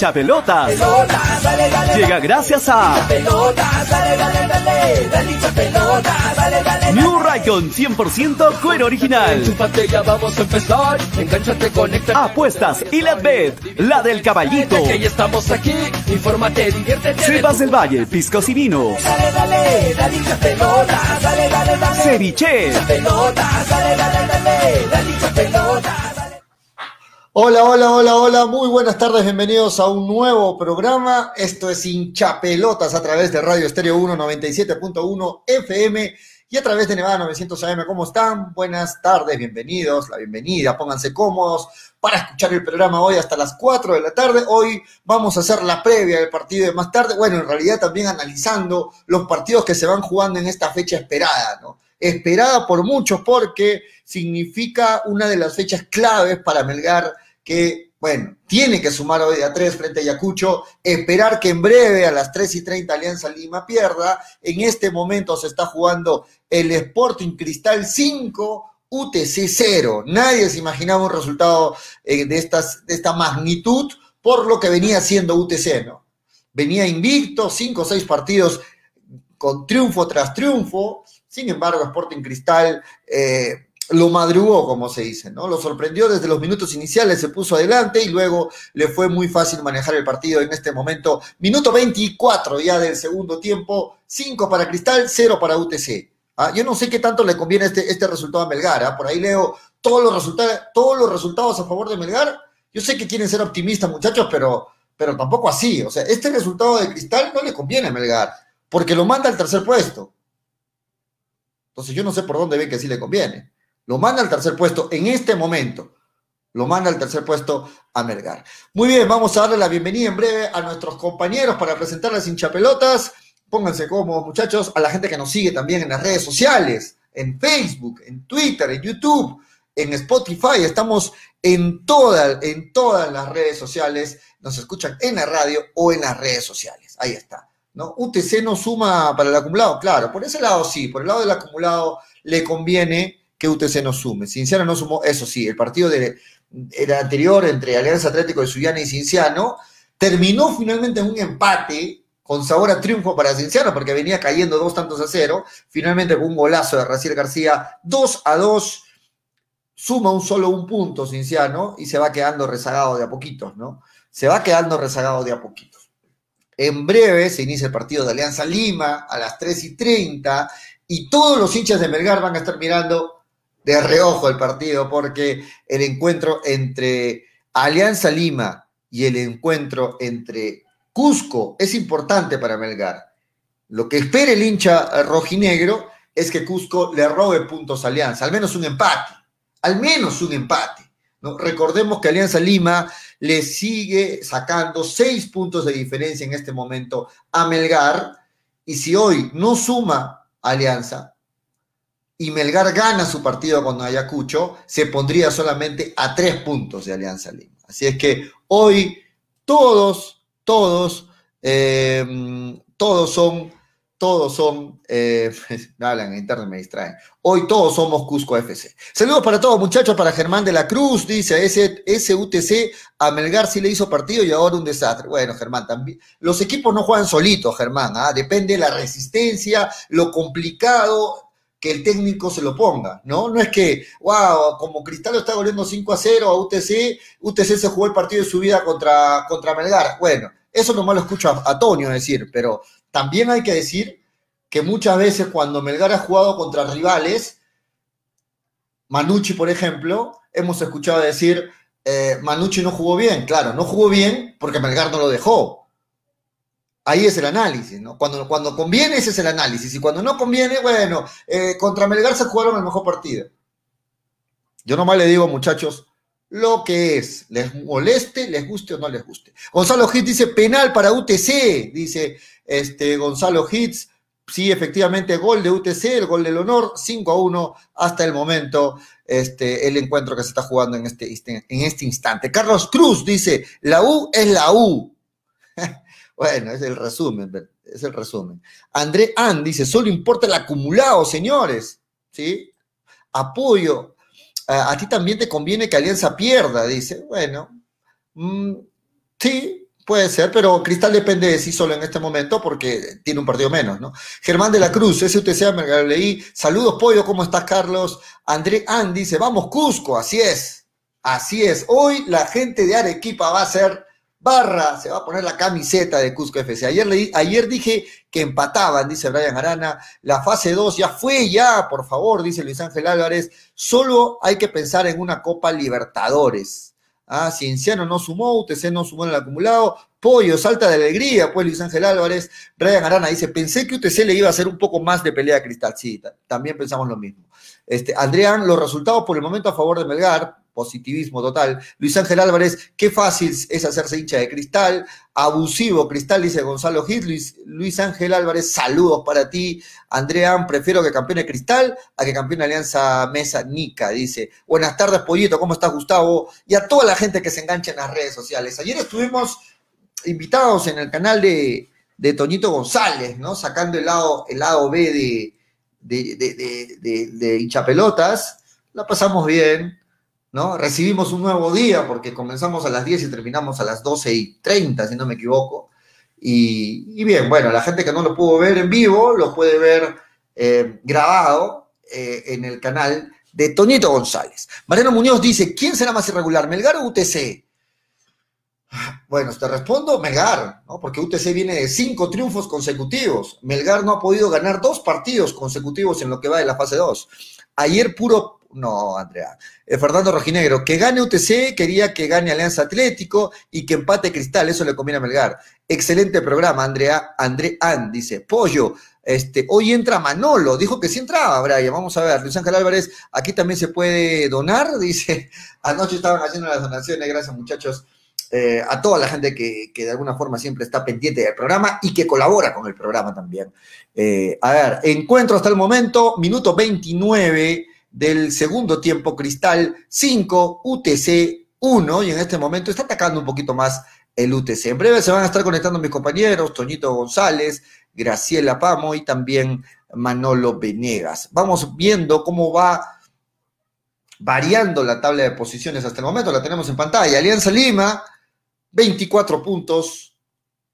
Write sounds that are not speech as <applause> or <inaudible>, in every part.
Hincha pelotas. pelota, dale, dale, Llega gracias a pelota, dale, dale, dale, dale hincha pelota, dale, dale, New Raycon 100% cuero original. Ya vamos a empezar. Apuestas y la bet, la del caballito. Que ya estamos aquí. Infórmate, diviértete. del Sebas del Valle, piscos y vinos. dale, dale, dale hincha pelota, dale, dale, dale. Ceviche. pelota, dale, dale, dale, dale hincha pelota, dale. Hola, hola, hola, hola, muy buenas tardes, bienvenidos a un nuevo programa. Esto es Hinchapelotas a través de Radio Estéreo 1 97.1 FM y a través de Nevada 900 AM. ¿Cómo están? Buenas tardes, bienvenidos, la bienvenida, pónganse cómodos para escuchar el programa hoy hasta las 4 de la tarde. Hoy vamos a hacer la previa del partido de más tarde. Bueno, en realidad también analizando los partidos que se van jugando en esta fecha esperada, ¿no? Esperada por muchos porque significa una de las fechas claves para Melgar que, bueno, tiene que sumar hoy a 3 frente a Ayacucho, esperar que en breve a las 3 y 30 Alianza Lima pierda. En este momento se está jugando el Sporting Cristal 5, UTC 0. Nadie se imaginaba un resultado eh, de, estas, de esta magnitud por lo que venía siendo UTC, ¿no? Venía invicto, 5 o 6 partidos con triunfo tras triunfo. Sin embargo, Sporting Cristal eh, lo madrugó, como se dice, ¿no? Lo sorprendió desde los minutos iniciales, se puso adelante y luego le fue muy fácil manejar el partido en este momento. Minuto 24 ya del segundo tiempo, 5 para Cristal, 0 para UTC. ¿Ah? Yo no sé qué tanto le conviene este, este resultado a Melgar. ¿ah? Por ahí leo todos los, resultados, todos los resultados a favor de Melgar. Yo sé que quieren ser optimistas, muchachos, pero, pero tampoco así. O sea, este resultado de Cristal no le conviene a Melgar, porque lo manda al tercer puesto. Entonces yo no sé por dónde ven que sí le conviene. Lo manda al tercer puesto en este momento. Lo manda al tercer puesto a Melgar. Muy bien, vamos a darle la bienvenida en breve a nuestros compañeros para presentar las hinchapelotas. Pónganse cómodos, muchachos, a la gente que nos sigue también en las redes sociales, en Facebook, en Twitter, en YouTube, en Spotify. Estamos en, toda, en todas las redes sociales. Nos escuchan en la radio o en las redes sociales. Ahí está. ¿no? UTC no suma para el acumulado, claro, por ese lado sí, por el lado del acumulado le conviene que UTC no sume. Cinciano no sumó, eso sí, el partido de, anterior entre Alianza Atlético de Sullana y Cinciano terminó finalmente en un empate con sabor a triunfo para Cinciano porque venía cayendo dos tantos a cero, finalmente con un golazo de Raciel García, dos a dos, suma un solo un punto Cinciano y se va quedando rezagado de a poquitos, ¿no? Se va quedando rezagado de a poquitos. En breve se inicia el partido de Alianza Lima a las 3 y 30 y todos los hinchas de Melgar van a estar mirando de reojo el partido porque el encuentro entre Alianza Lima y el encuentro entre Cusco es importante para Melgar. Lo que espera el hincha rojinegro es que Cusco le robe puntos a Alianza, al menos un empate, al menos un empate. Recordemos que Alianza Lima le sigue sacando seis puntos de diferencia en este momento a Melgar, y si hoy no suma Alianza y Melgar gana su partido con Ayacucho, se pondría solamente a tres puntos de Alianza Lima. Así es que hoy todos, todos, eh, todos son todos son, eh, <laughs> hablan internet, me distraen. Hoy todos somos Cusco FC. Saludos para todos, muchachos, para Germán de la Cruz, dice, ese, ese UTC a Melgar sí le hizo partido y ahora un desastre. Bueno, Germán, también. Los equipos no juegan solitos, Germán, ¿ah? depende de la resistencia, lo complicado que el técnico se lo ponga, ¿no? No es que, wow, como Cristal está goleando 5 a 0 a UTC, UTC se jugó el partido de su vida contra, contra Melgar. Bueno, eso nomás lo escucho a, Tonio decir, pero también hay que decir que muchas veces cuando Melgar ha jugado contra rivales, Manucci, por ejemplo, hemos escuchado decir, eh, Manucci no jugó bien. Claro, no jugó bien porque Melgar no lo dejó. Ahí es el análisis, ¿no? Cuando, cuando conviene, ese es el análisis. Y cuando no conviene, bueno, eh, contra Melgar se jugaron el mejor partido. Yo nomás le digo, muchachos, lo que es. Les moleste, les guste o no les guste. Gonzalo Hitz dice penal para UTC, dice este Gonzalo Hitz. Sí, efectivamente, gol de UTC, el gol del honor, 5 a 1 hasta el momento, este, el encuentro que se está jugando en este, en este instante. Carlos Cruz dice, la U es la U. <laughs> bueno, es el resumen, es el resumen. André Ann dice, solo importa el acumulado, señores. ¿Sí? Apoyo. A, ti también te conviene que Alianza pierda, dice. Bueno, mm, sí, Puede ser, pero Cristal depende de sí solo en este momento porque tiene un partido menos, ¿no? Germán de la Cruz, SUTC, me leí. Saludos, Pollo, ¿cómo estás, Carlos? André Ann dice, vamos, Cusco, así es, así es. Hoy la gente de Arequipa va a ser barra, se va a poner la camiseta de Cusco FC. Ayer, ayer dije que empataban, dice Brian Arana. La fase 2 ya fue, ya, por favor, dice Luis Ángel Álvarez. Solo hay que pensar en una Copa Libertadores Ah, Cienciano no sumó, UTC no sumó en el acumulado. Pollo, salta de alegría, pues Luis Ángel Álvarez. Brian Arana dice, pensé que UTC le iba a hacer un poco más de pelea Cristal. Sí, también pensamos lo mismo. Este, Adrián, los resultados por el momento a favor de Melgar, positivismo total. Luis Ángel Álvarez, qué fácil es hacerse hincha de cristal. Abusivo, cristal, dice Gonzalo Hit. Luis, Ángel Álvarez, saludos para ti. Andrea, prefiero que campeone cristal a que campeone Alianza Mesa Nica, dice. Buenas tardes, Pollito, ¿cómo estás, Gustavo? Y a toda la gente que se engancha en las redes sociales. Ayer estuvimos invitados en el canal de, de Toñito González, ¿no? Sacando el lado, el lado B de, de, de, de hinchapelotas. La pasamos bien ¿no? Recibimos un nuevo día porque comenzamos a las 10 y terminamos a las 12 y 30, si no me equivoco. Y, bien, bueno, la gente que no lo pudo ver en vivo lo puede ver eh, grabado eh, en el canal de Toñito González. Mariano Muñoz dice, ¿quién será más irregular, Melgar o UTC? Bueno, te respondo Melgar, ¿no? porque UTC viene de cinco triunfos consecutivos. Melgar no ha podido ganar dos partidos consecutivos en lo que va de la fase 2. Ayer puro no, Andrea. Eh, Fernando Rojinegro, que gane UTC, quería que gane Alianza Atlético y que empate Cristal, eso le conviene a Melgar. Excelente programa, Andrea. André An dice, Pollo, este, hoy entra Manolo, dijo que sí entraba, Brian, vamos a ver. Luis Ángel Álvarez, aquí también se puede donar, <laughs> dice, anoche estaban haciendo las donaciones, gracias muchachos. Eh, a toda la gente que, de alguna forma siempre está pendiente del programa y que colabora con el programa también. Eh, a ver, encuentro hasta el momento, minuto 29 del segundo tiempo, Cristal 5, UTC 1, y en este momento está atacando un poquito más el UTC. En breve se van a estar conectando mis compañeros, Toñito González, Graciela Pamo y también Manolo Venegas. Vamos viendo cómo va variando la tabla de posiciones hasta el momento, la tenemos en pantalla. Alianza Lima, 24 puntos,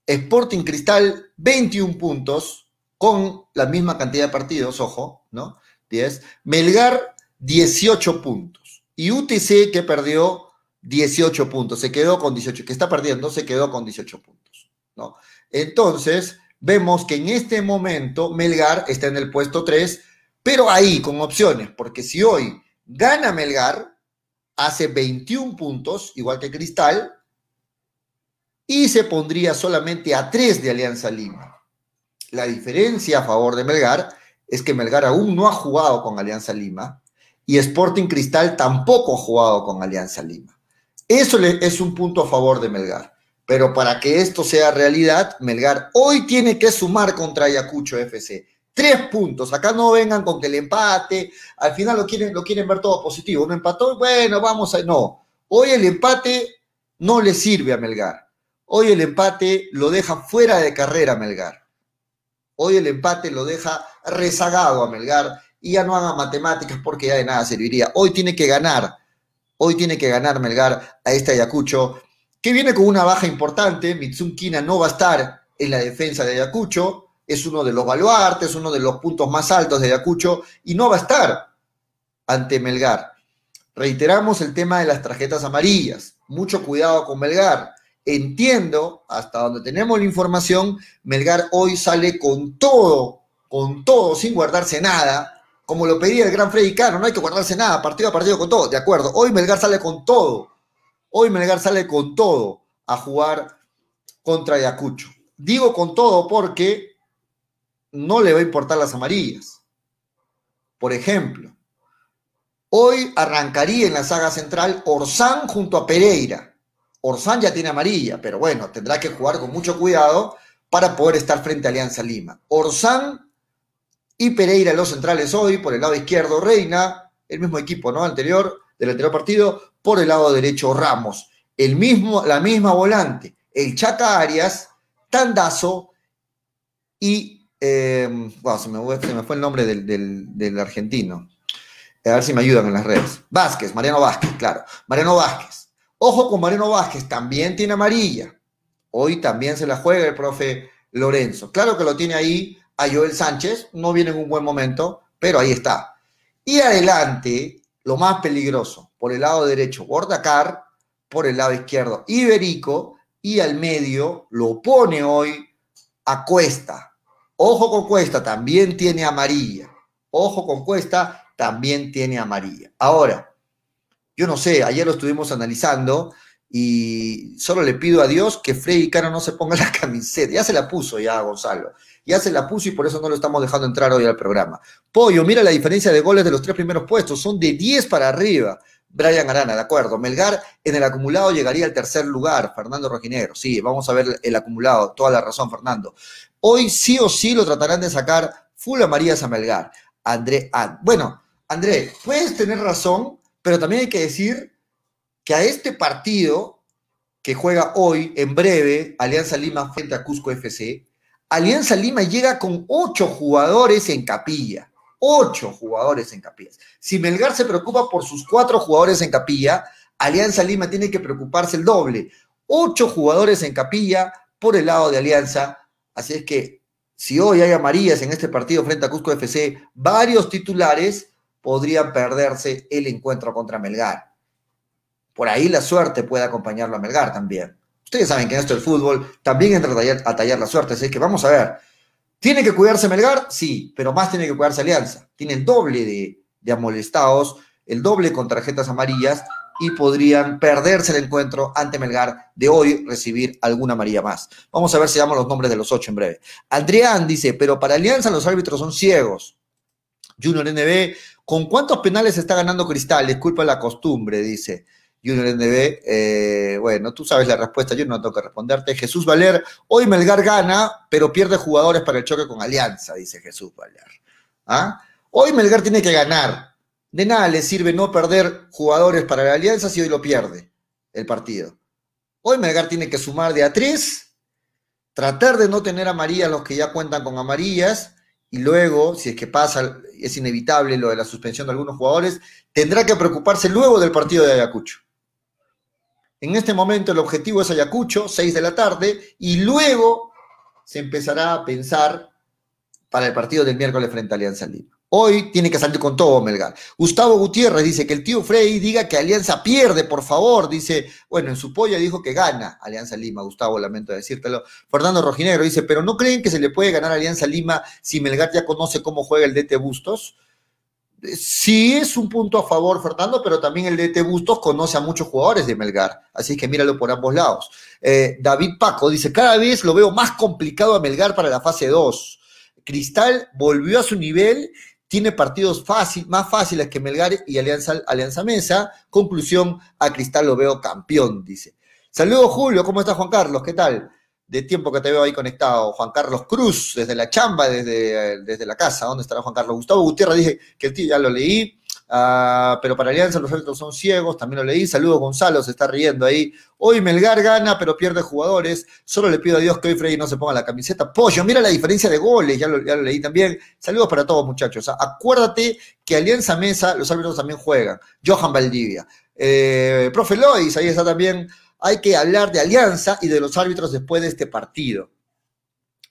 Sporting Cristal, 21 puntos, con la misma cantidad de partidos, ojo, ¿no? 10. Melgar, 18 puntos. Y UTC, que perdió 18 puntos, se quedó con 18, que está perdiendo, se quedó con 18 puntos. ¿no? Entonces, vemos que en este momento Melgar está en el puesto 3, pero ahí con opciones, porque si hoy gana Melgar, hace 21 puntos, igual que Cristal, y se pondría solamente a 3 de Alianza Lima. La diferencia a favor de Melgar es que Melgar aún no ha jugado con Alianza Lima y Sporting Cristal tampoco ha jugado con Alianza Lima. Eso es un punto a favor de Melgar. Pero para que esto sea realidad, Melgar hoy tiene que sumar contra Ayacucho FC. Tres puntos. Acá no vengan con que el empate, al final lo quieren, lo quieren ver todo positivo. Uno empató, bueno, vamos a. No. Hoy el empate no le sirve a Melgar. Hoy el empate lo deja fuera de carrera Melgar. Hoy el empate lo deja rezagado a Melgar y ya no haga matemáticas porque ya de nada serviría. Hoy tiene que ganar, hoy tiene que ganar Melgar a este Ayacucho, que viene con una baja importante. Mitsun Kina no va a estar en la defensa de Ayacucho, es uno de los baluartes, uno de los puntos más altos de Ayacucho y no va a estar ante Melgar. Reiteramos el tema de las tarjetas amarillas. Mucho cuidado con Melgar. Entiendo, hasta donde tenemos la información, Melgar hoy sale con todo, con todo, sin guardarse nada, como lo pedía el gran Freddy Caro, no hay que guardarse nada, partido a partido con todo, de acuerdo. Hoy Melgar sale con todo, hoy Melgar sale con todo a jugar contra Ayacucho. Digo con todo porque no le va a importar las amarillas. Por ejemplo, Hoy arrancaría en la saga central Orsán junto a Pereira. Orsán ya tiene amarilla, pero bueno, tendrá que jugar con mucho cuidado para poder estar frente a Alianza Lima. Orsán y Pereira los centrales hoy, por el lado izquierdo Reina, el mismo equipo, ¿no? Anterior, del anterior partido, por el lado derecho Ramos, el mismo, la misma volante, el Chaca Arias, Tandazo y, eh, wow, se me, se me, fue el nombre del, del, del argentino. A ver si me ayudan en las redes. Vázquez, Mariano Vázquez, claro. Mariano Vázquez. Ojo con Mariano Vázquez, también tiene amarilla. Hoy también se la juega el profe Lorenzo. Claro que lo tiene ahí a Joel Sánchez, no viene en un buen momento, pero ahí está. Y adelante, lo más peligroso, por el lado derecho, Bordacar, por el lado izquierdo, Iberico, y al medio lo pone hoy a Cuesta. Ojo con Cuesta, también tiene amarilla. Ojo con Cuesta, también tiene amarilla. Ahora, yo no sé, ayer lo estuvimos analizando y solo le pido a Dios que Freddy Caro no se ponga <laughs> la camiseta. Ya se la puso ya Gonzalo. Ya se la puso y por eso no lo estamos dejando entrar hoy al programa. Pollo, mira la diferencia de goles de los tres primeros puestos. Son de 10 para arriba. Brian Arana, de acuerdo. Melgar en el acumulado llegaría al tercer lugar. Fernando Rojinegro. Sí, vamos a ver el acumulado. Toda la razón, Fernando. Hoy sí o sí lo tratarán de sacar full amarillas a Melgar. André, ah, bueno, André, puedes tener razón, pero también hay que decir que a este partido que juega hoy, en breve, Alianza Lima frente a Cusco FC, Alianza Lima llega con ocho jugadores en capilla. Ocho jugadores en capilla. Si Melgar se preocupa por sus cuatro jugadores en capilla, Alianza Lima tiene que preocuparse el doble. Ocho jugadores en capilla por el lado de Alianza. Así es que si hoy hay amarillas en este partido frente a Cusco FC, varios titulares podrían perderse el encuentro contra Melgar. Por ahí la suerte puede acompañarlo a Melgar también. Ustedes saben que en esto del fútbol también entra a tallar, a tallar la suerte, así que vamos a ver. ¿Tiene que cuidarse Melgar? Sí, pero más tiene que cuidarse Alianza. Tiene el doble de, de amolestados, el doble con tarjetas amarillas y podrían perderse el encuentro ante Melgar de hoy, recibir alguna amarilla más. Vamos a ver si damos los nombres de los ocho en breve. Adrián dice, pero para Alianza los árbitros son ciegos. Junior NB, ¿con cuántos penales está ganando Cristal? Disculpa la costumbre, dice. Junior NB, eh, bueno, tú sabes la respuesta, yo no tengo que responderte. Jesús Valer, hoy Melgar gana, pero pierde jugadores para el choque con Alianza, dice Jesús Valer. ¿Ah? Hoy Melgar tiene que ganar. De nada le sirve no perder jugadores para la Alianza si hoy lo pierde el partido. Hoy Melgar tiene que sumar de a tres, tratar de no tener amarillas los que ya cuentan con amarillas, y luego, si es que pasa, es inevitable lo de la suspensión de algunos jugadores, tendrá que preocuparse luego del partido de Ayacucho. En este momento el objetivo es Ayacucho, 6 de la tarde, y luego se empezará a pensar para el partido del miércoles frente a Alianza Lima. Hoy tiene que salir con todo Melgar. Gustavo Gutiérrez dice que el tío Frey diga que Alianza pierde, por favor. Dice, bueno, en su polla dijo que gana Alianza Lima. Gustavo, lamento decírtelo. Fernando Rojinegro dice, pero ¿no creen que se le puede ganar Alianza Lima si Melgar ya conoce cómo juega el DT Bustos? Sí es un punto a favor, Fernando, pero también el DT Bustos conoce a muchos jugadores de Melgar. Así que míralo por ambos lados. Eh, David Paco dice, cada vez lo veo más complicado a Melgar para la fase 2. Cristal volvió a su nivel tiene partidos más fáciles que Melgar y Alianza, Alianza Mesa. Conclusión, a Cristal lo veo campeón, dice. Saludos, Julio, ¿cómo está Juan Carlos? ¿Qué tal? De tiempo que te veo ahí conectado. Juan Carlos Cruz, desde la chamba, desde, desde la casa. ¿Dónde estará Juan Carlos? Gustavo Gutiérrez, dije que el tío ya lo leí. Uh, pero para Alianza los árbitros son ciegos, también lo leí. Saludos, Gonzalo, se está riendo ahí. Hoy Melgar gana, pero pierde jugadores. Solo le pido a Dios que hoy Freddy no se ponga la camiseta. Pollo, mira la diferencia de goles, ya lo, ya lo leí también. Saludos para todos, muchachos. Acuérdate que Alianza Mesa, los árbitros también juegan. Johan Valdivia. Eh, profe Lois, ahí está también. Hay que hablar de Alianza y de los árbitros después de este partido.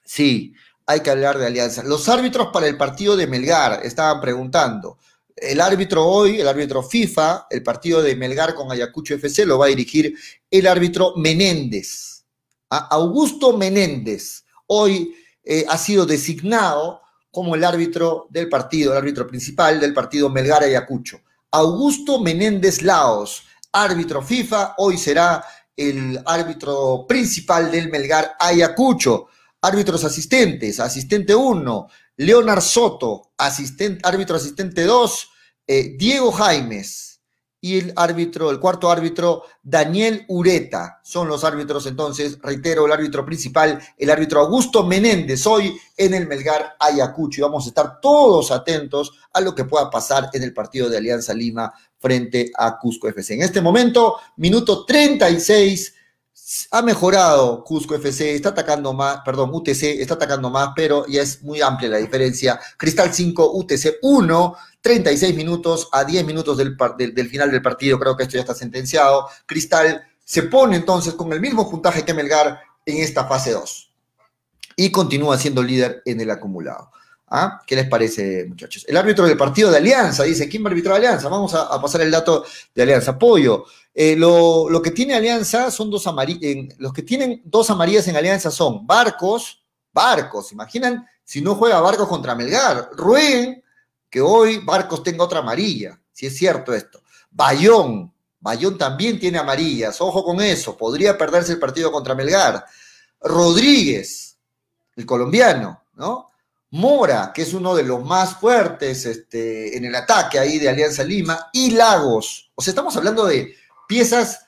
Sí, hay que hablar de Alianza. Los árbitros para el partido de Melgar estaban preguntando el árbitro hoy, el árbitro FIFA, el partido de Melgar con Ayacucho FC lo va a dirigir el árbitro Menéndez. Augusto Menéndez hoy eh, ha sido designado como el árbitro del partido, el árbitro principal del partido Melgar Ayacucho. Augusto Menéndez Laos, árbitro FIFA, hoy será el árbitro principal del Melgar Ayacucho. Árbitros asistentes, asistente 1, Leonard Soto, asistente, árbitro asistente 2, eh, Diego Jaimes y el árbitro, el cuarto árbitro, Daniel Ureta. Son los árbitros entonces, reitero, el árbitro principal, el árbitro Augusto Menéndez, hoy en el Melgar Ayacucho. Y vamos a estar todos atentos a lo que pueda pasar en el partido de Alianza Lima frente a Cusco FC. En este momento, minuto 36 ha mejorado Cusco FC, está atacando más, perdón, UTC está atacando más, pero ya es muy amplia la diferencia. Cristal 5, UTC 1, 36 minutos a 10 minutos del, del, final del partido, creo que esto ya está sentenciado. Cristal se pone entonces con el mismo puntaje que Melgar en esta fase 2 y continúa siendo líder en el acumulado. ¿Ah? ¿Qué les parece, muchachos? El árbitro del partido de Alianza dice: ¿Quién va a Alianza? Vamos a, pasar el dato de Alianza. Pollo. Eh, lo, que tiene Alianza son dos amarillas. Los que tienen dos amarillas en Alianza son Barcos, Barcos. Imaginan si no juega Barcos contra Melgar. Rueguen que hoy Barcos tenga otra amarilla, si es cierto esto. Bayón, Bayón también tiene amarillas. Ojo con eso. Podría perderse el partido contra Melgar. Rodríguez, el colombiano, ¿no? Mora, que es uno de los más fuertes este, en el ataque ahí de Alianza Lima, y Lagos. O sea, estamos hablando de piezas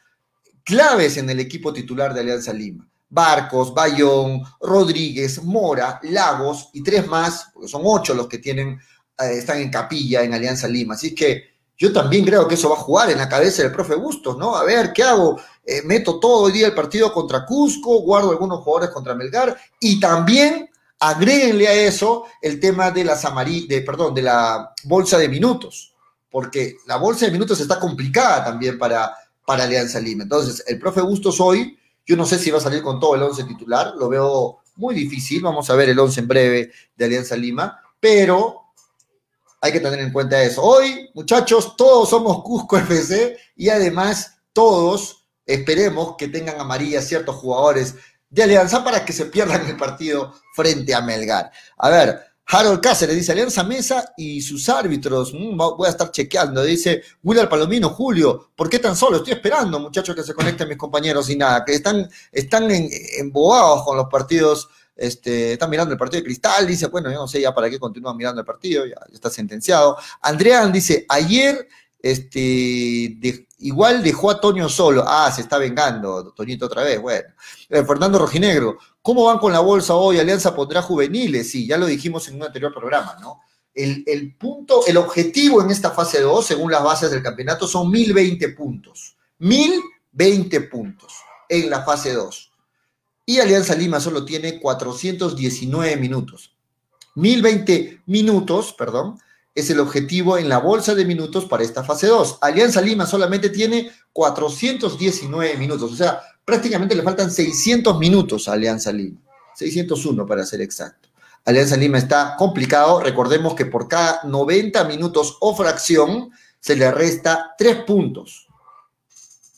claves en el equipo titular de Alianza Lima. Barcos, Bayón, Rodríguez, Mora, Lagos y tres más, porque son ocho los que tienen, eh, están en capilla en Alianza Lima. Así que yo también creo que eso va a jugar en la cabeza del profe Bustos, ¿no? A ver, ¿qué hago? Eh, meto todo el día el partido contra Cusco, guardo algunos jugadores contra Melgar y también Agréguenle a eso el tema de las de, perdón, de la bolsa de minutos, porque la bolsa de minutos está complicada también para, para Alianza Lima. Entonces, el profe Bustos hoy, yo no sé si va a salir con todo el 11 titular, lo veo muy difícil, vamos a ver el 11 en breve de Alianza Lima, pero hay que tener en cuenta eso. Hoy, muchachos, todos somos Cusco FC y además todos esperemos que tengan amarillas ciertos jugadores de Alianza para que se pierdan el partido frente a Melgar. A ver, Harold Cáceres dice Alianza Mesa y sus árbitros. Mm, voy a estar chequeando. Dice Willard Palomino, Julio, ¿por qué tan solo? Estoy esperando, muchachos, que se conecten mis compañeros y nada, que están, están embobados con los partidos. Este, están mirando el partido de Cristal, dice, bueno, yo no sé ya para qué continúan mirando el partido, ya, está sentenciado. Andrean dice, ayer este, igual dejó a Toño solo. Ah, se está vengando, Toñito otra vez. Bueno. Eh, Fernando Rojinegro, ¿cómo van con la bolsa hoy? Alianza pondrá juveniles. Sí, ya lo dijimos en un anterior programa, ¿no? El, el punto, el objetivo en esta fase 2, según las bases del campeonato, son 1020 puntos. 1020 puntos en la fase 2. Y Alianza Lima solo tiene 419 minutos. 1020 minutos, perdón, es el objetivo en la bolsa de minutos para esta fase 2. Alianza Lima solamente tiene 419 minutos, o sea, prácticamente le faltan 600 minutos a Alianza Lima, 601 para ser exacto. Alianza Lima está complicado, recordemos que por cada 90 minutos o fracción se le resta 3 puntos,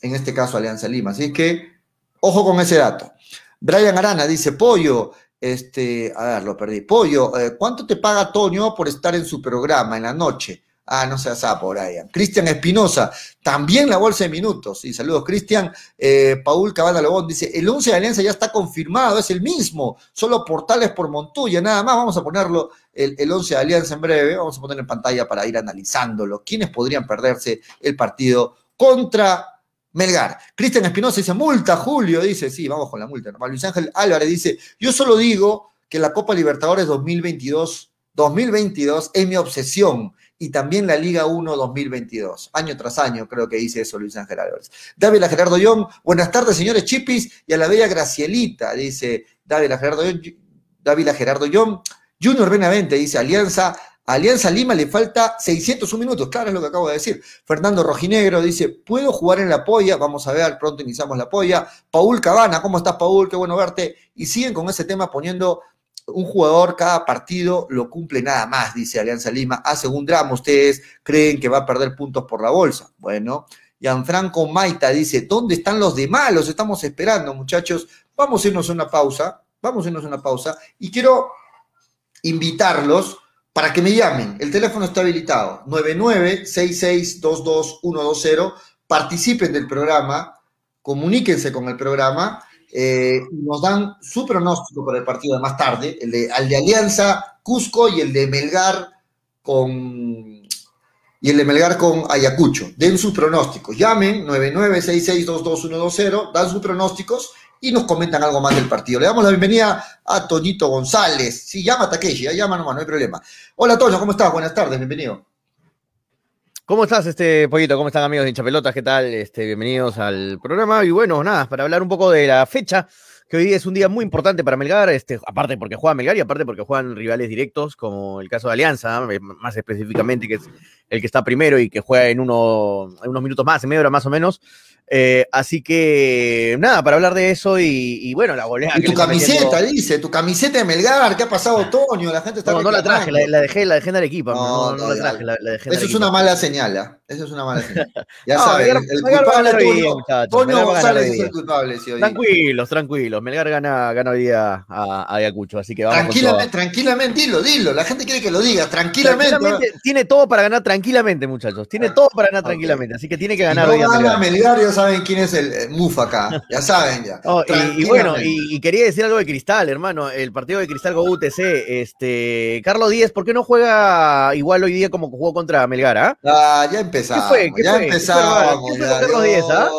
en este caso Alianza Lima, así que ojo con ese dato. Brian Arana dice, Pollo, este, a ver, lo perdí. Pollo, eh, ¿cuánto te paga Toño por estar en su programa en la noche? Ah, no seas sapo, Brian. Cristian Espinosa, también la bolsa de minutos. Y saludos, Cristian. Eh, Paul Cabana Lobón dice: el 11 de Alianza ya está confirmado, es el mismo. Solo portales por Montuya, nada más. Vamos a ponerlo el, el 11 de Alianza en breve. Vamos a poner en pantalla para ir analizándolo. ¿Quiénes podrían perderse el partido contra Melgar. Cristian Espinosa dice, multa, Julio, dice, sí, vamos con la multa. Luis Ángel Álvarez dice, yo solo digo que la Copa Libertadores 2022, 2022 es mi obsesión y también la Liga 1 2022. Año tras año creo que dice eso Luis Ángel Álvarez. Dávila Gerardo Young, buenas tardes señores Chipis y a la bella Gracielita, dice Dávila Gerardo Young. Dávila Gerardo Young. Junior Benavente dice, Alianza Alianza Lima le falta 601 minutos, claro es lo que acabo de decir. Fernando Rojinegro dice, ¿puedo jugar en la polla? Vamos a ver, pronto iniciamos la polla. Paul Cabana, ¿cómo estás Paul? Qué bueno verte. Y siguen con ese tema poniendo un jugador cada partido lo cumple nada más, dice Alianza Lima. Hace un drama, ustedes creen que va a perder puntos por la bolsa. Bueno, Gianfranco Maita dice, ¿dónde están los demás? Los estamos esperando, muchachos. Vamos a irnos a una pausa, vamos a irnos a una pausa. Y quiero invitarlos para que me llamen. El teléfono está habilitado, 9966222120. Participen del programa, comuníquense con el programa eh, nos dan su pronóstico para el partido de más tarde, el de, de Alianza Cusco y el de Melgar con, y el de Melgar con Ayacucho. Den sus pronósticos. Llamen 9966222120, dan sus pronósticos y nos comentan algo más del partido. Le damos la bienvenida a Toñito González. Sí, llama a Takeshi, llama nomás, no hay problema. Hola Toño, ¿cómo estás? Buenas tardes, bienvenido. ¿Cómo estás, este pollito? ¿Cómo están amigos de Hinchapelotas? ¿Qué tal? Este, bienvenidos al programa. Y bueno, nada, para hablar un poco de la fecha, que hoy es un día muy importante para Melgar, este, aparte porque juega Melgar y aparte porque juegan rivales directos, como el caso de Alianza, eh, más específicamente, que es el que está primero y que juega en, uno, en unos minutos más, en media hora más o menos. Eh, así que, nada, para hablar de eso y, y bueno, la goleada. Y tu camiseta, metiendo- dice, tu camiseta de Melgar, ¿qué ha pasado, Toño? La gente está No, no la traje, la, dejé, la dejé en Arequipa. No, No, no, no, la traje, la, la dejé en Eso es una mala señal, ¿ah? Eso es una mala señal. <laughs> Ya No, saben, Melgar- el Melgar va a culpable Toño, muchachos, Toño González es el culpable, hoy. Tranquilos, tranquilos. Melgar gana, gana hoy día a, a Ayacucho, así que vamos con todo. Tranquilamente, tranquilamente, dilo, dilo. La gente quiere que lo digas, tranquilamente. Tranquilamente, tiene todo para ganar tranquilamente, muchachos. Tiene todo para ganar tranquilamente, así que tiene que Si ganar no hoy día gana Melgar. Melgar, ya saben quién es el eh, Mufa acá. Ya saben ya. Y, y bueno, Tranquilamente. y, y quería decir algo de Cristal, hermano. El partido de Cristal con UTC. Este, Carlos Díez, ¿por qué no juega igual hoy día como jugó contra Melgar? ah? Ah, ya empezamos. ¿Qué fue? ¿Qué ya fue? ¿Qué empezamos. fue, hermano? ¿Qué fue ya, con Carlos Díez, ah?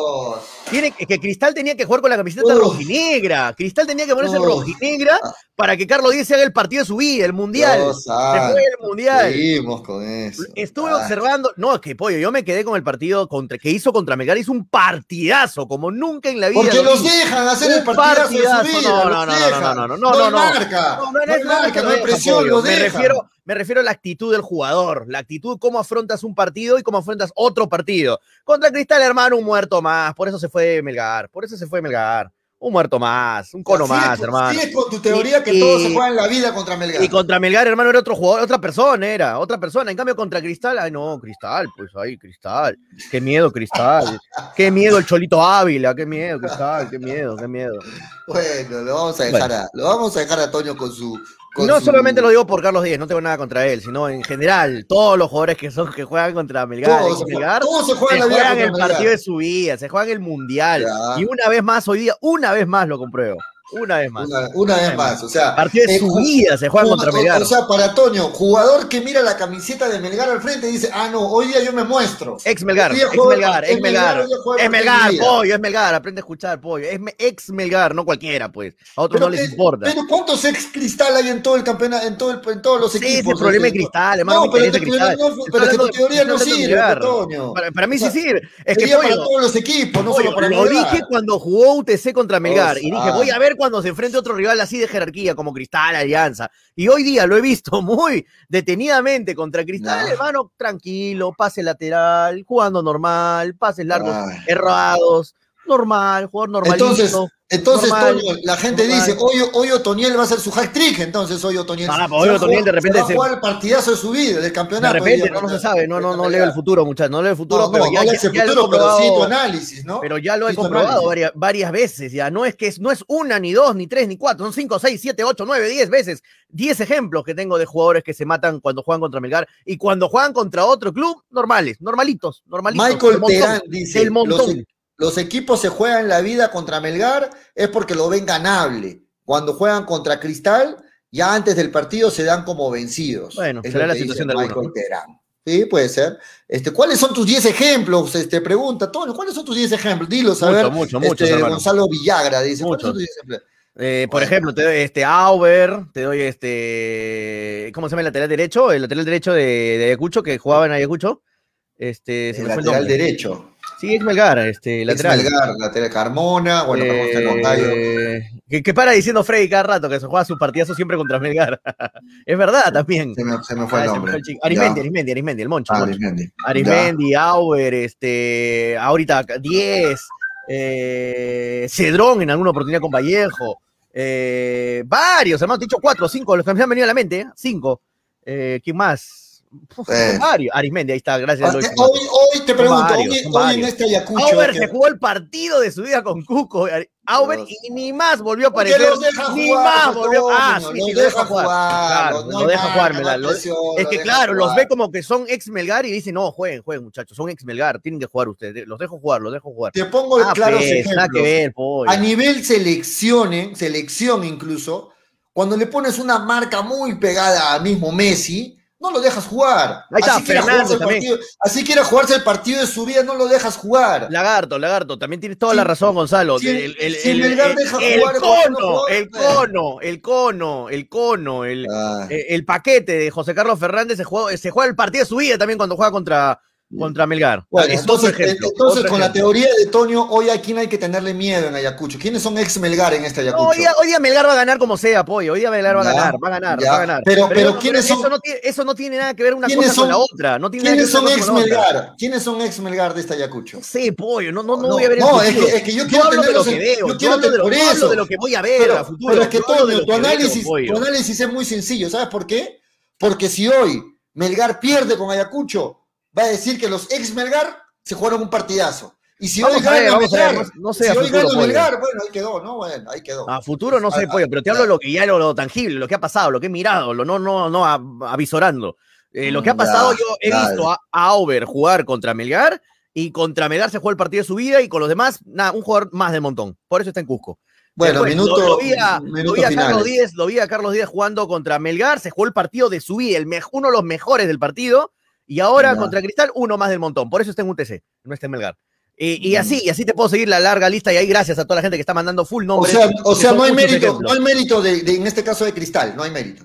Tiene que, Cristal tenía que jugar con la camiseta Uf. rojinegra. Cristal tenía que ponerse Uf. rojinegra para que Carlos Díez se haga el partido de su vida, el mundial. Dios el mundial. Seguimos con eso. Estuve Ah. observando, no, es que pollo, yo me quedé con el partido contra, que hizo contra Melgar, hizo un partidazo, como nunca en la vida. Porque lo los dejan hacer el partidazo de su partidazo, vida. no, no, no, no, no, no, no, no, no. No, no, No no presión, pollo. los me dejan. refiero, me refiero a la actitud del jugador, la actitud, cómo afrontas un partido y cómo afrontas otro partido. Contra Cristal, hermano, un muerto más, por eso se fue Melgar, por eso se fue Melgar. Un muerto más, un cono más, con- hermano. Sigues con tu teoría que Y- todo se juega en la vida contra Melgar. Y contra Melgar, hermano, era otro jugador, otra persona, era otra persona. En cambio, contra Cristal, ay, no, Cristal, pues ahí, Cristal. Qué miedo, Cristal. Qué miedo el Cholito Ávila, qué miedo, Cristal, qué miedo, qué miedo. Bueno, lo vamos a dejar, Bueno. a, lo vamos a dejar a Toño con su. Con no su- solamente lo digo por Carlos Díez, no tengo nada contra él, sino en general, todos los jugadores que son que juegan contra Melgar, Todos se Melgar, juegan- todos se se juegan en la vida juegan el partido de su vida, se juegan el mundial. Ya. Y una vez más, hoy día, una vez más lo compruebo. Una vez más. Una, una vez más, o sea. Partido de eh, su ju- vida se juegan ju- contra Melgar. O sea, para Toño, jugador que mira la camiseta de Melgar al frente y dice, ah, no, hoy día yo me muestro. Ex Melgar, ex Melgar, ex Melgar, Es Melgar, pollo, es Melgar, aprende a escuchar, pollo. Es ex Melgar, no cualquiera, pues. A otros no les importa. pero ¿cuántos ex cristal hay en todo el campeonato, en, todo el- en todos los Sí, equipos? ese es el problema de Este, Cristal, hermano, No, pero, interesa te- Cristal. pero que tu teoría no sirve. Toño. Para, mí sí sirve. Es que para todos los equipos, no solo para lo Melgar. dije cuando jugó UTC contra Melgar. Y dije, voy a ver cuando se enfrente otro rival así de jerarquía, como Cristal, Alianza. Y hoy día lo he visto <laughs> muy detenidamente contra Cristal, No. hermano, tranquilo, pase lateral, jugando normal, pases largos, Ay. errados, normal, jugador normalito. Entonces, entonces normal, Toño, la gente normal. dice, hoy, hoy Otoniel va a hacer su hat trick, entonces hoy Otoniel. Ah, se pues hoy Otoniel de repente se va a se- jugar el partidazo de su vida, del De campeonato. repente, hoy no, se sabe, no, no, no leo el futuro, muchachos, no leo el futuro, No, pero no, ya, el lo pero sí tu comprobado, análisis, ¿no? pero ya lo he Sí comprobado varias, varias veces, ya no es que es, no es una, ni dos, ni tres, ni cuatro, son cinco, seis, siete, ocho, nueve, diez veces, diez ejemplos que tengo de jugadores que se matan cuando juegan contra Melgar y cuando juegan contra otro club, normales, normalitos, normalitos. Michael Terán dice, los, montón. los equipos se juegan la vida contra Melgar es porque lo ven ganable. Cuando juegan contra Cristal, ya antes del partido se dan como vencidos. Bueno, Es será la situación de Michael Terán. Sí, puede ser. Este, ¿Cuáles son tus 10 ejemplos? Este, pregunta, Toño, ¿cuáles son tus 10 ejemplos? Dilos, a Mucho, ver. mucho, mucho, Este. Gonzalo Villagra dice, ¿cuáles son tus 10 ejemplos? Eh, por ejemplo, te doy este Auber, te doy este. ¿Cómo se llama el lateral derecho? El lateral derecho de, de Ayacucho, que jugaba en Ayacucho. Este, se El me fue el lateral derecho. Sí, es Melgar, este, lateral. Melgar, lateral Carmona, bueno, Carmona. Eh, que, que para diciendo Freddy cada rato que se juega su partidazo siempre contra Melgar. <laughs> es verdad también. Se me, se me fue Ah, el me nombre. fue el. Arismendi. Arismendi, Arismendi, el Moncho. Ah. Arismendi. Arismendi, Auber, este, ahorita 10, eh, Cedrón en alguna oportunidad con Vallejo, eh, varios, hermano, te he dicho cuatro, cinco, los que me han venido a la mente, ¿eh? cinco. ¿Quién más? Uf, Eh. Varios. Arismendi, ahí está, gracias. Ah, eh, Hoy, hoy te pregunto, varios, hoy, hoy en este Ayacucho. Auber que- se jugó el partido de su vida con Cuco. Auber Dios. y ni más volvió a aparecer. los deja Ni jugar, más volvió. Ah, sí, sí, lo deja jugar. Claro, no lo deja jugar, Melgar, Es que deja claro, los ve como que son ex Melgar y dicen, no, jueguen, jueguen, muchachos, son ex Melgar, tienen que jugar ustedes, los dejo jugar, los dejo jugar. Te pongo Ah, claros pues, ejemplos. nada que ver, pollo. A nivel selección, selección incluso, cuando le pones una marca muy pegada a mismo Messi, no lo dejas jugar. Ahí está, así, quiera el partido, así quiera jugarse el partido de su vida, no lo dejas jugar. Lagarto, Lagarto, también tienes toda Sí. la razón, Gonzalo. Si- el, el- si el- el- deja el jugar cono, el cono, el cono, el cono, el, Ah. eh, el paquete de José Carlos Fernández se juega, se juega el partido de su vida también cuando juega contra, contra Melgar. Bueno, entonces, ejemplo, entonces otro con la teoría de Toño, hoy a quién hay que tenerle miedo en Ayacucho. ¿Quiénes son ex Melgar en este Ayacucho? No, hoy, día, hoy día Melgar va a ganar como sea, pollo. Hoy día Melgar va a ganar, va a ganar, ya. va a ganar. Pero- pero ¿quiénes eso son- no tiene, eso no tiene nada que ver una ¿Quiénes cosa con la otra. No tiene nada ¿Quiénes que ver son ex otra. Melgar? ¿Quiénes son ex Melgar de este Ayacucho? No sé, pollo, no, no, no, No, voy a ver no, es que- es que yo quiero hablo de lo que veo, yo quiero de lo, de lo que voy a ver Pero, a futuro. pero es que tu análisis, pollo. tu análisis es muy sencillo. ¿Sabes por qué? Porque si hoy Melgar pierde con Ayacucho, va a decir que los ex Melgar se jugaron un partidazo. Y si Vamos hoy gana ver, Melgar, no- sé si hoy gana. Melgar, bueno, ahí quedó, ¿no? Bueno, ahí quedó. A futuro no sé, pollo, pero te hablo de lo que ya lo, lo tangible, lo que ha pasado, lo que he mirado, lo no, no, no avisorando. Eh, lo que ha Mm, pasado, yo he dale. visto a, a Auber jugar contra Melgar y contra Melgar se jugó el partido de su vida y con los demás, nada, un jugador más del montón. Por eso está en Cusco. Bueno, Después, minuto, lo, lo vi a, lo minuto vi a Carlos. Díez, lo vi a Carlos Díez jugando contra Melgar, se jugó el partido de su vida, el uno de los mejores del partido, y ahora contra Cristal, uno más del montón. Por eso está en UTC, no está en Melgar. Y, y Mm. así, y así te puedo seguir la larga lista, y ahí gracias a toda la gente que está mandando full O nombres. sea, o sea no hay mérito, no hay mérito de, de- en este caso de Cristal, no hay mérito.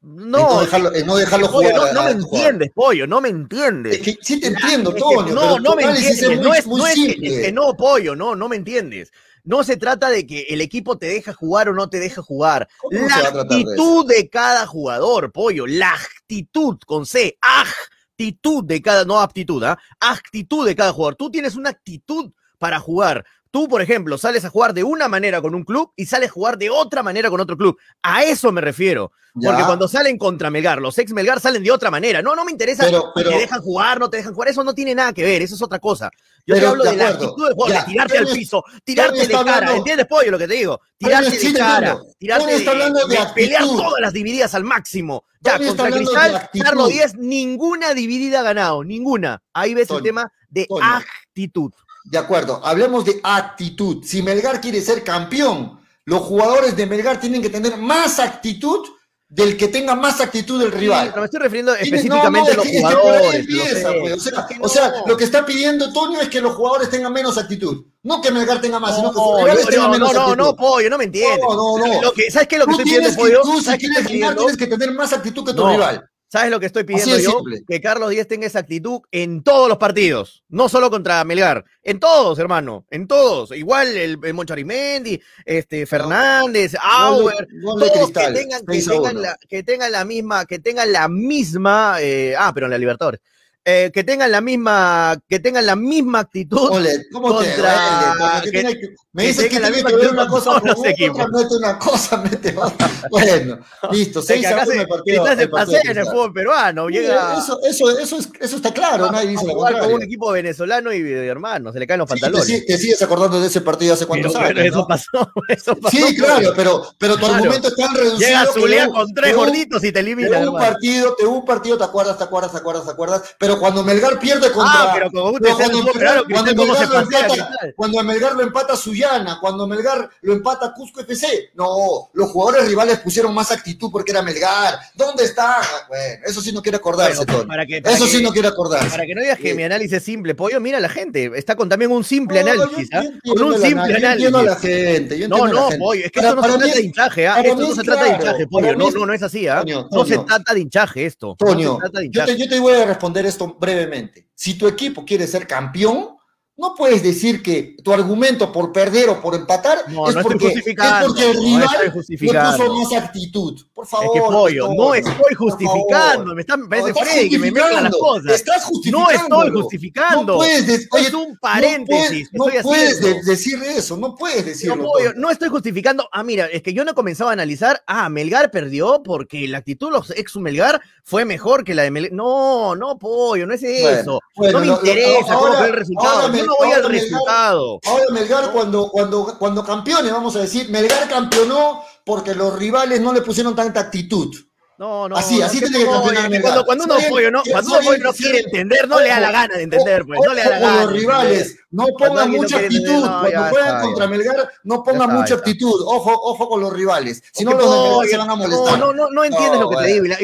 No, no dejarlo, no dejarlo pollo, jugar. no, no a- me jugador. entiendes, pollo, no me entiendes. Es que sí te entiendo, Es que Toño, no, no me entiendes. es no muy, es, muy no es que, simple. es que no, pollo, no, no me entiendes. No se trata de que el equipo te deja jugar o no te deja jugar. ¿Cómo La de actitud de, cada jugador, pollo. La actitud con C. Actitud de cada, no aptitud, ¿ah? Actitud de cada jugador. Tú tienes una actitud para jugar. Tú, por ejemplo, sales a jugar de una manera con un club y sales a jugar de otra manera con otro club. A eso me refiero. Ya. Porque cuando salen contra Melgar, los ex Melgar salen de otra manera. No, no me interesa Pero- te dejan jugar, no te dejan jugar. Eso no tiene nada que ver, eso es otra cosa. Yo te hablo de de, la actitud del juego, de tirarte al piso, tirarte de cara. hablando- ¿Entiendes, pollo, lo que te digo? Tirarte de cara, tirarte está hablando de pelear actitud. todas las divididas al máximo. Ya, contra de Cristal. Carlos Díez, ninguna dividida ha ganado, ninguna. Ahí ves el tema de actitud. De acuerdo, hablemos de actitud. Si Melgar quiere ser campeón, los jugadores de Melgar tienen que tener más actitud del que tenga más actitud del rival. pero me estoy refiriendo específicamente no, no, a los es <laughs> que- es que por ahí jugadores. lo empieza, sé. pues, o sea, o sea, no. lo que está pidiendo Toño es que los jugadores tengan menos actitud. No que Melgar tenga más, sino que sus No, rivales yo- tengan no, menos no, no, actitud. no, pollo, no me entiendes. No, no, no. Lo que, ¿Sabes qué es lo que Tú estoy pidiendo, pollo? tú, si ¿Sabes qué quieres ganar, tienes que tener más actitud que tu No. rival. ¿Sabes lo que estoy pidiendo yo? simple. Que Carlos Díez tenga esa actitud en todos los partidos, no solo contra Melgar, en todos, hermano, en todos. Igual el, el Moncho Arimendi, este, Fernández, Auer, Gol de todos que tengan, que 6 a tengan 1. la, que tengan la misma, que tengan la misma, eh, ah, pero en la Libertadores, eh, que tengan la misma, que tengan la misma actitud. Ole, ¿cómo te Contra-? Porque que- que- me que dices que la tiene misma que ver una cosa con otra, equipos. mete una cosa, mete otra. Bueno, listo, que 6 a acá 1 se, el partido. Se pasea en el fútbol peruano, llega Eso, eso, eso, es- eso está claro, a- nadie dice jugar con un equipo venezolano y de hermano, se le caen los Sí, te, pantalones. te sigues acordando de ese partido hace cuántos Pero, años. pero eso ¿no? pasó, <laughs> eso pasó. Sí, claro, pero, pero tu Claro. argumento es tan reducido. Llega que un- con tres gorditos y te elimina, un partido, de un partido, ¿te acuerdas, te acuerdas, te acuerdas, te acuerdas? Pero cuando Melgar pierde contra. Ah, pero como usted cuando, Melgar, claro, cuando se Melgar lo empata, cuando Melgar lo empata Suyana, cuando Melgar lo empata Cusco FC. No, los jugadores rivales pusieron más actitud porque era Melgar. ¿Dónde está? Bueno, eso sí no quiere acordarse, Bueno, Tony. para que- para Eso que- sí no quiere acordarse. Para que no digas que Sí. mi análisis es simple, pollo, mira a la gente, está con también un simple No, análisis, ¿ah? con un simple yo entiendo a la análisis. gente. yo No, no, gente. pollo, es que Para- esto no se trata de es- hinchaje, ¿ah? Esto no se trata de hinchaje, pollo, no, no, no es así, ¿ah? No se trata de hinchaje esto, Toño, yo te voy a responder esto brevemente. Si tu equipo quiere ser campeón, no puedes decir que tu argumento por perder o por empatar No, es, no porque, es justificando, porque el no rival le justificando. puso más actitud. Por favor. Es que pollo, por no estoy justificando, me, está, me No, parece estás Freddy que me mezcla las justificando, cosas. Estás No justificando. estoy justificando. No puedes, de- oye, es un no paréntesis. puedes, no de- decir eso, no puedes decirlo. No, pollo, no estoy justificando. Ah, mira, es que yo no comenzaba a analizar. Ah, Melgar perdió porque la actitud de los ex Melgar fue mejor que la de Melgar. No, no, pollo, no es eso. bueno, no me lo- lo- interesa cómo ahora- fue el resultado. No voy al ahora Melgar- resultado. Ahora Melgar cuando, cuando, cuando campeone, vamos a decir, Melgar campeonó porque los rivales no le pusieron tanta actitud. No, no. Así, así tiene que Melgar. Cuando, cuando uno pollo no, cuando uno pollo no quiere entender, no le da la gana de entender, pues. No le da la gana. los rivales, no pongan mucha actitud. Cuando juegan contra. Melgar, no pongan mucha actitud. Ojo, ojo con los rivales. Si no, los se van a no, molestar. No, no, no entiendes lo que te digo. y la-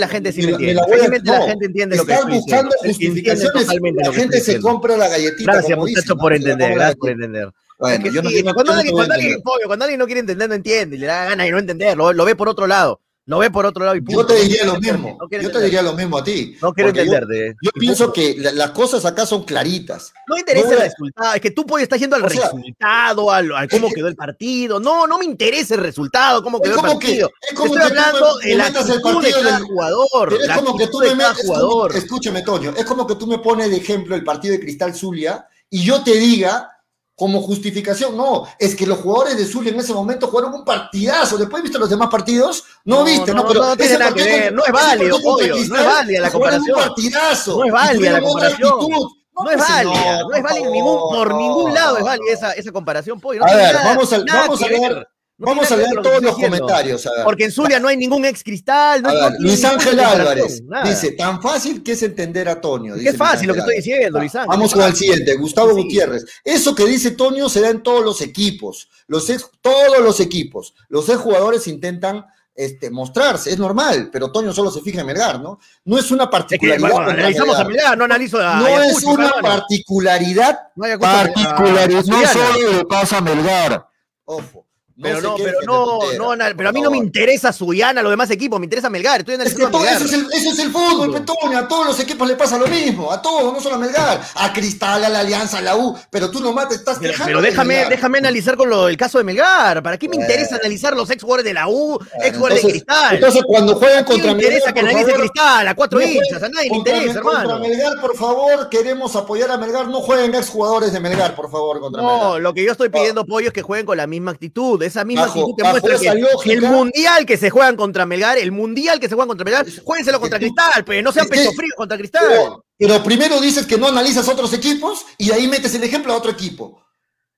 la gente sí Me la- entiende. la voy a- Felizmente la gente entiende lo que diciendo. buscando justificaciones. La gente se compra la galletita. Gracias, como muchacho, dicen, por entender. la Gracias por entender. Bueno, yo no, cuando, alguien, cuando, alguien, no quiere entender, no entiende. Le da gana de no entender. Lo, lo ve por otro lado. Lo ve por otro lado y Yo punto. te No diría lo mismo. no Yo te diría lo mismo a ti. No quiero yo- entenderte. Yo y pienso que la- las cosas acá son claritas. No me interesa No, el resultado, es que tú pollo estás yendo al o sea, resultado, al, al cómo que- quedó el partido. No, no me interesa el resultado, cómo quedó el que- partido. es como Estoy que tú hablando me- de la el de partido cada del- jugador. Es como que tú de me metes, jugador. escúchame, Toño, es como que tú me pones de ejemplo el partido de Cristal Zulia y yo te diga como justificación, no, es que los jugadores de Zulia en ese momento jugaron un partidazo. Después viste los demás partidos, no, No, viste, no, no, pero no tiene nada que ver, no es válido, no es válida la comparación. Un partidazo. No es y válida la comparación. No es pues, válida, no, por es válida ningún, por ningún lado es válida esa, esa comparación, pollo. No A ver, nada- vamos a, vamos ver. No vamos a leer todos los diciendo. comentarios. Porque en Zulia no hay ningún ex cristal. No, A no ver, tiene Luis Ángel Álvarez dice, tan fácil que es entender a Toño. Qué fácil lo que estoy diciendo, Luis Ángel. Vamos con el siguiente, Gustavo Sí. Gutiérrez. Eso que dice Toño se da en todos los equipos, los ex- todos los equipos. Los ex jugadores intentan este, mostrarse, es normal, pero Toño solo se fija en Melgar, ¿no? No es una Es que, particularidad. bueno, analizamos a Melgar. No analizo a No Ayacucho, es una particularidad, No Ayacucho, particularidad, a- no solo le pasa a Melgar. Ojo. Pero no, pero no, no, pero a mí no me interesa Suyana, los demás equipos, me interesa Melgar, estoy Es que analizando a todo, Melgar. eso, es el, eso es el fútbol, Petoño. A todos los equipos le pasa lo mismo. A todos, no solo a Melgar. A Cristal, a la Alianza, a la U. Pero tú nomás te estás Pero, quejando. pero déjame, Melgar. déjame analizar con lo, el caso de Melgar. ¿Para qué me interesa analizar los ex jugadores de la U, ex jugadores de Cristal? Entonces, cuando juegan ¿A quién contra le interesa Melgar, que analice Cristal? A cuatro no hinchas, a nadie le interesa, Mel- Contra hermano. Melgar, por favor, queremos apoyar a Melgar. No jueguen ex jugadores de Melgar, por favor, contra No, Melgar. lo que yo estoy pidiendo, Pollo, es que jueguen con la misma actitud. Esa misma Bajo- actitud que muestra que lógica- el mundial que se juegan contra Melgar, el mundial que se juegan contra Melgar, juéguenselo contra Cristal, pero no sean pecho frío contra Cristal. Pero, pero primero dices que no analizas otros equipos y ahí metes el ejemplo a otro equipo.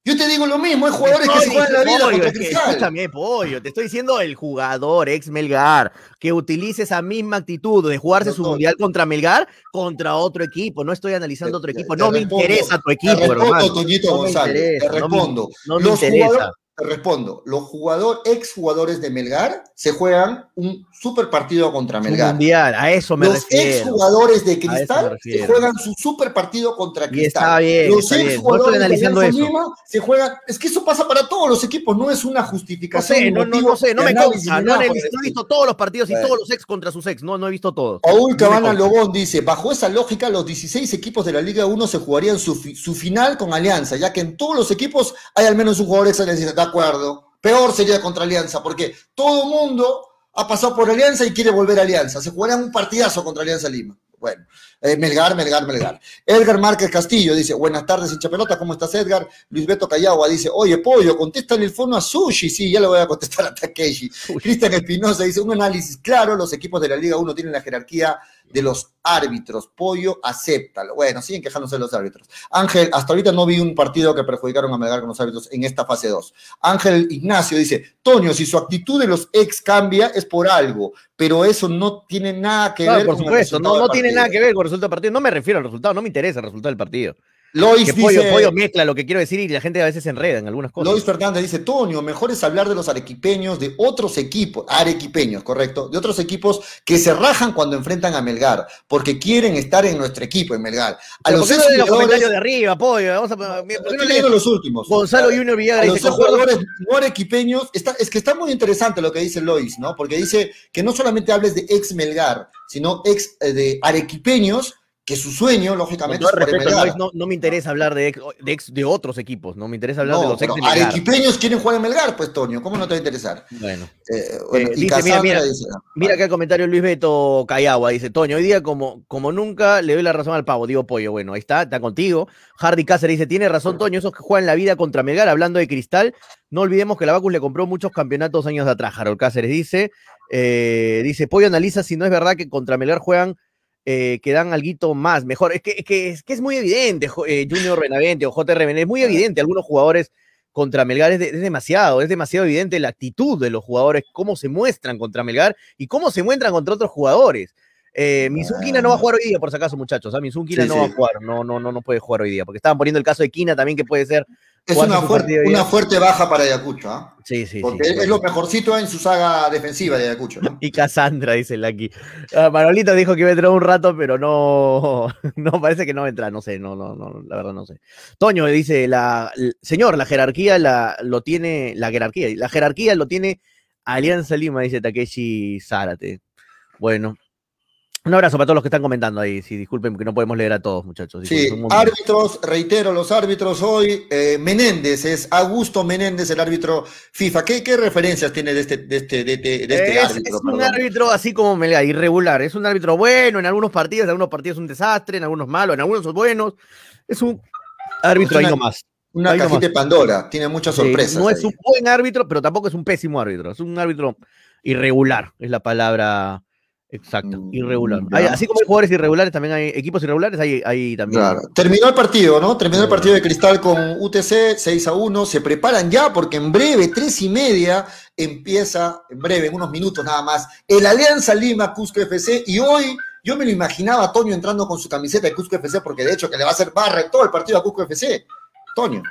Yo te digo lo mismo, hay jugadores que se juegan la vida contra es que Cristal. escúchame, pollo, te estoy diciendo el jugador ex Melgar que utilice esa misma actitud de jugarse su mundial contra Melgar contra otro equipo. No estoy analizando otro Te- equipo. te No me respondo, interesa tu Te equipo, respondo, hermano. Toñito González. te respondo. no me los interesa. Respondo. Los jugadores, ex jugadores de Melgar se juegan un super partido contra Su Melgar. mundial, a eso me los ex refiero. jugadores de Cristal se juegan su super partido contra Y Cristal. está bien, los está ex bien. No analizando de eso. Lima se juegan. Es que eso pasa para todos los equipos, no es una No justificación. sé, no, no, motivo no sé, no me consta. No, he visto, todos los partidos y todos los ex contra sus ex. No, no he visto todos. Paul Cabana. Lobón dice, bajo esa lógica, los 16 equipos de la Liga 1 se jugarían su final con Alianza, ya que en todos los equipos hay al menos un jugador ex Alianza. De acuerdo. Peor sería contra Alianza, porque todo mundo ha pasado por Alianza y quiere volver a Alianza. Se jugarían un partidazo contra Alianza Lima. Bueno, eh, Melgar, Melgar, Melgar. Edgar Márquez Castillo dice, buenas tardes, hincha pelota, ¿cómo estás, Edgar? Luis Beto Callagua dice, oye, pollo, contéstale el fono a Sushi. Sí, ya le voy a contestar a Takeshi. Cristian Espinosa dice, un análisis claro, los equipos de la Liga 1 tienen la jerarquía de los árbitros. Pollo, acéptalo. Bueno, siguen quejándose de los árbitros. Ángel, hasta ahorita no vi un partido que perjudicaron a Melgar con los árbitros en esta fase 2. Ángel Ignacio dice, Toño, si su actitud de los ex cambia es por algo, pero eso no tiene nada que Claro, ver por con el supuesto, resultado no, no tiene nada que ver con el del partido. No me refiero al resultado, no me interesa el resultado del partido. Lois Que pollo, dice, pollo mezcla lo que quiero decir y la gente a veces se enreda en algunas cosas. Lois Fernández dice, Toño, mejor es hablar de los arequipeños de otros equipos, arequipeños, correcto, de otros equipos que se rajan cuando enfrentan a Melgar, porque quieren estar en nuestro equipo, en Melgar. A los ¿Por qué no leen los comentarios de arriba, pollo? Vamos a, los últimos. Gonzalo Junior Villagra los dice, concuerdo jugadores no arequipeños, está, es que está muy interesante lo que dice Lois, ¿no? Porque dice que no solamente hables de ex Melgar, sino ex eh, de arequipeños, que su sueño, lógicamente, es Melgar. No, no me interesa hablar de ex, de ex de otros equipos, no me interesa hablar de los ex de Melgar. arequipeños quieren jugar en Melgar, pues, Toño, ¿cómo no te va a interesar? Bueno, Eh, bueno, Eh, y dice, mira, mira, dice, mira acá el comentario Luis Beto Cayagua, dice, Toño, hoy día como, como nunca le doy la razón al pavo, digo pollo, bueno, ahí está, está contigo. Hardy Cáceres dice, tiene razón Toño, esos que juegan la vida contra Melgar, hablando de Cristal, no olvidemos que la Bacus le compró muchos campeonatos años atrás, Harold Cáceres dice, eh, dice, pollo analiza si no es verdad que contra Melgar juegan eh, que dan algo más, mejor. Es que, es que, es que es muy evidente, eh, Junior Benavente o JR es muy evidente. Algunos jugadores contra Melgar es, de- es demasiado, es demasiado evidente la actitud de los jugadores, cómo se muestran contra Melgar y cómo se muestran contra otros jugadores. Eh, Mizukina no va a jugar hoy día, por si acaso, muchachos. Mizukina Sí, no sí. va a jugar, no, no, no, no puede jugar hoy día, porque estaban poniendo el caso de Quina también, que puede ser. Es una, fuerte, una baja para Ayacucho, ¿ah? Sí, sí, Porque sí. es lo mejorcito en su saga defensiva de Ayacucho, ¿no? <laughs> Y Cassandra, dice Lucky. Ah, Manolito dijo que iba a entrar un rato, pero no, <laughs> no, parece que no va a entrar, no sé, no, no, no, la verdad no sé. Toño dice, la, señor, la jerarquía la, lo tiene, la jerarquía, la jerarquía lo tiene Alianza Lima, dice Takeshi Zárate. Bueno, un abrazo para todos los que están comentando ahí, sí, disculpen que no podemos leer a todos, muchachos. disculpen, Sí, árbitros, reitero, los árbitros hoy, eh, Menéndez, es Augusto Menéndez, el árbitro FIFA. ¿Qué, qué referencias tiene de este, de este, de este, de este es, árbitro? es un perdón? árbitro así como Melgar, irregular. Es un árbitro bueno en algunos partidos, en algunos partidos es un desastre, en algunos malos, en algunos son buenos. Es un árbitro Es ahí nomás. Una ahí cajita nomás. de Pandora, tiene muchas Sí, sorpresas. no es un buen árbitro, pero tampoco es un pésimo árbitro. Es un árbitro irregular, es la palabra exacta. Mm, Irregular. Hay- así como hay jugadores irregulares, también hay equipos irregulares, hay, hay también. Claro. Terminó el partido, ¿no? Terminó el partido de Cristal con UTC 6 a 1. Se preparan ya porque en breve, tres y media, empieza, en breve, en unos minutos nada más, el Alianza Lima Cusco FC. Y hoy yo me lo imaginaba a Toño entrando con su camiseta de Cusco FC, porque de hecho que le va a hacer barra todo el partido a Cusco FC. Toño.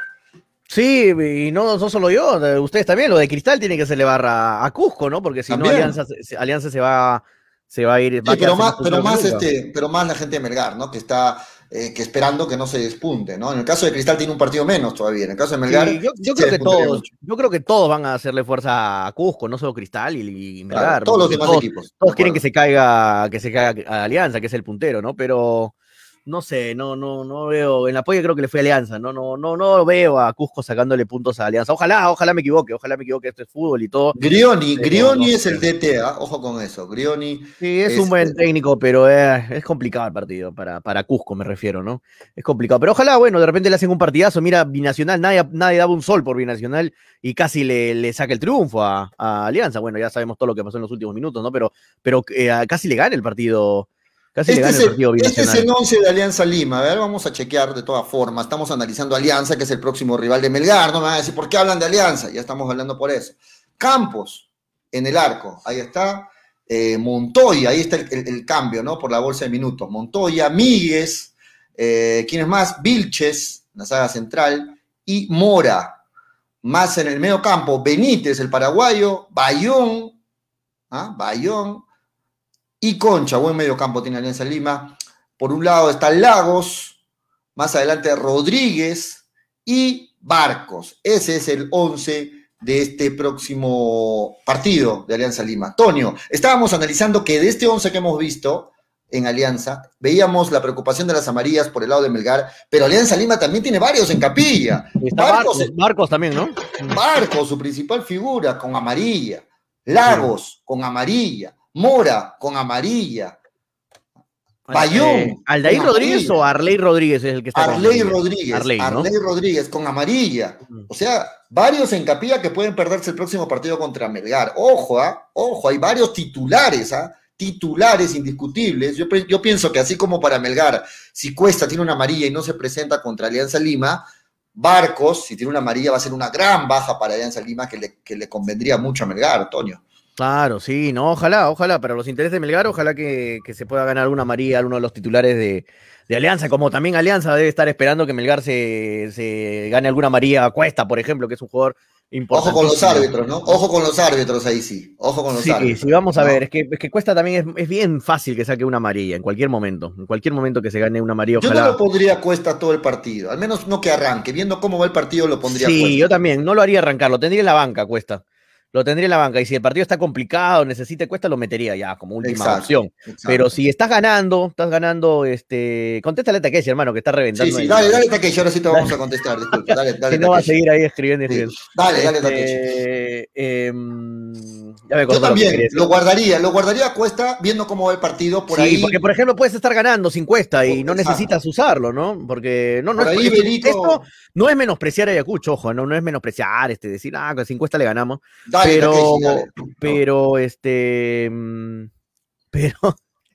Sí, y no, no solo yo, de- ustedes también, lo de Cristal tiene que se le barra a Cusco, ¿no? Porque si no. Alianza, Alianza se va, se va a ir. va a Sí, pero más, pero más este, pero más la gente de Melgar, ¿no? Que está eh, que esperando que no se despunte, ¿no? En el caso de Cristal tiene un partido menos todavía. En el caso de Melgar. Sí, yo, creo que todos, mucho. yo creo que todos van a hacerle fuerza a Cusco, no solo Cristal y, y Claro, Melgar. todos los demás todos, equipos. todos quieren que se caiga, que se caiga a Alianza, que es el puntero, ¿no? Pero no sé, no, no, no veo. En la polla creo que le fue a Alianza, no, no, no, no veo a Cusco sacándole puntos a Alianza. Ojalá, ojalá me equivoque, ojalá me equivoque, esto es fútbol y todo. Grioni, Pero Grioni no es el DT, ojo con eso. Grioni, Sí, es un buen técnico, pero es, es complicado el partido, para, para Cusco me refiero, ¿no? Es complicado. Pero ojalá, bueno, de repente le hacen un partidazo. Mira, Binacional, nadie, nadie daba un sol por Binacional y casi le, le saca el triunfo a, a Alianza. Bueno, ya sabemos todo lo que pasó en los últimos minutos, ¿no? Pero, pero eh, casi le gana el partido. Casi Este le es, gana el este es Binacional. el 11 de Alianza Lima. A ver, vamos a chequear de todas formas. Estamos analizando Alianza, que es el próximo rival de Melgar. No me van a decir por qué hablan de Alianza. Ya estamos hablando por eso. Campos, en el arco. Ahí está. Eh, Montoya, ahí está el, el- el cambio, ¿no? Por la bolsa de minutos. Montoya, Míguez, eh, ¿quién es más? Vilches, la saga central. Y Mora. Más en el medio campo, Benítez, el paraguayo. Bayón. ¿ah? Bayón y Concha, buen medio campo tiene Alianza Lima. Por un lado está Lagos, más adelante Rodríguez y Barcos. Ese es el 11 de este próximo partido de Alianza Lima. Tonio, estábamos analizando que de este 11 que hemos visto en Alianza, veíamos la preocupación de las amarillas por el lado de Melgar, pero Alianza Lima también tiene varios en capilla. Está Barcos, también, ¿no? Barcos, su principal figura, con amarilla. Lagos, con amarilla. Mora, con amarilla. Bayón, Eh, ¿Aldair con Rodríguez amarilla. o Arley Rodríguez es el que está con Arley amarilla? Rodríguez. Arley, Arley. Rodríguez, con amarilla. Mm. O sea, varios en capilla que pueden perderse el próximo partido contra Melgar. Ojo, ¿ah? Ojo, hay varios titulares, ¿ah? Titulares indiscutibles. Yo pienso que así como para Melgar, si Cuesta tiene una amarilla y no se presenta contra Alianza Lima, Barcos, si tiene una amarilla, va a ser una gran baja para Alianza Lima que le, que le convendría mucho a Melgar, Antonio. Claro, sí, no, ojalá, ojalá, para los intereses de Melgar, ojalá que, que se pueda ganar alguna María, alguno de los titulares de, de Alianza, como también Alianza debe estar esperando que Melgar se, se gane alguna María Cuesta, por ejemplo, que es un jugador importante. Ojo con los árbitros, ¿no? Ojo con los árbitros ahí sí. Ojo con los Sí, árbitros. sí, vamos a ¿no? ver, es que, es que Cuesta también es, es bien fácil que saque una amarilla en cualquier momento, en cualquier momento que se gane una María, Yo no ojalá. lo pondría Cuesta todo el partido, al menos no que arranque. Viendo cómo va el partido, lo pondría Sí, Cuesta. yo también, no lo haría arrancar, lo tendría en la banca, Cuesta. Lo tendría en la banca, y si el partido está complicado, necesita Cuesta, lo metería ya como última Exacto, opción. exacto. Pero si estás ganando, estás ganando, este. Contéstale a Takeshi, hermano, que está Sí, reventando. sí, el- dale, dale, Takeshi, ahora sí te vamos a contestar, disculpa. Dale, <laughs> dale, que no va a Takeshi. seguir ahí escribiendo y Sí. escribiendo. Dale, dale, Takeshi. Este, em, ya me Yo lo también lo guardaría, lo guardaría a Cuesta viendo cómo va el partido por sí, ahí. porque por ejemplo puedes estar ganando sin cuesta y no necesitas usarlo, ¿no? Porque no, no Por es- ahí esto, Benito- esto no es menospreciar a Ayacucho, ojo, no, no es menospreciar, este, decir, ah, con sin cuesta le ganamos, Dale, pero, pero, este, mm, <laughs> pero,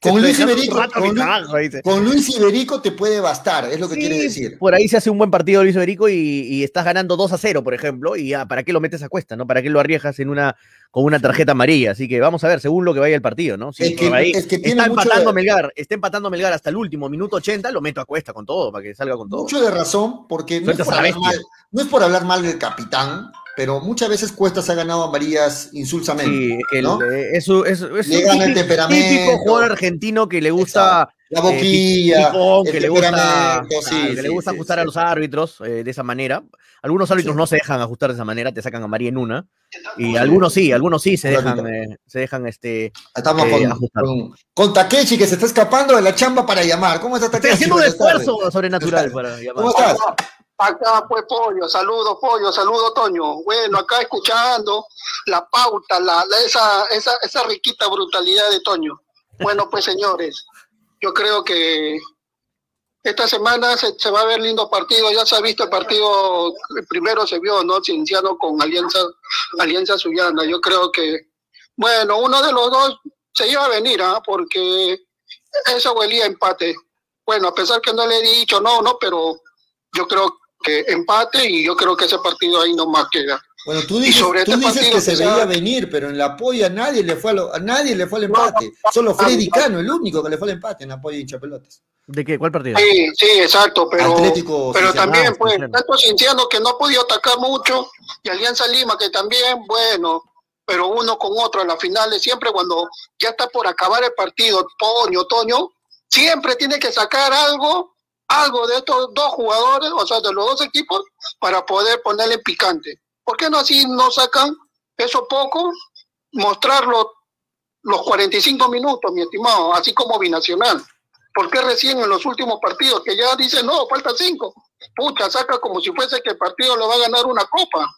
Con Luis Iberico, con trabajo, Luis Iberico te puede bastar, es lo que Sí, quiere decir. Por ahí se hace un buen partido Luis Iberico y, y estás ganando 2 a 0, por ejemplo, y ya, ¿para qué lo metes a cuesta, no? ¿Para qué lo arriesgas en una, con una tarjeta amarilla? Así que vamos a ver, según lo que vaya el partido, ¿no? Si Es que- por ahí es que tiene está empatando de- Melgar, está empatando Melgar hasta el último, minuto 80, lo meto a cuesta con todo, para que salga con todo. Mucho de razón, porque no es, por hablar mal, no es por hablar mal del capitán, pero muchas veces Cuesta se ha ganado amarillas insulsamente. Sí, el- ¿no? eh, es, un- es- temperamento. típico jugador argentino que le gusta La eh, boquilla, el que le gusta, temperamento, sí, claro, que le gusta sí, ajustar sí. a los árbitros eh, de esa manera. Algunos árbitros Sí. no se dejan ajustar de esa manera, te sacan a María en una. Y algunos sí, algunos sí se dejan, eh, se dejan este. Estamos eh, con, ajustar. con, con Takeshi que se está escapando de la chamba para llamar. ¿Cómo está Estoy Takeshi? haciendo un esfuerzo sobrenatural para llamar. ¿Cómo estás? Acá pues pollo, saludo pollo, saludo Toño. Bueno, acá escuchando la pauta, la, la- esa, esa, esa riquita brutalidad de Toño. Bueno, pues señores, yo creo que esta semana se, va a ver lindo partido. Ya se ha visto el partido, primero se vio, ¿no? Cienciano con Alianza, Alianza Suyana. Yo creo que, bueno, uno de los dos se iba a venir, ¿ah? Porque eso huelía empate. Bueno, a pesar que no le he dicho no, no, pero yo creo que empate y yo creo que ese partido ahí nomás queda. Bueno, tú Y dices, sobre tú este dices que se veía venir, pero en la polla nadie le fue a, lo- a nadie le fue al empate. Solo Freddy Cano, el único que le fue al empate en la polla hincha pelotas. ¿De qué? ¿Cuál partido? Sí, sí, exacto, pero, Atlético pero también, Ah, pues, tanto Cienciano que no ha podido atacar mucho, y Alianza Lima que también, bueno, pero uno con otro en las finales, siempre cuando ya está por acabar el partido, Toño, Toño, siempre tiene que sacar algo, algo de estos dos jugadores, o sea, de los dos equipos, para poder ponerle en picante. ¿Por qué no así no sacan eso poco, mostrarlo los 45 minutos, mi estimado, así como binacional? ¿Por qué recién en los últimos partidos que ya dicen, no, falta cinco? Pucha, saca como si fuese que el partido lo va a ganar una copa.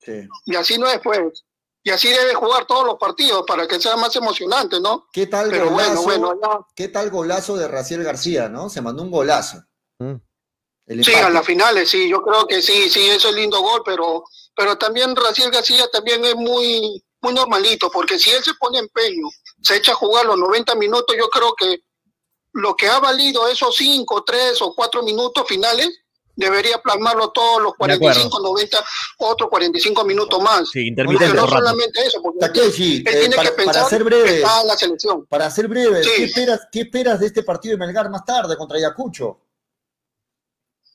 Sí. Y así no es, pues. Y así debe jugar todos los partidos para que sea más emocionante, ¿no? ¿Qué tal Pero golazo? bueno, bueno, ya. ¿Qué tal golazo de Raciel García, no? Se mandó un golazo. Mm. Sí, a las finales, sí, yo creo que sí, sí, eso es lindo gol, pero, pero también Raciel García también es muy, muy normalito, porque si él se pone empeño, se echa a jugar los 90 minutos, yo creo que lo que ha valido esos 5, 3 o 4 minutos finales, debería plasmarlo todos los De acuerdo. 45, 90, otros 45 minutos más. Sí, Porque intermitente. no solamente eso, porque Takeshi, él eh, tiene para, que para pensar ser que breve, está en la selección. para ser breve, Sí. ¿qué, esperas, ¿qué esperas de este partido de Melgar más tarde contra Ayacucho?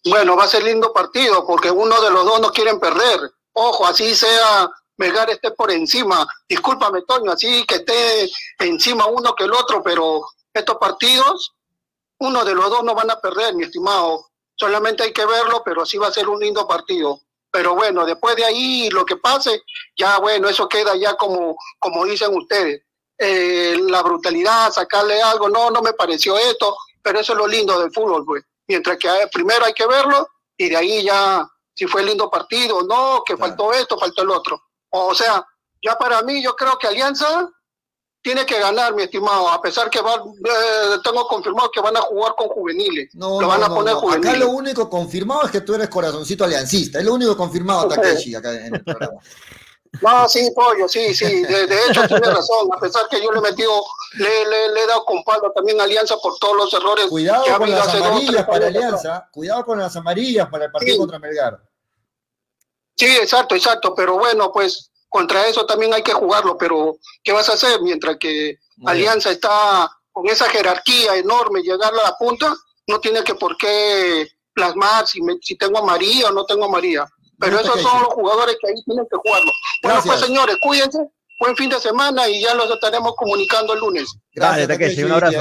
Bueno, va a ser lindo partido porque uno de los dos no quieren perder. Ojo, así sea Melgar esté por encima. Discúlpame, Toño, así que esté encima uno que el otro, pero estos partidos, uno de los dos no van a perder, mi estimado. Solamente hay que verlo, pero sí va a ser un lindo partido. Pero bueno, después de ahí lo que pase, ya bueno, eso queda ya como, como dicen ustedes. Eh, la brutalidad, sacarle algo, no, no me pareció esto, pero eso es lo lindo del fútbol, pues. Mientras que eh, primero hay que verlo y de ahí ya, si fue lindo partido, no, que Claro. faltó esto, faltó el otro. O sea, ya para mí yo creo que Alianza tiene que ganar, mi estimado, a pesar que va, eh, tengo confirmado que van a jugar con juveniles. No, lo no, van a no, poner no. Acá juveniles. lo único confirmado es que tú eres corazoncito aliancista. Es lo único confirmado, Takeshi, acá en el programa. <laughs> No, sí, pollo, sí, sí. De, de hecho, tiene razón. A pesar que yo le he metido, le, le, le he dado con palo también a Alianza por todos los errores Cuidado que ha con las amarillas para. Alianza. Cuidado con las amarillas para el partido Sí. contra Melgar. Sí, exacto, exacto. Pero bueno, pues contra eso también hay que jugarlo. Pero, ¿qué vas a hacer mientras que Muy Alianza está con esa jerarquía enorme, llegar a la punta? No tiene que por qué plasmar si, me- si tengo a María o no tengo a María. Pero esos son los jugadores que ahí tienen que jugarlo. Bueno, Gracias. pues señores, cuídense. Buen fin de semana y ya los estaremos comunicando el lunes. Gracias, Dale, Takeshi, un abrazo.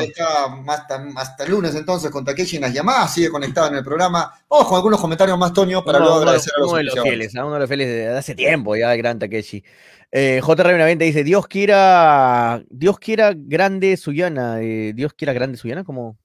hasta, hasta el lunes entonces con Takeshi en las llamadas. Sigue conectado en el programa. Ojo, algunos comentarios más, Toño, para Uno- luego uno, agradecer a los uno de los fieles, ¿ah? uno de los fieles de hace tiempo ya, el gran Takeshi. Eh, Benavente dice, Dios quiera, Dios quiera grande Suyana, eh, Dios quiera grande Suyana, como...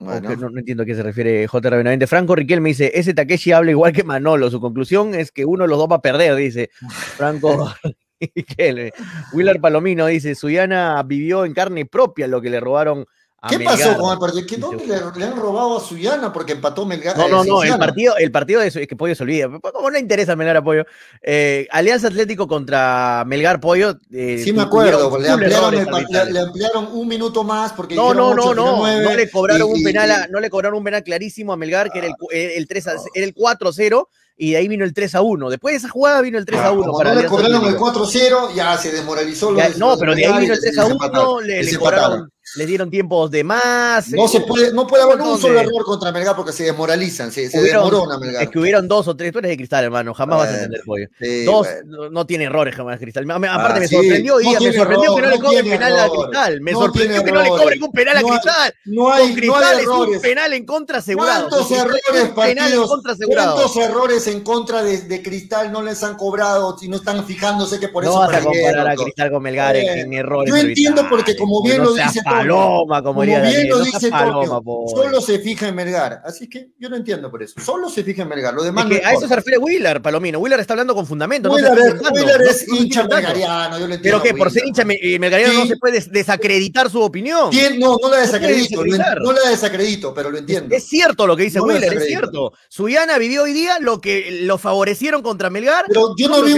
Bueno. no, no entiendo a qué se refiere JR Benavente. Franco Riquel me dice, ese Takeshi habla igual que Manolo, su conclusión es que uno de los dos va a perder, dice <laughs> Franco Riquel. Willard Palomino dice, Suyana vivió en carne propia lo que le robaron ¿Qué Melgar. pasó con el partido? ¿Qué, ¿Dónde le, le han robado a Suyana porque empató Melgar? No, eh, no, no, el partido, el partido de es que Pollo se olvida. Como no interesa Melgar a Pollo. eh, Alianza Atlético contra Melgar Pollo. eh, Sí, me acuerdo, le ampliaron, le, le ampliaron un minuto más porque No, no, no, no, no le cobraron y- un penal, a- no le cobraron un penal clarísimo a Melgar, que era el, el 3 a, era el 4-0, y de ahí vino el 3 a 1. Después de esa jugada vino el 3 a 1 Como para no le cobraron el Atlético. 4-0, ya se desmoralizó Ya, no, pero de ahí vino el 3 se a empataron, 1, le, le cobraron, empataron. le dieron tiempos de más. No eh, se puede, no puede haber un solo error contra Melgar porque se desmoralizan, se, se Hubieron- desmorona Melgar. Es que hubieron dos o tres, tú eres de cristal, hermano, jamás vas a Bueno, entender, pollo. Sí, Dos, bueno. no, no tiene errores jamás Cristal. Me- Aparte Ah, me sí, sorprendió, no me sorprendió error, que no le no cobren tiene penal a error, Cristal. Me no sorprendió que no le cobren un penal a No Cristal. No hay, Con no Cristal hay es un errores. penal en contra asegurado. ¿Cuántos errores un penal en partidos? contra asegurado. ¿Cuántos errores en contra de, de Cristal no les han cobrado si no están fijándose que por no eso vas a comparar a? Cristal con Melgar en, errores. yo entiendo porque como bien no lo dice paloma, como, Como diría bien lo no dice seas paloma, solo se fija en Melgar. Así que yo no entiendo por eso. Solo se fija en Melgar. Lo demás Es que no a eso se refiere Willard, Palomino. Willard está hablando con fundamento. no está es, no- es no hincha melgariano, yo lo entiendo. Pero que por ser hincha eh, melgariano no se puede des- desacreditar su opinión. Tien- No, no la desacredito, lo no la desacredito, pero lo entiendo. Es cierto lo que dice No lo Wheeler, es cierto. Suyana vivió hoy día lo que lo favorecieron contra Melgar. Pero yo no lo vi,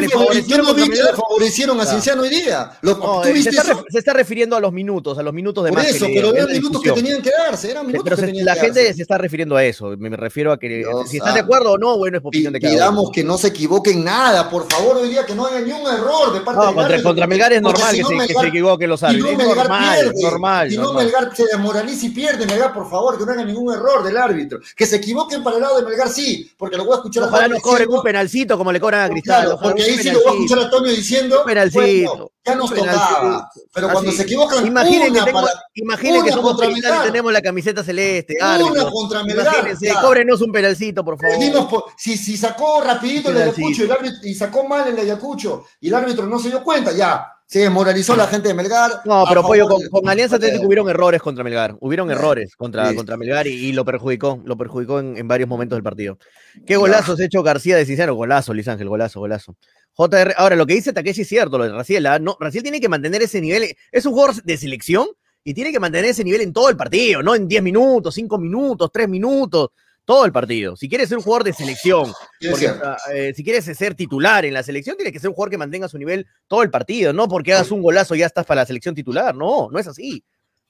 yo no vi que Melgar. favorecieron a. Cienciano hoy día. Lo, No, ¿Tú eh, viste se, está, se está refiriendo a los minutos, a los minutos de Por eso, pero eran minutos que tenían que darse, eran minutos Pero que se- tenían la que gente darse. se está refiriendo a eso. Me, me refiero a que Dios si estás de acuerdo o no, bueno, es Pi- opinión de cada Pidamos uno. que no se equivoquen nada, por favor, hoy día que no haya ni un error de parte No, del contra, contra Melgar es normal si que, no se, que se equivoquen los Si árbitros. no, es normal, pierde. normal. Si no, normal. Melgar se desmoraliza y pierde. Melgar, por favor, que no haga ningún error del árbitro. Que se equivoquen para el lado de Melgar, sí, porque lo voy a escuchar a Ojalá nos cobren un penalcito como le cobran a Cristal. Claro, ojalá porque ahí sí lo voy a escuchar a Toño diciendo, penalcito, ya nos tocaba. Pero cuando se equivocan Imaginen que, tengo- para, imaginen que una somos y tenemos la camiseta celeste. Una árbitros. contra Melgar, Imagínense, cóbrenos un penalcito, por favor. Por- si, si sacó rapidito el. Ayacucho y, el árbitro- y sacó mal el Ayacucho y el árbitro no se dio cuenta, ya. Se desmoralizó la gente de Melgar. No, pero favor Pollo, con, con Alianza Atlético hubieron errores contra Melgar. Hubieron errores contra, sí. contra Melgar y, y lo perjudicó. Lo perjudicó en, en varios momentos del partido. Qué golazos ha hecho García de Cinciano. Golazo, Luis Ángel, golazo, golazo. JR, ahora lo que dice Takeshi es cierto, lo de Raciel. ¿ah? No, Raciel tiene que mantener ese nivel. Es un jugador de selección y tiene que mantener ese nivel en todo el partido, no en 10 minutos, 5 minutos, 3 minutos, todo el partido. Si quieres ser un jugador de selección, porque, ah, eh, si quieres ser titular en la selección, tienes que ser un jugador que mantenga su nivel todo el partido, no porque hagas un golazo ya estás para la selección titular, no, no es así.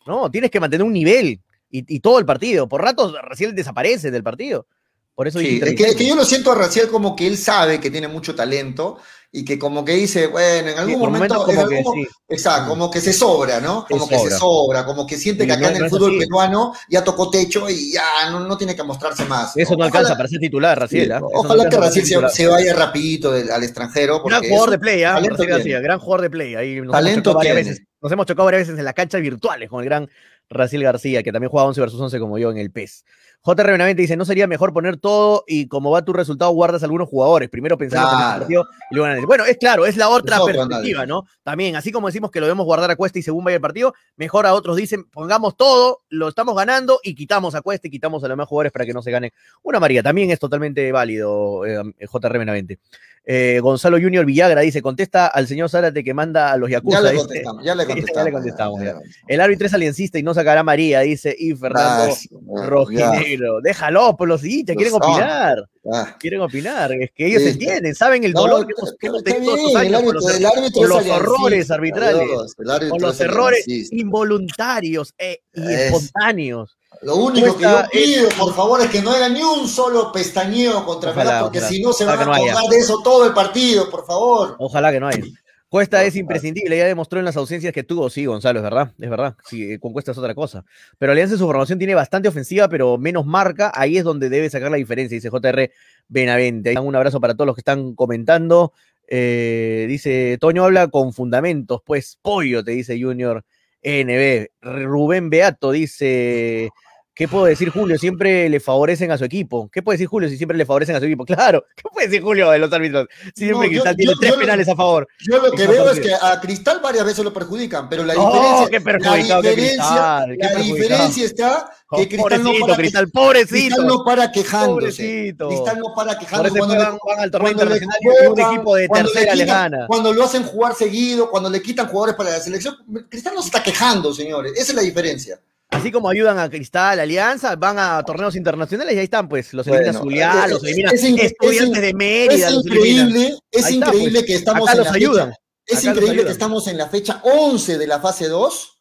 No, tienes que mantener un nivel y, y todo el partido. Por ratos recién desaparece del partido. Por eso Sí, es que, es 36. que yo lo siento a Raciel como que él sabe que tiene mucho talento y que como que dice, bueno, en algún momento, en que algún- sí. exacto, como que se sobra, ¿no? Se Como que se sobra. como que siente que acá no- en el no fútbol así. peruano ya tocó techo y ya no, no tiene que mostrarse más. Eso no Ojalá- alcanza para ser titular, Raciel. sí, ¿ah? Ojalá que Raciel se, vaya rapidito del- al extranjero. Gran porque jugador de play, ¿ah? García, gran jugador de play. Ahí nos Talento tiene. veces. Nos hemos chocado varias veces en las canchas virtuales con el gran Raciel García, que también juega 11 versus 11 como yo en el PES. JR Benavente dice, ¿no sería mejor poner todo y como va tu resultado guardas algunos jugadores? Primero pensamos en el Claro. partido y luego. Bueno, es claro, es la otra Es perspectiva. ¿no? También, así como decimos que lo debemos guardar a Cuesta y según vaya el partido, mejor a otros dicen, pongamos todo, lo estamos ganando y quitamos a Cuesta y quitamos a los demás jugadores para que no se gane una María. También es totalmente válido, eh, JR Benavente. Eh, Gonzalo Junior Villagra dice, contesta al señor Zárate que manda a los Yakuza. Ya le contestamos, ya le Ya le contestamos. contestamos, ya. ya. El árbitro es aliencista y no sacará a María, dice, y Fernando Ah, sí, Rojinegro. Déjalo, pues los hinchas quieren opinar. ya. Quieren opinar. Es que ellos Sí. entienden, saben el No, dolor que hemos, que hemos tenido estos años con los, con los horrores arbitrales, Dios, con los es errores involuntarios e, y Es- espontáneos. Lo único que yo pido, por favor, es que no haya ni un solo pestañeo contra Ojalá, Melgar, porque si no se van a no acordar de eso todo el partido, por favor. Ojalá que no haya. Cuesta es imprescindible, ya demostró en las ausencias que tuvo, sí, Gonzalo, es verdad, es verdad. Sí, eh, con Cuesta es otra cosa. Pero Alianza en su formación tiene bastante ofensiva, pero menos marca. Ahí es donde debe sacar la diferencia, dice JR Benavente. Un abrazo para todos los que están comentando. Eh, dice, Toño habla con fundamentos, pues pollo, te dice Junior NB. Rubén Beato dice, ¿qué puedo decir Julio? Siempre le favorecen a su equipo. ¿Qué puede decir Julio si siempre le favorecen a su equipo? <laughs> Claro, ¿qué puede decir Julio de los árbitros? Si siempre No, yo- Cristal tiene yo- tres yo lo- penales a favor. Yo lo que veo es que a Cristal varias veces lo perjudican, pero la Oh, diferencia, qué perjudicado, la qué diferencia, Cristal, qué la perjudicado. diferencia está que Cristal no para, Cristal, pobrecito. Cristal no para quejándose. Pobrecito. Cristal no para quejándose cuando, van, van al torneo internacional y un convocan, equipo de cuando le quitan-. Cuando lo hacen jugar seguido, cuando le quitan jugadores para la selección, Cristal no se está quejando, señores. Esa es la diferencia. Así como ayudan a Cristal, Alianza, van a torneos internacionales y ahí están, pues, los elimina Bueno, es- los elimina es in- es estudiantes de Mérida, Es increíble, es está, increíble pues. que estamos Acá en los la ayudan. fecha- es Acá increíble que estamos en la fecha 11 de la fase 2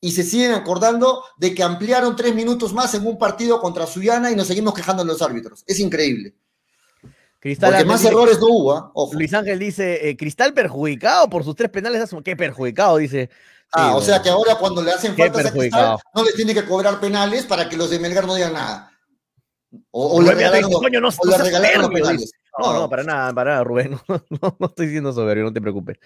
y se siguen acordando de que ampliaron tres minutos más en un partido contra Suyana y nos seguimos quejando de los árbitros. Es increíble. Cristal Porque Ángel más dice- errores no hubo. Ojo. Luis Ángel dice, eh, Cristal perjudicado por sus tres penales. ¿Qué perjudicado? Dice. Ah, Sí, o sea que ahora cuando le hacen Qué faltas a Cristal, perjudicado. no le tiene que cobrar penales para que los de Melgar no digan nada. O, o le regalaron, coño, no- o no le seas regalaron los soberbio, penales. dice. No, no, para nada, para nada, Rubén. <laughs> No, no, no estoy siendo soberbio, no te preocupes.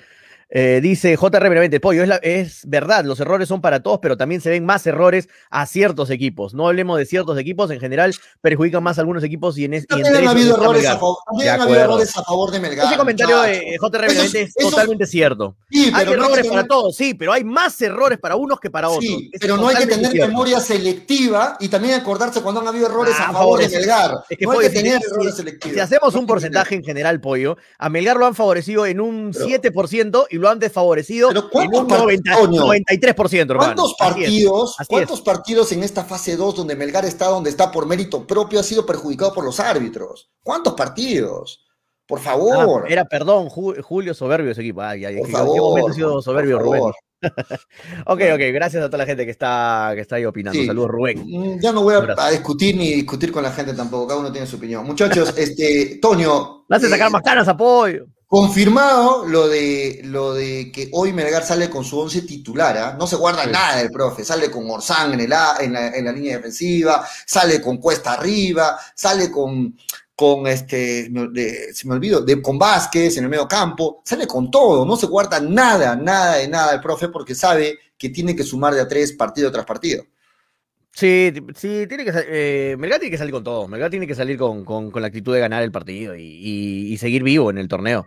Eh, dice JR brevemente, Pollo, es, la- es verdad, los errores son para todos, pero también se ven más errores a ciertos equipos. No hablemos de ciertos equipos, en general perjudican más a algunos equipos y en, es- y También han habido errores a favor, también De han habido acuerdo. errores a favor de Melgar. Ese comentario de JR Esos- brevemente es totalmente cierto. Sí, Hay pero no errores para tener- todos, sí, pero hay más errores para unos que para otros. Sí, pero no hay que tener cierto. memoria selectiva y también acordarse cuando han habido errores Ah, a favor de. Melgar. Es que, no hay Pollo, que si- tener si- errores selectivos. Si hacemos No un porcentaje en general, Pollo, a Melgar lo han favorecido en un 7% y lo han desfavorecido Pero en ¿cuántos un par- 90 Toño, 93%, hermano. ¿Cuántos Así es. partidos, así cuántos partidos en esta fase 2 donde Melgar está donde está por mérito propio ha sido perjudicado por los árbitros? ¿Cuántos partidos? Por Ah, favor. era, perdón, Ju- Julio Soberbio ese equipo. Ay, ay, Por ¿en qué favor, momento ha sido soberbio Rubén? <laughs> ok, ok, gracias a toda la gente que está, que está ahí opinando. Sí. Saludos, Rubén. Mm, Ya no voy a, discutir ni discutir con la gente tampoco, cada uno tiene su opinión. Muchachos, <laughs> este, Toño, Me hace eh, sacar más canas, apoyo. Confirmado lo de, lo de que hoy Melgar sale con su once titular, ¿ah? no se guarda Sí. nada del profe, sale con Orsán en, el, en, la, en la línea defensiva, sale con Cuesta arriba, sale con, con este, de- se me olvidó, de, con Vázquez en el medio campo, sale con todo, no se guarda nada, nada de nada del profe porque sabe que tiene que sumar de a tres partido tras partido. Sí, sí, tiene que eh, Melgar tiene que salir con todo. Melgar tiene que salir con, con- con la actitud de ganar el partido y, y- y seguir vivo en el torneo.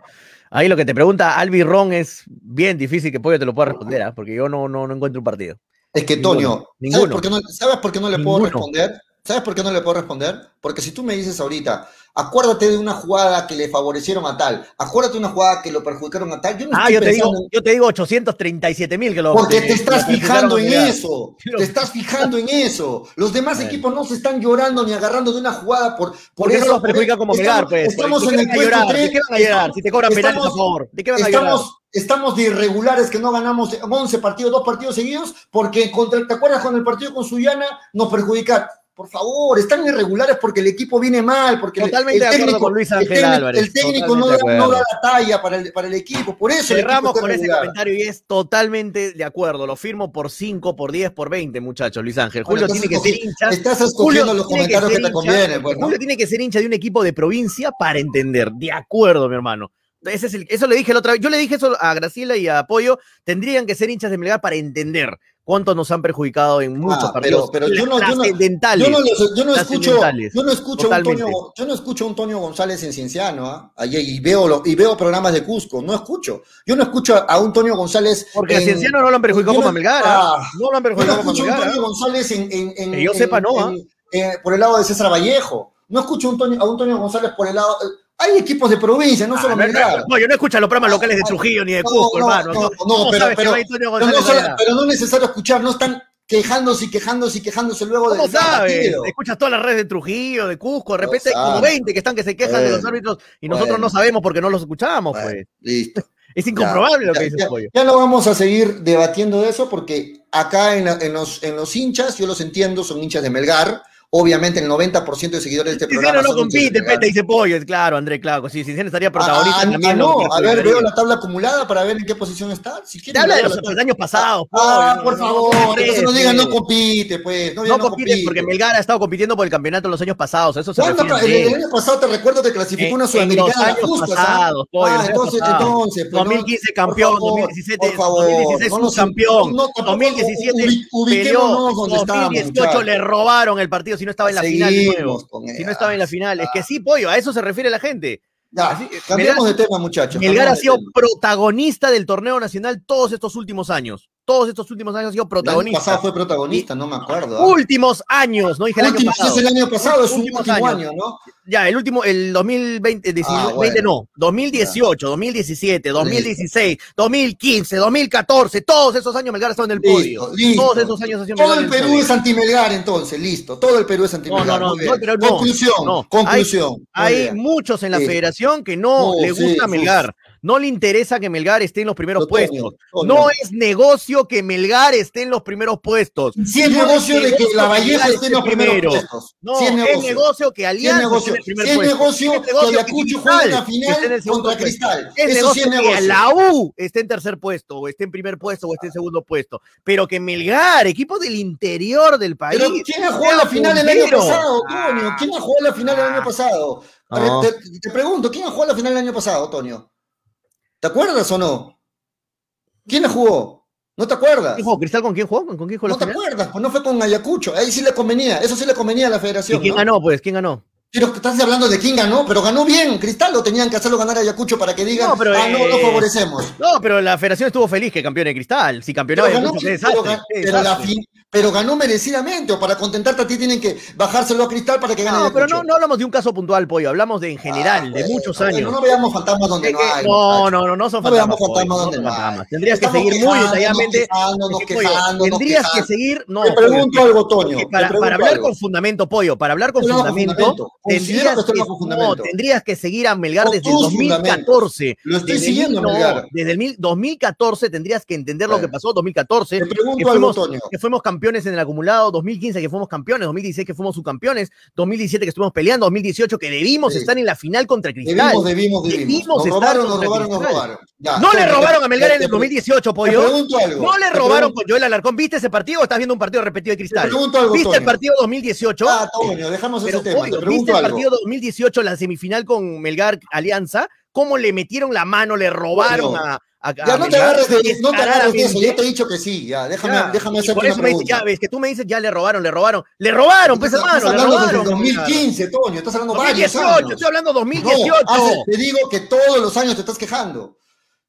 Ahí lo que te pregunta Albi Ron es bien difícil que Pollo te lo pueda responder, ¿ah? porque yo no, no, no encuentro un partido. Es que, Ninguno, Toño, ¿sabes por, qué no, ¿sabes por qué no le puedo responder? ¿Sabes por qué no le puedo responder? Porque si tú me dices ahorita, acuérdate de una jugada que le favorecieron a tal, acuérdate de una jugada que lo perjudicaron a tal, yo no Ah, estoy yo te digo, en- yo te digo 837 mil que lo Porque que- te estás fijando en perjudicaron eso, te estás fijando en eso. Los demás equipos no se están llorando ni agarrando de una jugada por, por Porque eso. no los perjudica como estamos, pues. estamos ¿De en el puesto llorar? 3. ¿De qué van a llorar? Si te cobran penales estamos- favor, ¿de qué van a llorar? Estamos, de irregulares que no ganamos 11 partidos, dos partidos seguidos, porque contra, ¿te acuerdas con el partido con Suyana nos perjudica? Por favor, están irregulares porque el equipo viene mal, porque Totalmente el, de técnico, con Luis el técnico- Álvarez, el técnico no da, no da la talla para el, para el equipo, por eso Cerramos con ese comentario y es totalmente de acuerdo. Lo firmo por 5, por 10, por 20, muchachos, Luis Ángel. Bueno, Julio tiene que ser hincha. Estás Julio escogiendo los tiene comentarios que, te hincha- convienen, pues, ¿no? Julio tiene que ser hincha de un equipo de provincia para entender. De acuerdo, mi hermano. Ese es el- eso le dije la otra vez. Yo le dije eso a Graciela y a Pollo. Tendrían que ser hinchas de Melgar para entender cuánto nos han perjudicado en muchos Ah, partidos pero- pero yo no- yo no-. Yo no, los- yo no escucho, yo no escucho, a un Totalmente. Toño, yo no escucho a un Toño González en Cienciano. Ayer, y veo lo- y veo programas de Cusco, no escucho. Yo no escucho a un Toño González. Porque a en- Cienciano no lo han perjudicado como a Melgar. ah, ¿ah? No lo han perjudicado como a escucho a Melgar. ¿ah? González en, en- en- Que yo sepa, no, eh, por el lado de César Vallejo. No escucho a un Toño, a un Toño González por el lado. Hay equipos de provincia, no Ah, solo Melgar. no, yo no escucho los programas locales de Trujillo ni de Cusco, no, hermano. no, ¿no? no, ¿Cómo pero- no solo- pero es necesario escuchar, no están quejándose y quejándose y quejándose luego de ¿Cómo sabes? Escuchas todas las redes de Trujillo, de Cusco, de repente hay como sabes. 20 que están que se quejan de los árbitros y nosotros bueno. no sabemos porque no los escuchamos, Bueno, pues. listo. <laughs> Es incomprobable lo que dice Pollo. ya no vamos a seguir debatiendo de eso porque acá en los, en los hinchas, yo los entiendo, son hinchas de Melgar. Obviamente el 90% de seguidores de este Cinciano programa no compite, Melgar. pete, dice Pollo. Claro, André, claro. Sí, Cinciano estaría Ah, protagonista ah, también. ah, no, que a ver, veo la tabla acumulada para ver en qué posición está. Si Te quieren, habla de los la tabla. años pasados, Ah, Pollo. por No, favor, no entonces no compite. digan no compite, pues. No, No compite porque Melgar ha estado compitiendo por el campeonato en los años pasados. Eso se refiere El, el año pasado te recuerdo que clasificó En- una en sudamericana los años justas, ¿ah? pasados, pollo, Ah, los años entonces, pasados. entonces, pues, no, 2015 campeón, por favor, 2017, por favor, 2016 no nos- subcampeón, no, tampoco 2017 ubi- peleó, ubiquémonos donde estamos, 2018 muchachos. le robaron el partido si no estaba en la final de nuevo. Si no estaba en la final. Es que sí, pollo, a eso se refiere la gente. Ya, Así- cambiamos Melgar- de tema, muchachos. Melgar ha sido protagonista del torneo nacional todos estos últimos años. Todos estos últimos años ha sido El año protagonista. pasado fue protagonista, no me acuerdo. ¿ah? Últimos años, no dije el año Último, pasado. es el año pasado, es Últimos último años. año, ¿no? Ya, el último, el 2020, 19, Ah, bueno. no, 2018, 2017, 2016, 2015, 2014, todos esos años Melgar estaba en el podio. Listo, listo. Todos esos años ha sido Todo el en Perú es anti-Melgar, entonces, listo. Todo el Perú es anti-Melgar. No, no, no, no, conclusión, no. conclusión. Hay bien. muchos en la federación que no, le gusta sí. Melgar. No le interesa que Melgar esté en los primeros puestos. No es negocio que Melgar esté en los primeros puestos. Si es No negocio de que negocio la Valleja esté en los primeros primero. puestos. No, Si es, es negocio. negocio. que Si es Alianza esté negocio, en el primer si es puesto. negocio Es que negocio Ayacucho juegue en la final esté en el segundo contra puesto. Cristal. Es Eso sí negocio es que negocio. la U esté en tercer puesto, o esté en primer puesto, o esté en segundo puesto. Pero que Melgar, equipo del interior del país. Pero ¿quién ha jugado la final el año pasado, Toño? ¿Quién ha jugado la final el año pasado? A ver, No. te, te pregunto, ¿quién ha jugado la final el año pasado, Toño? ¿Te acuerdas o no? ¿Quién la jugó? ¿No te acuerdas? ¿Quién jugó? ¿Cristal con quién jugó? ¿Con quién jugó la No te acuerdas, pues no fue con Ayacucho. Ahí sí le convenía, eso sí le convenía a la ¿Y federación. quién ¿no? ganó? Pues, ¿quién ganó? Pero estás hablando de quién ganó, pero ganó bien. Cristal lo tenían que hacerlo ganar a Ayacucho para que digan, No, pero, ah, no, no eh, favorecemos. No, pero la federación estuvo feliz que campeón de Cristal. Si campeonaba Pero ganó, pero, pero la pero ganó merecidamente, o para contentarte a ti tienen que bajárselo a Cristal para que gane No, pero no, no hablamos de un caso puntual, Pollo. Hablamos de en general, Ah, de bueno, muchos bueno, años. No veamos fantasmas donde Es no hay. no, no, no, no son No fantasmas. veamos fantasmas donde no fantasmas. Tendrías que seguir muy detalladamente. tendrías que seguir. No, Te pregunto algo, Toño. para, pregunto para hablar algo. con fundamento, Pollo, para hablar con fundamento, tendrías que con fundamento. no, tendrías que seguir a Melgar desde el tus 2014. Lo estoy siguiendo, Melgar. Desde el mil- 2014 tendrías que entender lo que pasó en 2014. Te pregunto algo, Toño. que fuimos campeones en el acumulado, 2015 que fuimos campeones, 2016 que fuimos subcampeones, 2017 que estuvimos peleando, 2018 que debimos Sí. estar en la final contra Cristal. Debimos, debimos, debimos. Debimos Nos estar robaron, nos robaron, nos robaron. Ya, no le robaron a Melgar te- en el te- 2018, Te Pollo. algo. No le robaron con Joel Alarcón. ¿Viste ese partido o estás viendo un partido repetido de Cristal? pregunto algo, ¿Viste el partido 2018? Ah, Toño, dejamos Pero, ese tema. Pollo, Te ¿viste el partido 2018, la semifinal con Melgar Alianza? ¿Cómo le metieron la mano, le robaron Bueno, a, a, a Ya no te agarres de, no te agarres de eso. Yo te he dicho que sí. Ya, déjame, Ya, déjame y hacerte por una eso me pregunta. ya ves, que tú me dices, ya le robaron, le robaron. Le robaron, pues Estás hermano, le hablando desde robaron. 2015, Toño. Estás hablando varios 2018, años. estoy hablando No, 2018. hace- te digo que todos los años te estás quejando.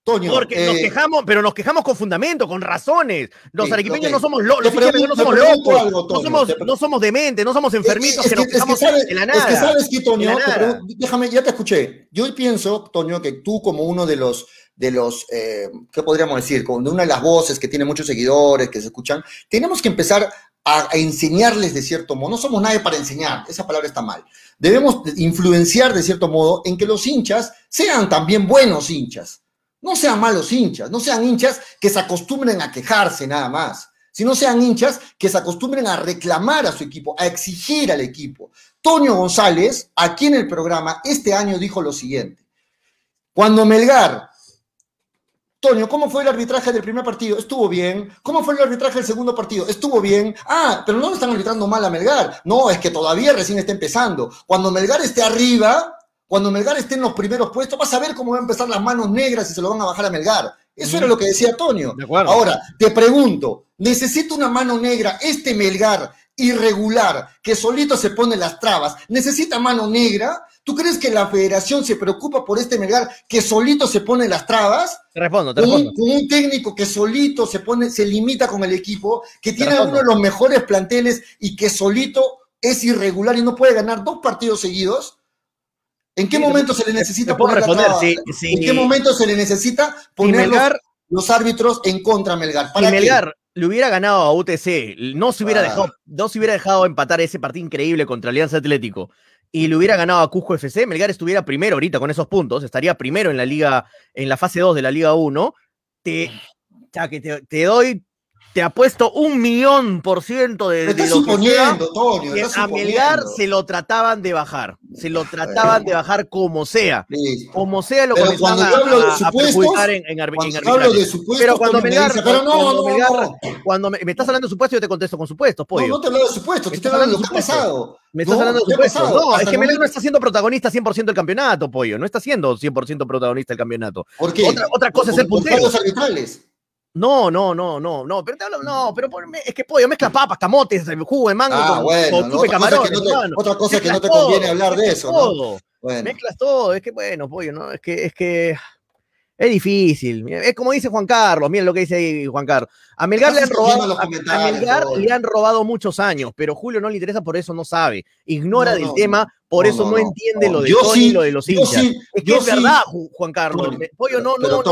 Toño, Porque nos eh, quejamos, pero nos quejamos con fundamento, con razones. Los Sí, arequipeños no somos locos, Te los hinchas no pregunto- somos pregunto locos, algo, no somos, no somos dementes, no somos enfermitos es que nos es que quejamos sabes- de la Es nada. que sabes que, Toño, te déjame, ya te escuché. Yo pienso, Toño, que tú como uno de los, de los, eh, ¿qué podríamos decir? Como de una de las voces que tiene muchos seguidores, que se escuchan, tenemos que empezar a, a enseñarles de cierto modo. No somos nadie para enseñar, esa palabra está mal. Debemos influenciar de cierto modo en que los hinchas sean también buenos hinchas. No sean malos hinchas, no sean hinchas que se acostumbren a quejarse nada más, sino sean hinchas que se acostumbren a reclamar a su equipo, a exigir al equipo. Toño González, aquí en el programa, este año dijo lo siguiente. Cuando Melgar, Toño, ¿cómo fue el arbitraje del primer partido? Estuvo bien. ¿Cómo fue el arbitraje del segundo partido? Estuvo bien. Ah, pero no lo están arbitrando mal a Melgar. No, es que todavía recién está empezando. Cuando Melgar esté arriba, cuando Melgar esté en los primeros puestos, vas a ver cómo van a empezar las manos negras y se lo van a bajar a Melgar. Eso era lo que decía Toño. De. Ahora, te pregunto, ¿necesita una mano negra este Melgar irregular que solito se pone las trabas? ¿Necesita mano negra? ¿Tú crees que la federación se preocupa por este Melgar que solito se pone las trabas? Te respondo, te Con respondo. un, con un técnico que solito se pone, se limita con el equipo, que tiene uno de los mejores planteles y que solito es irregular y no puede ganar dos partidos seguidos. ¿En qué Sí, momento se le necesita poner la responder, traba? sí, sí. ¿En qué momento se le necesita Si poner los, Melgar, los árbitros en contra a Melgar? si ¿Para qué? Melgar le hubiera ganado a UTC, no se hubiera Ah. dejado, no se hubiera dejado empatar ese partido increíble contra Alianza Atlético y le hubiera ganado a Cusco FC, Melgar estuviera primero ahorita con esos puntos, estaría primero en la liga, en la fase 2 de la Liga 1. Te, ya que te, te doy, te apuesto un millón por ciento de, Me de lo que suponiendo, que estás a Melgar se lo trataban de bajar, se lo trataban de bajar como sea. Listo. Como sea lo comenzaban cuando yo hablo de a- supuestos, en, en, arbi- en Cuando hablo de supuestos, Pero cuando me Melgar, dice, pero no, cuando no, Melgar- no. cuando me, me estás hablando de supuestos, yo te contesto con supuestos, pollo. no te hablo de supuestos, te Me estoy estás hablando de lo que ha pasado. me estás No, hablando de ¿qué ha supuestos. pasado? No, es que el Melgar no está siendo protagonista 100% del campeonato, pollo. No está siendo 100% protagonista del campeonato. ¿Por qué? Otra- otra cosa es ser Por- por puntero. arbitrales. No, no, no, no, no. Pero te hablo, no, pero por- es que pollo mezcla papas, camotes, jugo de mango Ah, con, bueno, con no, chupe otra cosa camarones, que no te- hermano. otra cosa que no te Mezclas conviene todo, hablar de eso, ¿no? todo. Bueno, Mezclas todo, es que bueno, pollo, ¿no? Es que, es que Es difícil. Es como dice Juan Carlos, miren lo que dice ahí Juan Carlos. A Melgar, le han, robado, a- Melgar le han robado muchos años, pero Julio no le interesa, por eso no sabe. Ignora No, del no, tema, por no, eso no, no, no. entiende No, lo de yo Tony sí, y lo de los hinchas. sí, es que es sí. verdad, Ju- Juan Carlos. Pollo no, no, no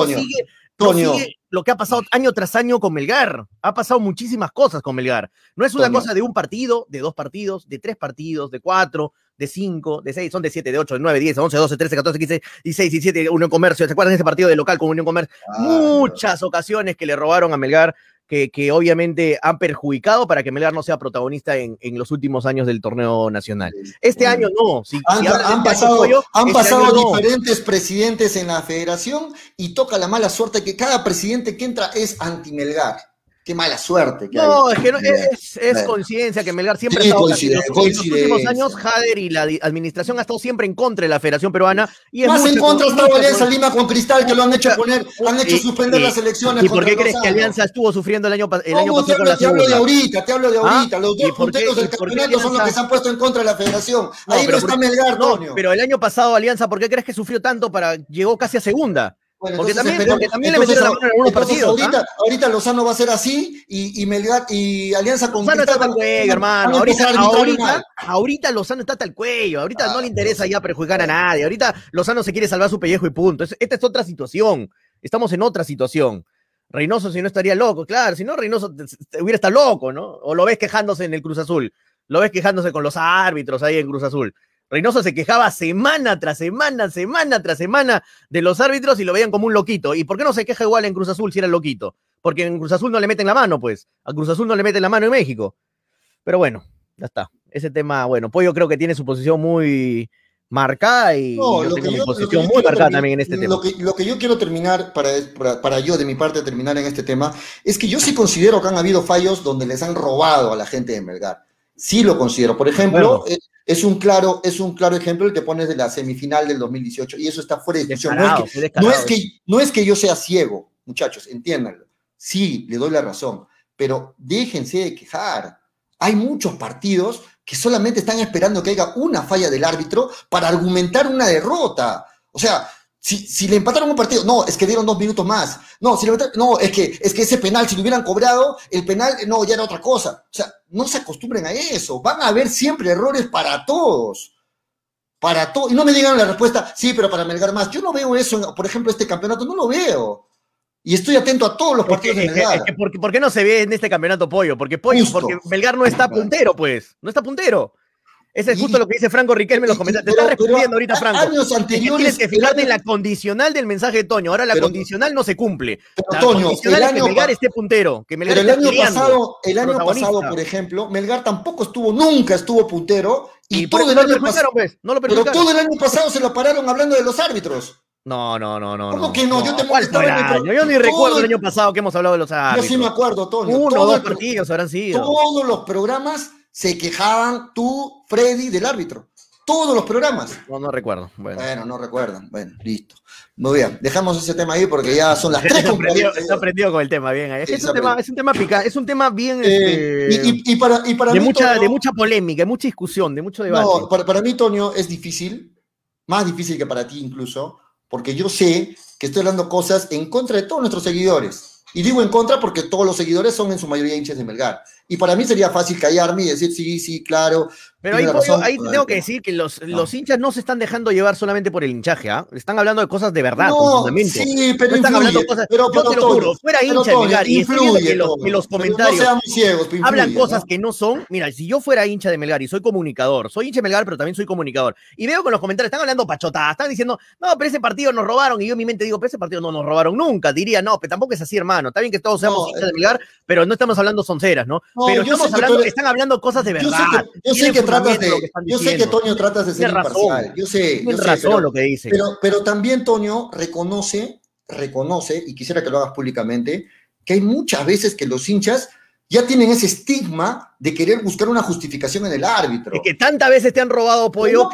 No sigue lo que ha pasado año tras año con Melgar. Ha pasado muchísimas cosas con Melgar. No es una cosa de un partido, de dos partidos, de tres partidos, de cuatro, de cinco, de seis, son de siete, de ocho, de nueve, diez, once, doce, trece, catorce, quince, dieciséis, diecisiete, Unión Comercio. ¿Se acuerdan de ese partido de local con Unión Comercio? Ah, Muchas ocasiones que le robaron a Melgar. Que, que obviamente han perjudicado para que Melgar no sea protagonista en, en los últimos años del torneo nacional. Este año no. Si, Han, si este pasado, Pollo, han este pasado año no. diferentes presidentes en la federación y toca la mala suerte que cada presidente que entra es anti-Melgar. Qué mala suerte que No, hay. es que no, es, coincidencia que Melgar siempre Sí, ha estado en los, últimos años, Jader y la administración ha estado siempre en contra de la Federación Peruana. Y es Más en contra está Alianza Lima con Cristal que lo han hecho poner, han hecho suspender y- las elecciones. ¿Y por qué crees que. Alianza estuvo sufriendo el año, el año te pasado con hablo, la te hablo de ahorita, te hablo de ¿Ah? ahorita. Los ¿Y dos punteros del campeonato son los que se han puesto en contra de la federación. No, Ahí no está por- Melgar, No, pero el año pasado Alianza, ¿por qué crees que sufrió tanto para llegó casi a segunda? Bueno, porque también- esperemos- porque también le metieron la mano en algunos partidos, ¿ah? Ahorita, ahorita Lozano va a ser así y, y Melgar y Alianza con Lozano está van- cuello, hermano. Ahorita, ahorita, Lozano está hasta el cuello. Ahorita Ah, no le interesa ya perjudicar a nadie. Ahorita Lozano se quiere salvar su pellejo y punto. Es- esta es otra situación. Estamos en otra situación. Reynoso, si no estaría loco, claro. Si no, Reynoso te- te- hubiera estado loco, ¿no? O lo ves quejándose en el Cruz Azul. Lo ves quejándose con los árbitros ahí en Cruz Azul. Reynoso se quejaba semana tras semana, semana tras semana de los árbitros y lo veían como un loquito. ¿Y por qué no se queja igual en Cruz Azul si era loquito? Porque en Cruz Azul no le meten la mano, pues. A Cruz Azul no le meten la mano en México. Pero bueno, ya está. Ese tema, bueno, Pollo creo que tiene su posición muy marcada y No, yo lo tengo que mi yo- lo posición muy marcada también en este tema. Lo que, lo que yo quiero terminar, para, para, para yo de mi parte terminar en este tema, es que yo sí considero que han habido fallos donde les han robado a la gente de Melgar. Sí lo considero. Por ejemplo, Bueno. eh, es, un claro, es un claro ejemplo el que pones de la semifinal del 2018 y eso está fuera de discusión. No es que, no es que, no es que yo sea ciego, muchachos, entiéndanlo. Sí, le doy la razón, pero déjense de quejar. Hay muchos partidos que solamente están esperando que haya una falla del árbitro para argumentar una derrota. O sea, si, si le empataron un partido, no, es que dieron dos minutos más. No, si le no, es que, es que ese penal, si lo hubieran cobrado, el penal, no, ya era otra cosa. O sea, no se acostumbren a eso. Van a haber siempre errores para todos. Para todos. Y no me digan la respuesta, sí, pero para Melgar más. Yo no veo eso, en, por ejemplo, este campeonato, no lo veo. Y estoy atento a todos los partidos de es que- Melgar. es que ¿por, qué- por qué no se ve en este campeonato Pollo? Porque Pollo, Justo. porque Melgar no está puntero, pues. No está puntero. Ese es Y- justo lo que dice Franco Riquelme en los comentarios. Te pero- está respondiendo ahorita, Franco. años anteriores, tienes que fijarte en la condicional del mensaje de Toño. Ahora la Pero- condicional no se cumple. Pero, La Toño, condicional el es que Melgar esté puntero. Que Melgar Pero el año pasado, el año pasado, por ejemplo, Melgar tampoco estuvo, nunca estuvo puntero, y, todo el no año pasado. pues. No lo Pero todo el año pasado se lo pararon hablando de los árbitros. No, no, no, no. ¿Cómo que no? Yo te ¿Cuál estaba fue en el? Yo ni todo recuerdo el el- año pasado que hemos hablado de los Yo árbitros. sí me acuerdo, Toño. Uno o dos partidos habrán sido. Todos los programas se quejaban tú, Freddy, del árbitro. Todos los programas. No, no recuerdo. Bueno. Bueno, no recuerdan. Bueno, listo. Muy bien, dejamos ese tema ahí porque ya son las 3 Está aprendido, 42. está aprendido con el tema, bien. Es, que Sí, es, un tema, es un tema pica, es un tema bien Eh, este, y, y- y para, y para de, mí, mucha, Toño- de mucha polémica, de mucha discusión, de mucho debate. No, para, para mí, Toño, es difícil, más difícil que para ti incluso, porque yo sé que estoy hablando cosas en contra de todos nuestros seguidores. Y digo en contra porque todos los seguidores son en su mayoría hinchas de Melgar. Y para mí sería fácil callarme y decir, sí, sí, claro. Pero ahí, razón. tengo que decir que los, los hinchas no se están dejando llevar solamente por el hinchaje, ¿ah? Están hablando de cosas de verdad, No, sí, pero No están influye. hablando cosas. Pero, yo te lo juro, fuera hincha de Melgar y estoy viendo que los, que comentarios No seamos ciegos, pero hablan influye, cosas que no son. Mira, si yo fuera hincha de Melgar y soy comunicador, soy hincha de Melgar, pero también soy comunicador, y veo que los comentarios están hablando pachotadas, están diciendo, no, pero ese partido nos robaron, y yo en mi mente digo, pero ese partido no nos robaron nunca. Diría, no, pero tampoco es así, hermano. Está bien que todos seamos hinchas de Melgar, pero no estamos hablando sonceras, ¿no? No, pero yo estamos sé que hablando, eres- están hablando cosas de Yo verdad. sé que, yo sé que tratas de, yo sé que diciendo. Toño tratas de ser razón. imparcial. Yo sé, yo sé, razón pero- lo que dicen. Pero, pero también, Toño, reconoce, reconoce, y quisiera que lo hagas públicamente, que hay muchas veces que los hinchas ya tienen ese estigma de querer buscar una justificación en el árbitro. Es que tantas veces te han robado pollo.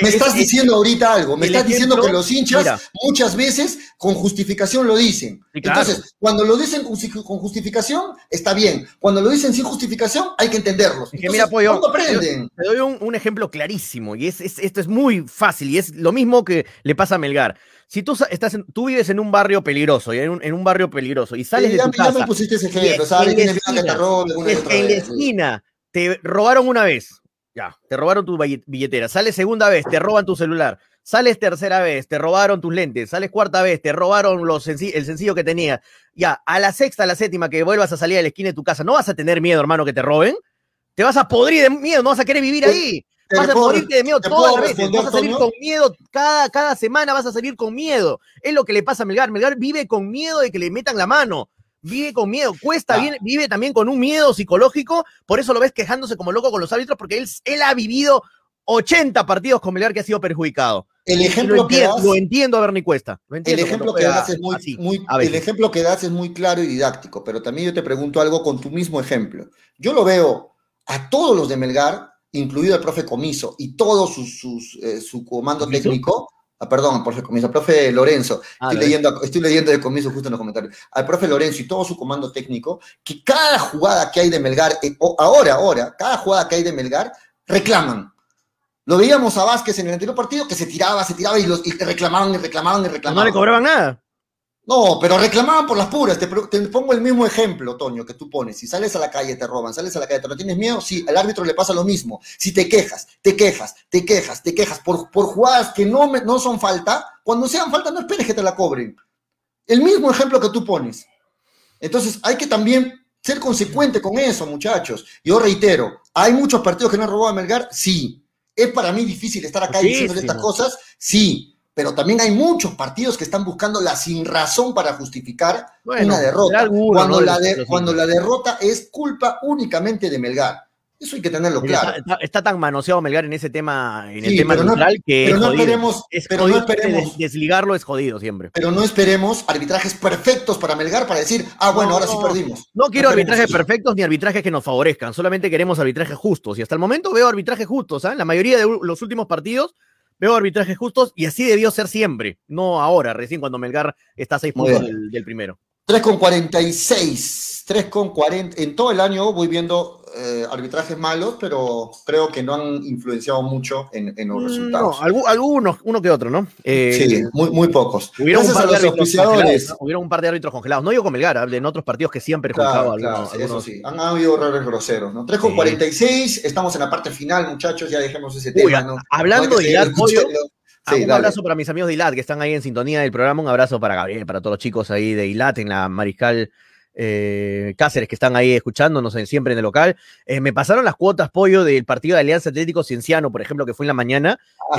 Me es- estás es- diciendo ahorita algo, me estás diciendo que los hinchas mira. muchas veces con justificación lo dicen. Sí, claro. Entonces, cuando lo dicen con justi- con justificación, está bien. Cuando lo dicen sin justificación, hay que entenderlos. Es que Entonces, mira, pollo, ¿cuándo aprenden? Te doy un, un ejemplo clarísimo y es, es- esto es muy fácil y es lo mismo que le pasa a Melgar. Si tú, estás en- tú vives en un barrio peligroso y en un, en un barrio peligroso y sales Sí, de ya, tu ya me casa pusiste ese ejemplo, en ¿sabes? te esquina, una y en, en la esquina te robaron una vez, ya, te robaron tu billet- billetera, sales segunda vez, te roban tu celular, sales tercera vez, te robaron tus lentes, sales cuarta vez, te robaron los el sencillo que tenías, ya, a la sexta, a la séptima que vuelvas a salir a la esquina de tu casa, ¿no vas a tener miedo, hermano, que te roben? Te vas a podrir de miedo, no vas a querer vivir Te- ahí. Vas a morirte de miedo todas las veces. responder, Vas a salir con miedo. Cada, cada semana vas a salir con miedo. Es lo que le pasa a Melgar. Melgar vive con miedo de que le metan la mano. Vive con miedo. Cuesta, Ah. vive, vive también con un miedo psicológico. Por eso lo ves quejándose como loco con los árbitros, porque él, él ha vivido 80 partidos con Melgar que ha sido perjudicado. El ejemplo lo, que entiendo, das- lo entiendo a Bernie Cuesta. Lo El entiendo ejemplo cuando que juega das es muy, así, muy- a el ejemplo que das es muy claro y didáctico, pero también yo te pregunto algo con tu mismo ejemplo. Yo lo veo a todos los de Melgar, incluido el profe Comiso y todo sus, sus, eh, su comando ¿Comiso? técnico. Ah, perdón, el profe Comiso, el profe Lorenzo. Ah, estoy, leyendo, estoy leyendo de Comiso justo en los comentarios. Al profe Lorenzo y todo su comando técnico, que cada jugada que hay de Melgar, eh, ahora, ahora, cada jugada que hay de Melgar, reclaman. Lo veíamos a Vázquez en el anterior partido que se tiraba, se tiraba y, los, y reclamaban y reclamaban y reclamaban. No le cobraban nada. No, pero reclamaban por las puras. Te, te pongo el mismo ejemplo, Toño, que tú pones. Si sales a la calle, te roban, sales a la calle, ¿te no tienes miedo? Sí, al árbitro le pasa lo mismo. Si te quejas, te quejas, te quejas, te quejas por, por jugadas que no, me- no son falta, cuando sean falta no esperes que te la cobren. El mismo ejemplo que tú pones. Entonces hay que también ser consecuente con eso, muchachos. Yo reitero, ¿hay muchos partidos que no han robado a Melgar? Sí. ¿Es para mí difícil estar acá diciéndole estas cosas? Sí. Pero también hay muchos partidos que están buscando la sin razón para justificar Bueno, una derrota. alguno, cuando, la de- cuando la derrota es culpa únicamente de Melgar. Eso hay que tenerlo Mira, claro. Está, está tan manoseado Melgar en ese tema, en el tema no- neutral que pero es no jodido. esperemos- es pero jodido, no esperemos- des- desligarlo es jodido siempre. Pero no esperemos arbitrajes perfectos para Melgar para decir, ah, bueno, No, ahora sí perdimos. No quiero arbitrajes eso. perfectos ni arbitrajes que nos favorezcan, solamente queremos arbitrajes justos. Y hasta el momento veo arbitrajes justos. En la mayoría de los últimos partidos veo arbitrajes justos y así debió ser siempre, no ahora, recién cuando Melgar está a seis puntos del, del primero. 3 con 46, 3 con 40. En todo el año voy viendo eh, arbitrajes malos, pero creo que no han influenciado mucho en, en los Mm, resultados. No, algu- algunos, uno que otro, ¿no? Eh, sí, muy, muy pocos. Hubieron un, par de. Hubieron un par de árbitros congelados. No digo con Melgar, en otros partidos que sí han perjudicado Claro, a algunos. claro, eso sí. Han habido errores groseros, ¿no? 3 con Sí. 46, estamos en la parte final, muchachos, ya dejemos ese Uy, tema, ¿no? hablando de Ilat, pollo, Sí, un dale. abrazo para mis amigos de ILAT que están ahí en sintonía del programa. Un abrazo para Gabriel, para todos los chicos ahí de ILAT en la Mariscal eh, Cáceres que están ahí escuchándonos en- siempre en el local. Eh, me pasaron las cuotas, pollo, del partido de Alianza Atlético Cienciano, por ejemplo, que fue en la mañana. Ah.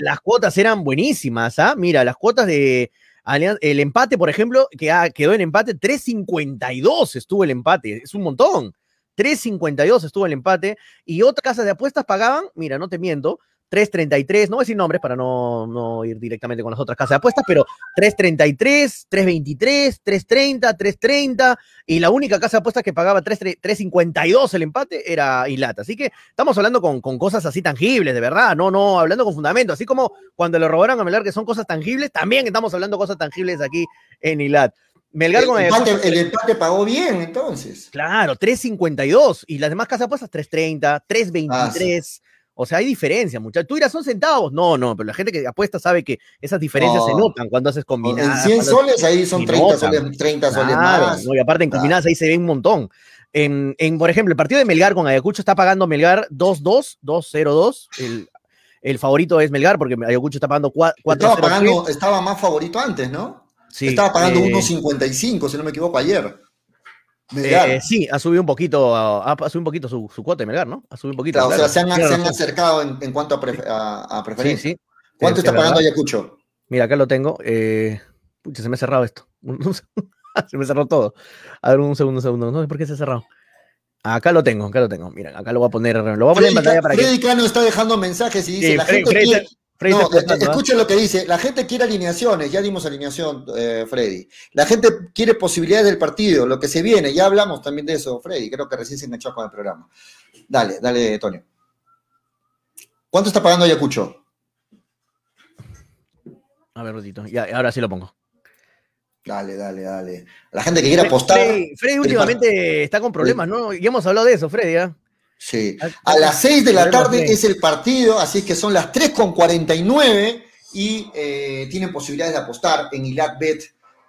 Las cuotas eran buenísimas, ¿ah? Mira, las cuotas de Alianza, el empate, por ejemplo, que ah, quedó en empate 3.52 estuvo el empate, es un montón. 3.52 estuvo el empate y otras casas de apuestas pagaban, mira, no te miento, 3.33, no voy a decir nombres para no, no ir directamente con las otras casas de apuestas, pero 3.33, 3.23, 3.30, 3.30 y la única casa de apuestas que pagaba 3, 3.52 el empate era Ilata. Así que estamos hablando con, con cosas así tangibles, de verdad, no, no, hablando con fundamento, así como cuando le robaron a Melgar que son cosas tangibles, también estamos hablando cosas tangibles aquí en Ilat. Melgar El con empate, el empate pagó bien, entonces. Claro, 3.52 y las demás casas de apuestas 3.30, 3.23. O sea, hay diferencia, muchachos. Tú dirás, son centavos. No, no, pero la gente que apuesta sabe que esas diferencias se No. notan cuando haces En combinadas. 100 cuando- soles ahí son y 30 notan. soles, 30 soles Claro, más. ¿no? Y aparte en Claro. combinadas ahí se ve un montón. En, en, por ejemplo, el partido de Melgar con Ayacucho está pagando Melgar 2-2, 2-0-2. El, el favorito es Melgar porque Ayacucho está pagando 4 Estaba pagando, estaba más favorito antes, ¿no? Sí, Estaba pagando eh, 1.55, si no me equivoco, ayer. Melgar. eh, sí, ha subido un poquito, ha, ha subido un poquito su, su cuota de Melgar, ¿no? Ha subido un poquito. Claro, claro. O sea, se han, se han acercado en, en cuanto a, pref- a- a Sí, preferencia. sí. ¿Cuánto Sí, está es pagando verdad. Ayacucho? Mira, acá lo tengo. Eh, pucha, se me ha cerrado esto. <laughs> se me cerró todo. A ver, un segundo, un segundo. No sé por qué se ha cerrado. Acá lo tengo, acá lo tengo. Mira, acá lo voy a poner, lo voy a poner en Freddy, pantalla para que. Freddy Cano está dejando mensajes y dice, Sí, la, gente quiere, Freddy No, está eh, ¿ah? escuchen lo que dice. La gente quiere alineaciones, ya dimos alineación, eh, Freddy. La gente quiere posibilidades del partido, lo que se viene. Ya hablamos también de eso, Freddy. Creo que recién se enganchó con el programa. Dale, dale, Tonio. ¿Cuánto está pagando Ayacucho? A ver, ratito. Ya, ahora sí lo pongo. Dale, dale, dale. La gente que quiere apostar. Freddy, Freddy últimamente está con problemas, ¿no? Ya hemos hablado de eso, Freddy. ¿ah? Sí. A las 6 de la tarde es el partido, así es que son las 3 con 49 y eh, tienen posibilidades de apostar en Ilat Bet.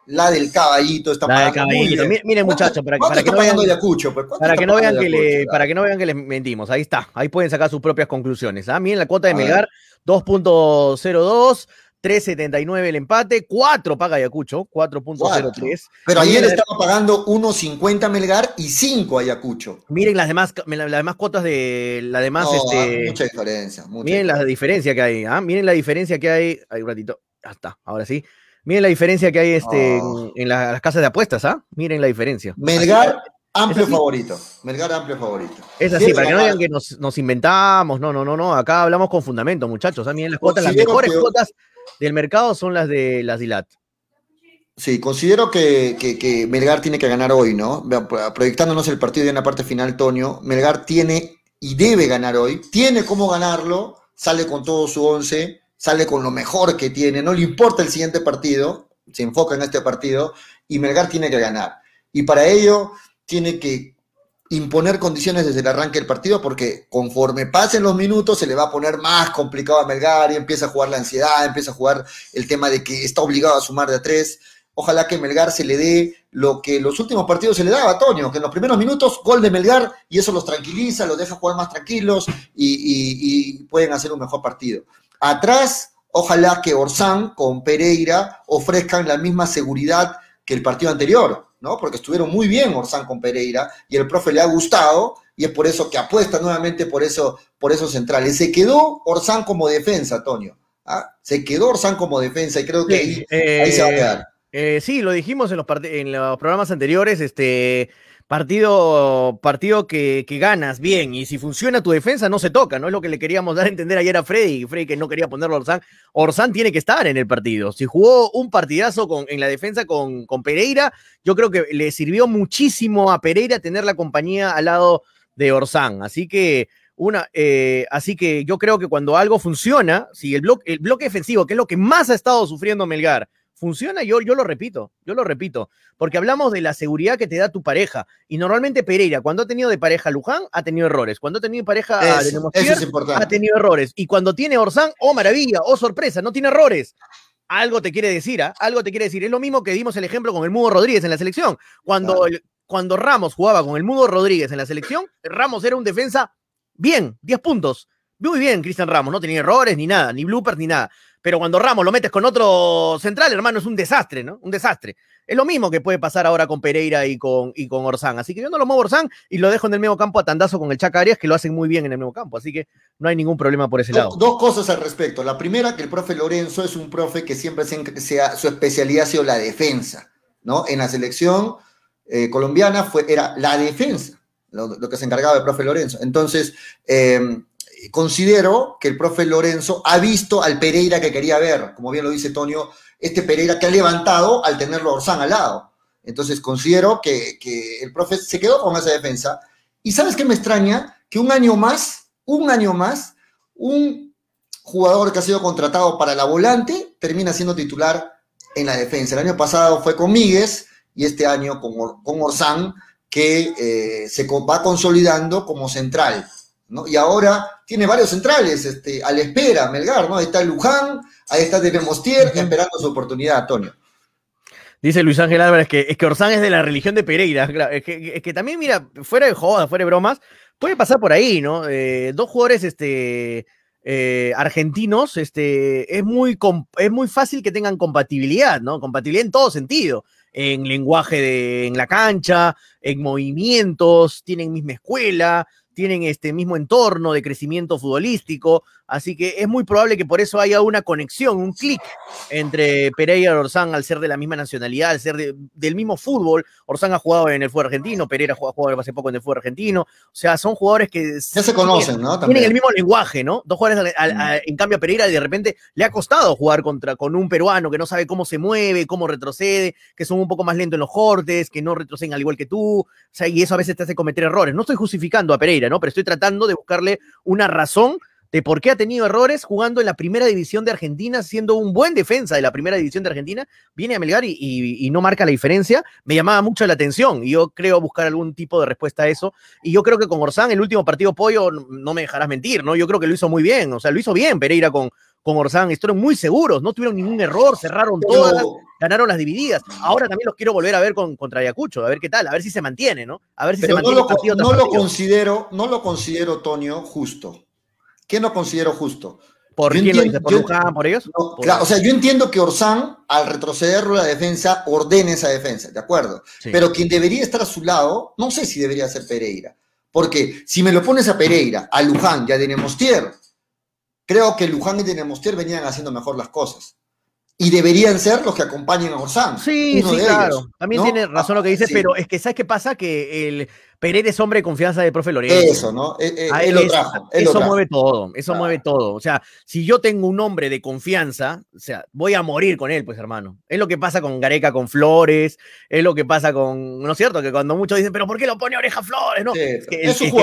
La del caballito está La del caballito. Miren, ¿Cuánto- muchachos, para, que- para no vean? Pues? ¿Cuánto para está que no vean pagando que le, Ayacucho? para que no vean que les mentimos. Ahí está. Ahí pueden sacar sus propias conclusiones. ¿ah? Miren la cuota de. Melgar, 2.02, 3.79 el empate, 4 paga Ayacucho, 4.03. Pero ayer estaba pagando 1.50 Melgar y 5 Ayacucho. Miren las demás, las demás cuotas de las demás, No, este, mucha diferencia. mucha miren la diferencia. que hay, ¿ah? Miren la diferencia que hay. Hay un ratito. Ya está, ahora sí. Miren la diferencia que hay este, Oh. en, en la- las casas de apuestas, ¿ah? Miren la diferencia. Melgar, amplio favorito. Melgar, amplio favorito. Es así, para que no digan que nos, nos inventamos. No, no, no, no. Acá hablamos con fundamento, muchachos. ¿ah? Miren las cuotas, las mejores cuotas del mercado son las de las DILAT. Sí, considero que, que- Melgar tiene que ganar hoy, ¿no? Proyectándonos el partido en la parte final, Tonio, Melgar tiene y debe ganar hoy, tiene cómo ganarlo, sale con todo su once, sale con lo mejor que tiene, no le importa el siguiente partido, se enfoca en este partido y Melgar tiene que ganar. Y para ello tiene que imponer condiciones desde el arranque del partido porque conforme pasen los minutos se le va a poner más complicado a Melgar y empieza a jugar la ansiedad, empieza a jugar el tema de que está obligado a sumar de a tres. Ojalá que Melgar se le dé lo que los últimos partidos se le daba a Toño, que en los primeros minutos gol de Melgar y eso los tranquiliza, los deja jugar más tranquilos y, y- y pueden hacer un mejor partido. Atrás, ojalá que Orsán con Pereira ofrezcan la misma seguridad que el partido anterior, ¿no? Porque estuvieron muy bien Orsán con Pereira y el profe le ha gustado y es por eso que apuesta nuevamente por eso, por esos centrales. Se quedó Orsán como defensa, Toño. ¿ah? Se quedó Orsán como defensa y creo que ahí, ahí se va a quedar. Eh, sí, lo dijimos en los, en los programas anteriores, este partido, partido que, que ganas bien y si funciona tu defensa no se toca, no es lo que le queríamos dar a entender ayer a Freddy, Freddy que no quería ponerlo a Orsán. Orsán tiene que estar en el partido. Si jugó un partidazo con, en la defensa con, con Pereira, yo creo que le sirvió muchísimo a Pereira tener la compañía al lado de Orsán. Así que una, eh, así que yo creo que cuando algo funciona, si el bloque, el bloque defensivo, que es lo que más ha estado sufriendo Melgar, funciona, yo, yo lo repito, yo lo repito, porque hablamos de la seguridad que te da tu pareja. Y normalmente Pereira, cuando ha tenido de pareja a Luján, ha tenido errores. Cuando ha tenido de pareja eso es importante. ha tenido errores. Y cuando tiene Orsán, oh maravilla, oh sorpresa, no tiene errores. Algo te quiere decir, ¿ah? Algo te quiere decir. Es lo mismo que dimos el ejemplo con el Mudo Rodríguez en la selección. Cuando, el- cuando Ramos jugaba con el Mudo Rodríguez en la selección, Ramos era un defensa bien, 10 puntos. Muy bien, Cristian Ramos, no tenía errores ni nada, ni bloopers ni nada. Pero cuando Ramos lo metes con otro central, hermano, es un desastre, ¿no? Un desastre. Es lo mismo que puede pasar ahora con Pereira y con, y con Orsán. Así que yo no lo muevo a Orsán y lo dejo en el medio campo a tandazo con el Chaca Arias, que lo hacen muy bien en el medio campo. Así que no hay ningún problema por ese Do- lado. Dos cosas al respecto. La primera, que el profe Lorenzo es un profe que siempre se, en- se ha- su especialidad ha sido la defensa, ¿no? En la selección eh, colombiana fue, era la defensa, lo, lo que se encargaba el profe Lorenzo. Entonces, eh, considero que el profe Lorenzo ha visto al Pereira que quería ver, como bien lo dice Tonio, este Pereira que ha levantado al tenerlo a Orsán al lado. Entonces, considero que, el profe se quedó con esa defensa. ¿Y sabes qué me extraña? Que un año más, un año más, un jugador que ha sido contratado para la volante termina siendo titular en la defensa. El año pasado fue con Míguez y este año con, Or- Orsán, que eh, se va consolidando como central. Y ahora tiene varios centrales este, a la espera, Melgar, ¿no? Ahí está Luján, ahí está Debe Mostier, esperando su oportunidad, Antonio. Dice Luis Ángel Álvarez que es que Orsán es de la religión de Pereira. Es que, es que también, mira, fuera de joda, fuera de bromas, puede pasar por ahí, ¿no? Eh, dos jugadores este, eh, argentinos, este, es, muy es muy fácil que tengan compatibilidad, ¿no? Compatibilidad en todo sentido. En lenguaje de, en la cancha, en movimientos, tienen misma escuela, tienen este mismo entorno de crecimiento futbolístico. Así que es muy probable que por eso haya una conexión, un clic entre Pereira y Orsán al ser de la misma nacionalidad, al ser de- del mismo fútbol. Orsán ha jugado en el fútbol argentino, Pereira ha jugado hace poco en el fútbol argentino. O sea, son jugadores que Ya se conocen, ¿no? tienen También. el mismo lenguaje, ¿no? Dos jugadores, al- al- a- en cambio a Pereira de repente le ha costado jugar contra, con un peruano que no sabe cómo se mueve, cómo retrocede, que son un poco más lentos en los cortes, que no retroceden al igual que tú, o sea, y eso a veces te hace cometer errores. No estoy justificando a Pereira, ¿no? Pero estoy tratando de buscarle una razón de por qué ha tenido errores jugando en la primera división de Argentina, siendo un buen defensa de la primera división de Argentina, viene a Melgar y, y- y no marca la diferencia, me llamaba mucho la atención y yo creo buscar algún tipo de respuesta a eso. Y yo creo que con Orsán, el último partido pollo, no- me dejarás mentir, ¿no? Yo creo que lo hizo muy bien, o sea, lo hizo bien Pereira con, con Orsán, estuvieron muy seguros, no tuvieron ningún error, cerraron todas, ganaron las divididas. Ahora también los quiero volver a ver con, contra Ayacucho, a ver qué tal, a ver si se mantiene, ¿no? A ver si se no mantiene lo, partido tras no lo considero, no lo considero, Tonio, justo. ¿Qué no considero justo? ¿Por yo quién lo dices? ¿Por yo- Luján, por ellos? No, Por- claro, o sea, yo entiendo que Orsán, al retrocederlo la defensa, ordene esa defensa, ¿de acuerdo? Sí. Pero quien debería estar a su lado, no sé si debería ser Pereira. Porque si me lo pones a Pereira, a Luján y a Denemostier, creo que Luján y Denemostier venían haciendo mejor las cosas. Y deberían ser los que acompañen a Orsán. Sí, uno sí, de claro. ellos, También ¿no? tiene razón lo que dices, Sí. pero es que ¿sabes qué pasa? Que el Pereira es hombre de confianza del profe Lorenzo. Eso, ¿no? Eh, eh, él lo eso- trajo. él lo eso trajo. mueve todo, eso Claro. mueve todo. O sea, si yo tengo un hombre de confianza, o sea, voy a morir con él, pues hermano. Es lo que pasa con Gareca con Flores, es lo que pasa con, ¿no es cierto? Que cuando muchos dicen, pero ¿por qué lo pone oreja Flores? No, Sí, es que, es es un, su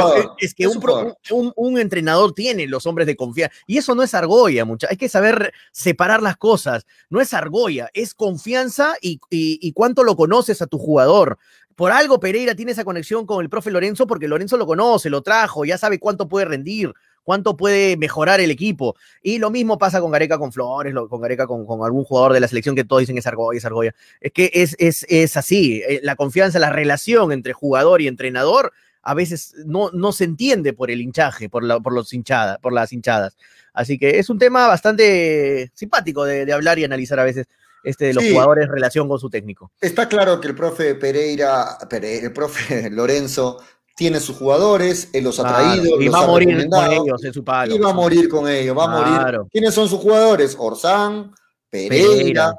pro- jugador. un- un entrenador tiene los hombres de confianza. Y eso no es argolla, mucha. Hay que saber separar las cosas. No es argolla, es confianza y, y- y cuánto lo conoces a tu jugador. Por algo Pereira tiene esa conexión con el profe Lorenzo porque Lorenzo lo conoce, lo trajo, ya sabe cuánto puede rendir, cuánto puede mejorar el equipo. Y lo mismo pasa con Gareca con Flores, lo- con Gareca con, algún jugador de la selección que todos dicen es Argolla, es Argolla. Es que es, es, es así, eh, la confianza, la relación entre jugador y entrenador a veces no, no se entiende por el hinchaje, por, la, por, los hinchada, por las hinchadas. Así que es un tema bastante simpático de hablar y analizar a veces este, de los Sí. jugadores en relación con su técnico. Está claro que el profe Pereira, Pereira, el profe <laughs> Lorenzo, tiene sus jugadores, él los ha Claro, traído, y los va a morir con ellos en su palo. y va a morir con ellos, va a morir. ¿Quiénes son sus jugadores? Orsán, Pereira, Pereira.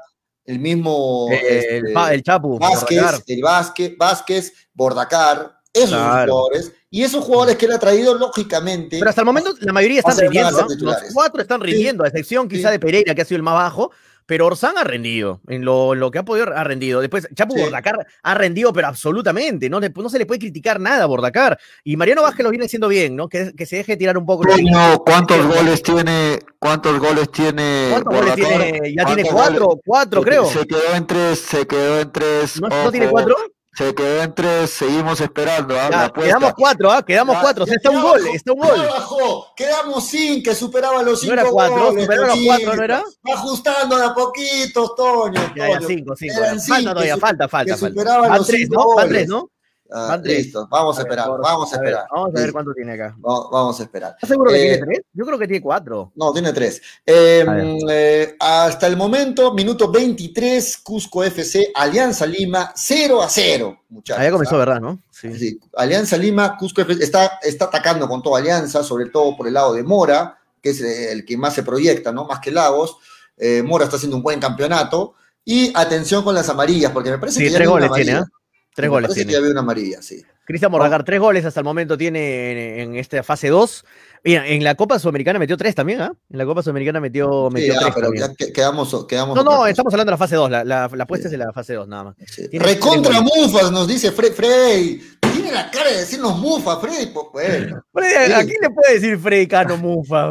el mismo Eh, este, el, el Chapu, Vázquez, Bordacar. el Vázquez, Vázquez, Bordacar, esos son sus Claro. jugadores, y esos jugadores que él ha traído, lógicamente, Pero hasta el momento la mayoría están rindiendo. ¿ah? Los cuatro están rindiendo, a excepción quizá Sí. de Pereira, que ha sido el más bajo. Pero Orsán ha rendido, en lo, lo que ha podido ha rendido. Después, Chapu Sí. Bordacar ha rendido, pero absolutamente, no, le- no se le puede criticar nada a Bordacar. Y Mariano Vázquez lo viene haciendo bien, ¿no? Que, que se deje tirar un poco. Toño, ¿cuántos Sí. goles tiene? ¿Cuántos goles tiene? ¿Cuántos goles tiene? Ya tiene ¿Cuántos cuatro, goles? cuatro, creo. Se quedó en tres, se quedó en tres. ¿No, no tiene cuatro? Se quedó en tres, seguimos esperando. ¿ah? Ya, quedamos cuatro, ¿ah? Quedamos Ya, cuatro. O sea, ya está un bajó, gol, está un gol. bajó. Quedamos sin, que superaba los No cinco era cuatro, goles, superaron los cuatro, ¿no era? Va ajustando de a poquitos, Toño. Ya, Toño. cinco, cinco. Eran ya. cinco, Falta todavía, falta, falta, falta. Van ¿no? Van tres, ¿no? Ah, listo, vamos a esperar, vamos a ver, esperar. Vamos a ver cuánto tiene acá. va- Vamos a esperar. ¿Estás seguro que Eh, tiene tres? Yo creo que tiene cuatro. No, tiene tres. Eh, ver. eh, hasta el momento, minuto 23, Cusco FC, Alianza Lima, 0 a 0, muchachos. Allá comenzó, ¿ah? ¿verdad? ¿no? Sí. Sí, Alianza Lima, Cusco FC está, está atacando con toda Alianza, sobre todo por el lado de Mora, que es eh, el que más se proyecta, ¿no? Más que Lagos. Eh, Mora está haciendo un buen campeonato. Y atención con las amarillas, porque me parece Sí, que tres goles tiene. Tres Me goles parece tiene. que vi una amarilla, sí. Cristian Mordagar, tres goles hasta el momento tiene en, en esta fase 2. Mira, en la Copa Sudamericana metió tres también, ¿ah? En la Copa Sudamericana metió, Sí, metió ah, tres pero también. ya que- quedamos, quedamos No, no, estamos hablando de la fase 2. La, la, la apuesta es de la fase 2, nada más. Sí. Recontra. Mufas, nos dice Fred Frey. Tiene la cara de decirnos Mufas, Freddy. Pues, bueno. Freddy, ¿A quién le puede decir <laughs> Freddy Cano Mufa?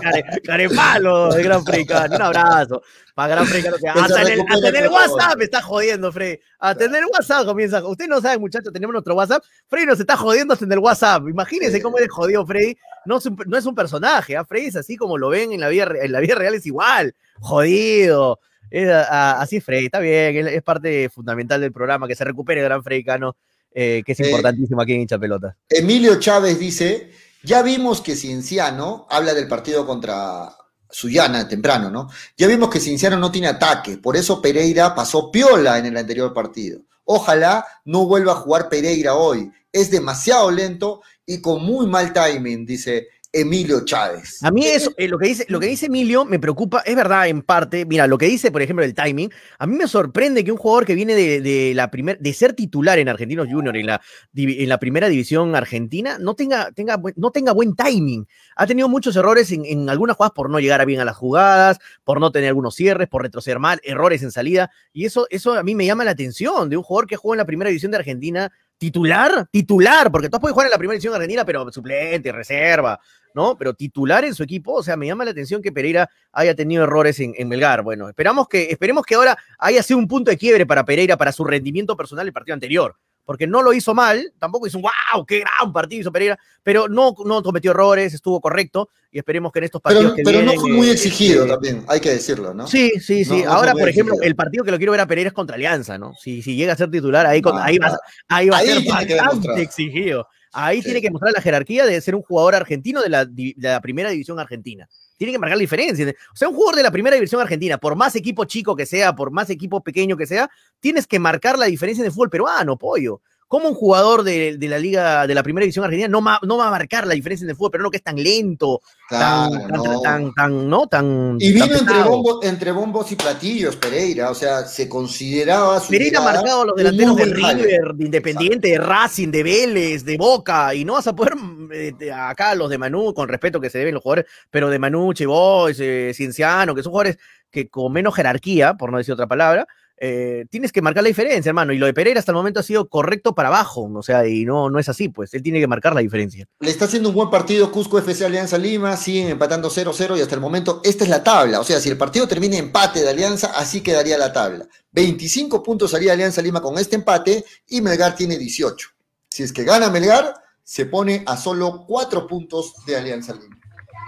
Care, carepalo de Gran Freddy Cano. Un abrazo. Para Gran Freddy Cano. Hasta en el, hasta en el. WhatsApp me está jodiendo, Freddy. Hasta en el WhatsApp comienza. Ustedes no saben, muchachos, tenemos nuestro WhatsApp. Freddy nos está jodiendo hasta en el WhatsApp. Imagínense cómo es jodido Freddy. No es un, no es un personaje. ¿ah? Freddy es así como lo ven en la vida, re- en la vida real, es igual. Jodido. Es, a- a- así es Freddy, está bien, es, es parte fundamental del programa, que se recupere Gran Freddy Cano, eh, que es Eh, importantísimo aquí en hincha pelota. Emilio Chávez dice: Ya vimos que Cienciano habla del partido contra Sullana temprano, ¿no? Ya vimos que Cienciano no tiene ataque, por eso Pereira pasó piola en el anterior partido. Ojalá no vuelva a jugar Pereira hoy. Es demasiado lento y con muy mal timing, dice Emilio Chávez. A mí eso, eh, lo, que dice, lo que dice Emilio me preocupa, es verdad en parte, mira, lo que dice, por ejemplo, el timing, a mí me sorprende que un jugador que viene de, de la primer, de ser titular en Argentinos Junior en la, en la primera división argentina no tenga, tenga, buen- no tenga buen timing. Ha tenido muchos errores en, en algunas jugadas por no llegar a bien a las jugadas, por no tener algunos cierres, por retroceder mal, errores en salida, y eso, eso a mí me llama la atención de un jugador que jugó en la primera división de Argentina titular, titular, porque todos pueden jugar en la primera división argentina, pero suplente, reserva, ¿no? Pero titular en su equipo, o sea, me llama la atención que Pereira haya tenido errores en, en Melgar. Bueno, esperamos que, esperemos que ahora haya sido un punto de quiebre para Pereira, para su rendimiento personal el partido anterior, porque no lo hizo mal, tampoco hizo un wow, qué gran partido hizo Pereira, pero no, no cometió errores, estuvo correcto, y esperemos que en estos partidos Pero, que pero no fue muy eh, exigido eh, también, hay que decirlo, ¿no? Sí, sí, sí. No, Ahora, por ejemplo, exigido. el partido que lo quiero ver a Pereira es contra Alianza, ¿no? Si, si llega a ser titular, ahí, con- Ah, ahí, va, ah. ahí va a ser bastante exigido. Ahí Sí. tiene que mostrar la jerarquía de ser un jugador argentino de la, de la primera división argentina. Tiene que marcar la diferencia. O sea, un jugador de la primera división argentina, por más equipo chico que sea, por más equipo pequeño que sea, tienes que marcar la diferencia en el fútbol peruano, pollo. ¿Cómo un jugador de, de la liga, de la primera división argentina no, ma- no va a marcar la diferencia en el fútbol peruano que es tan lento, tan, Claro, tan, no. tan, tan, ¿no? Tan, Y vino entre, bombo- entre bombos y platillos Pereira, o sea, se consideraba su Pereira ha marcado a los delanteros de. River, de Independiente, de Racing, de Vélez, de Boca, y no vas a poder eh, de- acá los de Manú, con respeto que se deben los jugadores, pero de Manú, Boys, eh, Cienciano, que son jugadores que con menos jerarquía, por no decir otra palabra, eh, tienes que marcar la diferencia, hermano. Y lo de Pereira hasta el momento ha sido correcto para abajo, o sea, y no, no es así, pues él tiene que marcar la diferencia. Le está haciendo un buen partido Cusco FC Alianza Lima, siguen empatando 0-0 y hasta el momento esta es la tabla. O sea, si el partido termina en empate de Alianza, así quedaría la tabla. 25 puntos haría Alianza Lima con este empate y Melgar tiene 18. Si es que gana Melgar, se pone a solo 4 puntos de Alianza Lima.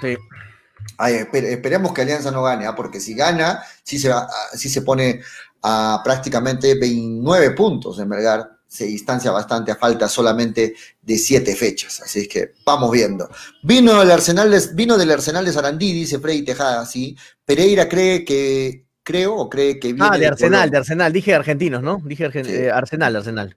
Sí. Ay, esper- esperemos que Alianza no gane, ¿ah? porque si gana, sí se, va, ah, sí se pone a prácticamente 29 puntos en Melgar. Se distancia bastante a falta solamente de 7 fechas. Así es que vamos viendo. Vino, el Arsenal de, vino del Arsenal de Sarandí, dice Freddy Tejada, sí. Pereira cree que, creo o cree que viene Ah, de Arsenal, de Arsenal, dije argentinos, ¿no? Dije argen- Sí. eh, Arsenal, Arsenal.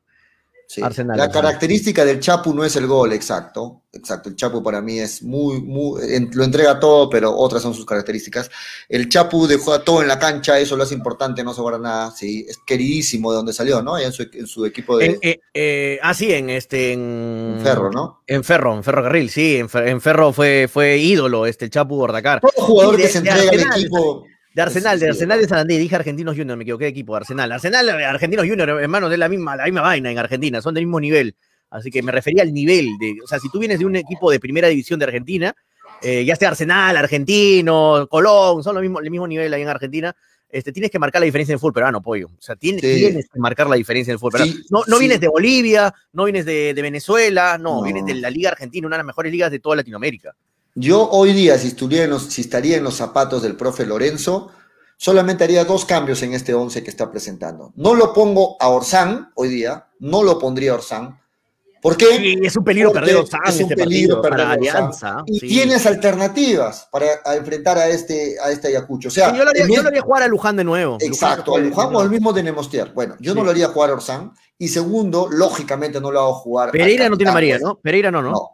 Sí. Arsenal, La característica del Chapu no es el gol, exacto. Exacto, el Chapu para mí es muy, muy, lo entrega todo, pero otras son sus características. El Chapu dejó todo en la cancha, eso lo hace importante, no sobra nada, sí. Es queridísimo de donde salió, ¿no? En su, en su equipo de En, eh, eh, ah, sí, en este. En, Ferro, ¿no? En Ferro, en Ferro Carril, sí, en, Fer- en Ferro fue, fue ídolo este el Chapu Bordacar. Todo jugador que se entrega al equipo. De Arsenal, de Arsenal de Sarandí, dije Argentinos Junior, me equivoqué de equipo, Arsenal. Arsenal, eh, Argentinos Junior, hermano, es la misma, la misma vaina en Argentina, son del mismo nivel. Así que me refería al nivel de, o sea, si tú vienes de un equipo de primera división de Argentina, eh, ya sea Arsenal, Argentino, Colón, son lo mismo, el mismo nivel ahí en Argentina, este, tienes que marcar la diferencia en el fútbol peruano, pollo. O sea, tienes, Sí. tienes que marcar la diferencia en el fútbol peruano. Sí, no no sí. vienes de Bolivia, no vienes de, de Venezuela, no, No. vienes de la Liga Argentina, una de las mejores ligas de toda Latinoamérica. Yo hoy día, si, estuviera en los- si estaría en los zapatos del profe Lorenzo, solamente haría dos cambios en este 11 que está presentando. No lo pongo a Orsán hoy día, no lo pondría a Orsán. ¿Por qué? Sí, es un peligro Porque perder Orsán es un este peligro partido perder para Orsán. Alianza. Y sí. tienes alternativas para a enfrentar a este, a este Ayacucho. O sea, Sí, yo, lo haría, en yo vez- lo haría jugar a Luján de nuevo. Exacto, Luján de Luján o al mismo de Nemostier. Bueno, yo no lo haría jugar a Orsán. Y segundo, lógicamente no lo hago jugar. a Pereira no tiene María. ¿no? Pereira no, ¿no? No.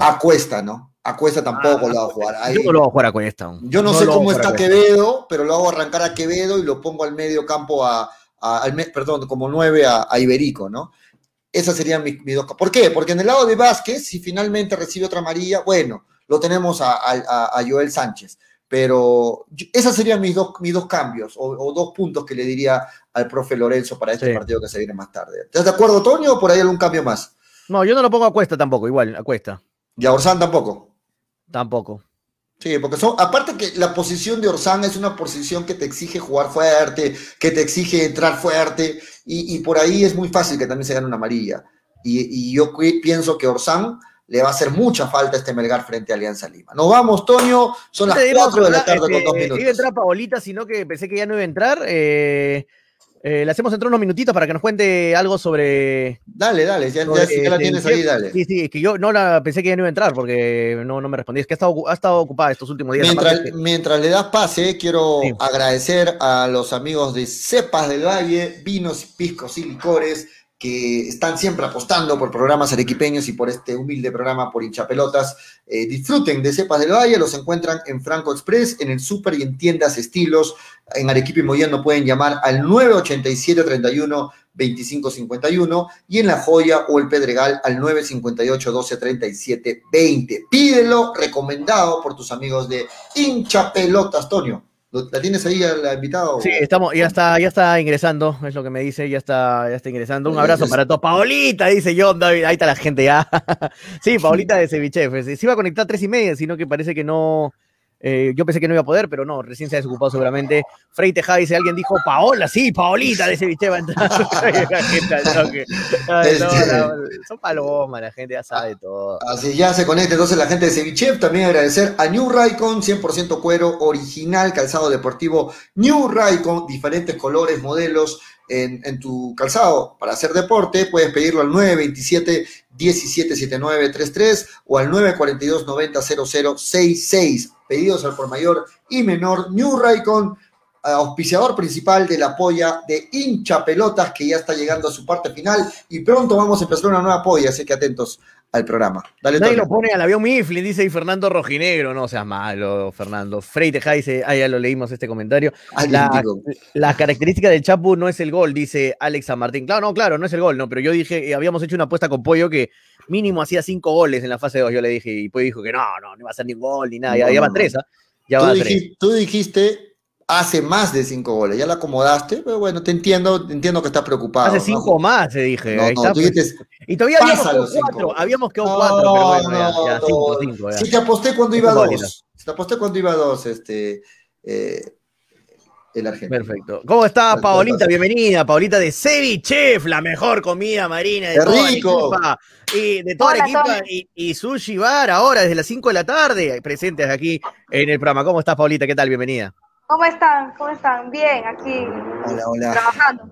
A Cuesta, ¿no? A Cuesta tampoco Ah, lo hago jugar. Ahí- Yo no lo voy a jugar a Cuesta. yo no, No sé cómo está. Quevedo, pero lo hago arrancar a Quevedo y lo pongo al medio campo a, a- al me- perdón, como nueve a, a Iberico, ¿no? Esas serían mis, mis dos. ¿Por qué? Porque en el lado de Vázquez, si finalmente recibe otra amarilla, bueno, lo tenemos a, a- a- a Joel Sánchez. Pero esos serían mis dos, mis dos cambios o, o dos puntos que le diría al profe Lorenzo para este Sí. partido que se viene más tarde. ¿Estás de acuerdo, Toño, o por ahí algún cambio más? No, yo no lo pongo a Cuesta tampoco, igual, a Cuesta. Y a Orsán tampoco. Tampoco. Sí, porque son, aparte que la posición de Orsán es una posición que te exige jugar fuerte, que te exige entrar fuerte, y, y por ahí es muy fácil que también se gane una amarilla. Y, y yo pienso que Orsán le va a hacer mucha falta a este Melgar frente a Alianza Lima. Nos vamos, Toño, son las Antes irnos 4 de la tarde con este, dos Iba a minutos. entrar Paolita, sino que pensé que ya no iba a entrar. Eh, eh, le hacemos entrar unos minutitos para que nos cuente algo sobre. Dale, dale, ya, ya- sobre, si ya la este, tienes ahí, dale. Sí, sí, es que yo no la pensé que ya no iba a entrar porque no, no me respondí. Es que ha estado, ha estado ocupada estos últimos días. Mientras, aparte que- mientras le das pase, quiero Sí. agradecer a los amigos de Cepas del Valle, Vinos, Piscos y Licores, que están siempre apostando por programas arequipeños y por este humilde programa por hinchapelotas. Eh, disfruten de Cepas del Valle, los encuentran en Franco Express, en el Super y en tiendas estilos. En Arequipa y Moyano pueden llamar al 987 31 2551 y en La Joya o el Pedregal al 958 12 37 20. Pídelo, recomendado por tus amigos de hincha pelotas, Tonio. ¿La tienes ahí al invitado? Sí, estamos, ya está, ya está ingresando, es lo que me dice, ya está, ya está ingresando. Un abrazo para todos. Paolita, dice John David, ahí está la gente ya. <laughs> sí, Paolita de Ceviche, pues, se iba a conectar a tres y media, sino que parece que no, eh, yo pensé que no iba a poder, pero no, recién se ha desocupado seguramente. Frey Tejada dice, alguien dijo, Paola, sí, Paolita de ceviche va a entrar. Ay, no, no, son palomas, la gente ya sabe todo. Así ya se conecta entonces la gente de Ceviche. También agradecer a New Raycon, 100% cuero original, calzado deportivo New Raycon, diferentes colores, modelos. En, tu calzado. Para hacer deporte, puedes pedirlo al 927 177933 o al 942 90 0066 pedidos al por mayor y menor. New Raycon, auspiciador principal de la polla de hincha pelotas, que ya está llegando a su parte final. Y pronto vamos a empezar una nueva polla, así que atentos al programa. Dale, Nadie lo pone al avión Mifflin, dice y Fernando Rojinegro. No seas malo, Fernando. Frey Tejada dice, ah, ya lo leímos este comentario. La, la, característica del Chapu no es el gol, dice Alex San Martín. Claro, no, claro, no es el gol, no, pero yo dije, eh, habíamos hecho una apuesta con Pollo que mínimo hacía cinco goles en la fase 2. Yo le dije, y Pollo dijo que no, no, no iba a ser ni un gol ni nada. No, ya, ya no, van tres, no. ¿ah? Ya tú, dijiste, tres. tú dijiste hace más de cinco goles, ya la acomodaste, pero bueno, te entiendo, te entiendo que estás preocupado. Hace ¿no? cinco más, se dije. No, no, tú pues. Y todavía habíamos quedado los cinco. cuatro, habíamos quedado No, cuatro, pero bueno, ya, no, ya, no. cinco, cinco, ya. Si te aposté cuando iba a dos, si te aposté cuando iba a dos, este, eh, el argentino. Perfecto. ¿Cómo está Paolita? Bienvenida, Paolita de Cevichef, la mejor comida marina de ¡Qué toda rico! Arequipa. Y de toda Hola, Arequipa y Sushi Bar ahora desde las 5 de la tarde, presentes aquí en el programa. ¿Cómo estás, Paolita? ¿Qué tal? Bienvenida. ¿Cómo están? ¿Cómo están? Bien, aquí Hola, hola. trabajando.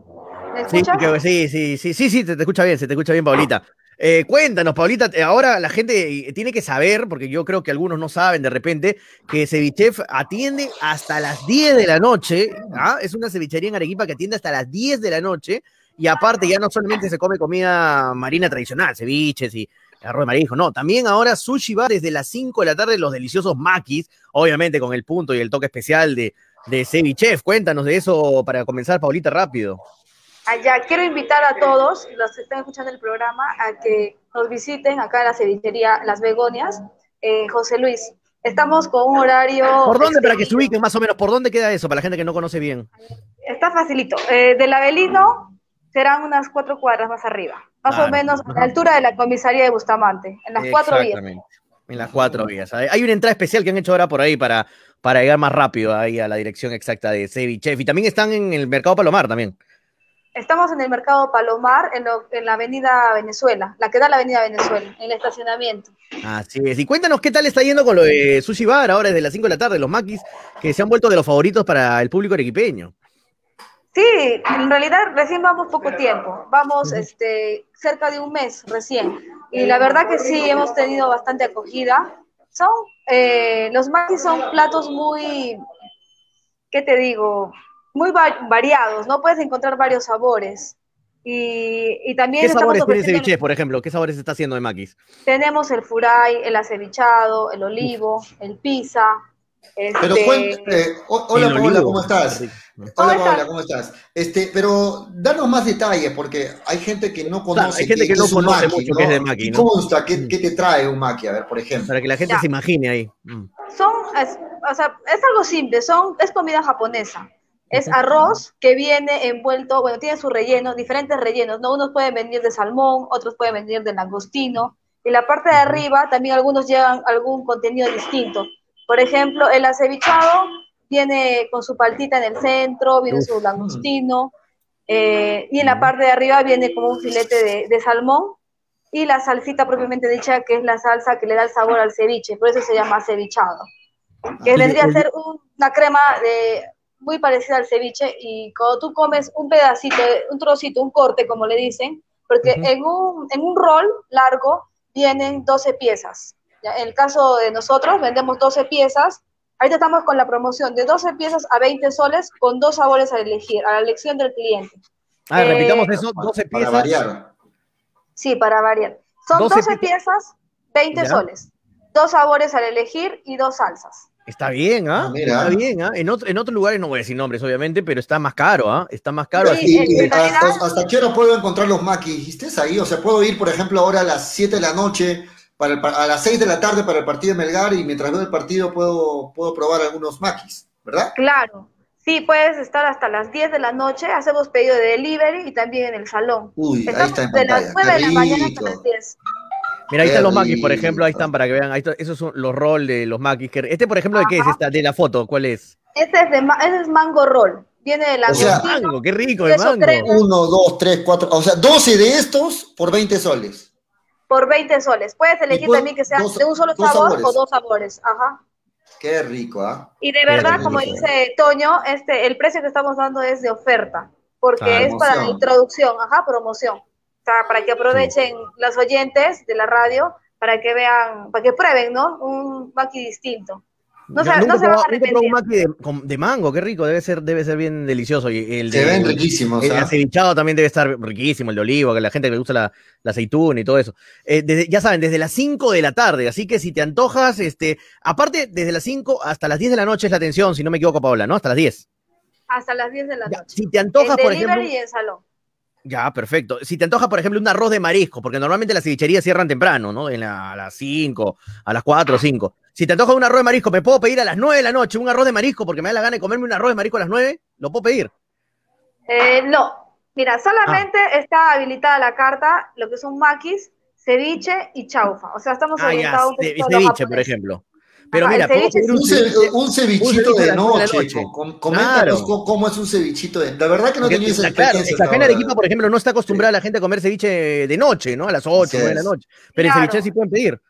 ¿Me Sí, escuchas? sí, sí, sí, sí, sí, te, te escucha bien, se te escucha bien, Paolita. Eh, cuéntanos, Paolita, eh, ahora la gente eh, tiene que saber, porque yo creo que algunos no saben de repente, que Cevichef atiende hasta las 10 de la noche. ¿ah? Es una cevichería en Arequipa que atiende hasta las 10 de la noche. Y aparte, ya no solamente se come comida marina tradicional, ceviches y arroz de marisco, no, también ahora sushi bar desde las 5 de la tarde, los deliciosos maquis, obviamente con el punto y el toque especial de, de Cevichef. Cuéntanos de eso para comenzar, Paulita, rápido. Allá quiero invitar a todos los que están escuchando el programa a que nos visiten acá en la cevichería Las Begonias, eh, José Luis. Estamos con un horario. ¿Por dónde, para que se extendido. ubiquen más o menos, por dónde queda eso, para la gente que no conoce bien? Está facilito. Eh, del Avelino serán unas cuatro cuadras más arriba, más Claro. o menos a la altura de la comisaría de Bustamante, en las cuatro vías. Exactamente. En las cuatro vías. Hay una entrada especial que han hecho ahora por ahí para, para llegar más rápido ahí a la dirección exacta de Cevichef. Y también están en el Mercado Palomar también. Estamos en el mercado Palomar, en, lo- en la avenida Venezuela, la que da a la avenida Venezuela, en el estacionamiento. Así es. Y cuéntanos qué tal está yendo con lo de Sushi Bar ahora desde las 5 de la tarde, los maquis que se han vuelto de los favoritos para el público arequipeño. Sí, en realidad recién vamos poco tiempo, vamos este, cerca de un mes recién. Y la verdad que sí, hemos tenido bastante acogida. Son, eh, los maquis son platos muy, ¿qué te digo? Muy va- variados, ¿no? Puedes encontrar varios sabores. Y, y también ¿Qué sabores tiene por ejemplo? ¿Qué sabores está haciendo de maquis? tenemos el furay, el acevichado, el olivo, el pizza. Pero este, cuéntame, o- hola Paola. ¿cómo estás? ¿Cómo Hola? Paola, ¿cómo estás? Este, pero danos más detalles, porque hay gente que no conoce. hay gente qué que no conoce mucho qué es de ¿Qué ¿no? consta? ¿Qué, Mm. qué te trae un maqui? A ver, por ejemplo. Para que la gente Ya. se imagine ahí. Mm. son, es, o sea, es algo simple, son, es comida japonesa. Es arroz que viene envuelto, bueno, tiene su relleno, diferentes rellenos, ¿no? Unos pueden venir de salmón, otros pueden venir de langostino, y la parte de arriba también algunos llevan algún contenido distinto. Por ejemplo, el acevichado viene con su paltita en el centro, viene su langostino, eh, y en la parte de arriba viene como un filete de, de salmón, y la salsita propiamente dicha, que es la salsa que le da el sabor al ceviche, por eso se llama cevichado. Que Ah, vendría a ser un- una crema de, muy parecida al ceviche, y cuando tú comes un pedacito, un trocito, un corte, como le dicen, porque Ujú. en, un, en un rol largo vienen 12 piezas. ¿Ya? En el caso de nosotros, vendemos 12 piezas. Ahorita estamos con la promoción de 12 piezas a 20 soles con dos sabores a elegir, a la elección del cliente. Ah, Eh, repitamos eso, Para- 12 para piezas. variar. Sí, para variar. Son 12 12, pi- piezas, 20 Ya. soles. Dos sabores al elegir y dos salsas. Está bien, ¿ah? Mira. Está bien, ¿ah? En, otro- en otros lugares no voy a decir nombres, obviamente, pero está más caro, ¿ah? Está más caro. Sí, así Y, en- y en realidad- hasta, hasta qué hora puedo encontrar los maquis? ¿Estés ahí? O sea, puedo ir, por ejemplo, ahora a las 7 de la noche, para el a las 6 de la tarde para el partido de Melgar y mientras veo el partido puedo, puedo probar algunos maquis, ¿verdad? Claro. Sí, puedes estar hasta las 10 de la noche. Hacemos pedido de delivery y también en el salón. Uy, ahí Estamos está en de las pantalla. 9 de la mañana hasta las 10. Mira, ahí Qué están los maquis, por ejemplo, ahí están para que vean. Ahí está- esos son los roll de los maquis. Este, por ejemplo, ¿de qué es esta? De la foto, ¿cuál es? Este es, de, ma- ese es mango roll. Viene de la O sea, Mango, qué rico el mango. crema. Uno, dos, tres, cuatro, o sea, 12 de estos por 20 soles. Por 20 soles. Puedes elegir también que sea de un solo sabor sabores. o dos sabores. Ajá. Qué rico, ¿ah? Y de verdad, como dice Toño, este, el precio que estamos dando es de oferta, porque Ah, es para la introducción, ajá, promoción. O sea, para que aprovechen los oyentes de la radio, para que vean, para que prueben, ¿no? Un maqui distinto. No se, nunca no se van a probado un arrepentir. maqui de, de mango, qué rico, debe ser, debe ser bien delicioso. Y el de, Se ven riquísimos, El ¿ah? acevichado también debe estar riquísimo, el de olivo, que la gente que le gusta la, la aceituna y todo eso. Eh, desde- ya saben, desde las 5 de la tarde, así que si te antojas, este, aparte, desde las 5 hasta las 10 de la noche es la atención, si no me equivoco, Paola, ¿no? Hasta las 10. Hasta las 10 de la Ya, noche. si te antojas, en por delivery ejemplo, y en salón. ya, perfecto. Si te antojas, por ejemplo, un arroz de marisco, porque normalmente las cevicherías cierran temprano, ¿no? En la- a las 5, a las 4 o 5. Si te antojas un arroz de marisco, ¿me puedo pedir a las 9 de la noche un arroz de marisco porque me da la gana de comerme un arroz de marisco a las 9? ¿Lo puedo pedir? Eh, no, mira, solamente Ah. está habilitada la carta, lo que son maquis, ceviche y chaufa. O sea, estamos Ah, ya, orientados un ce- poquito a lo ceviche, por ejemplo. Pero Ajá, mira, ceviche Un, un ce- ceviche- un cevichito de de noche. noche. Com- coméntanos Claro. cómo, es un cevichito de. La verdad que no tenía esa la- claro, experiencia. acá en Arequipa, por ejemplo, no está acostumbrada la gente a comer ceviche de noche, ¿no? A las 8, Así 9 de la noche. Pero Claro. el ceviche sí pueden pedir.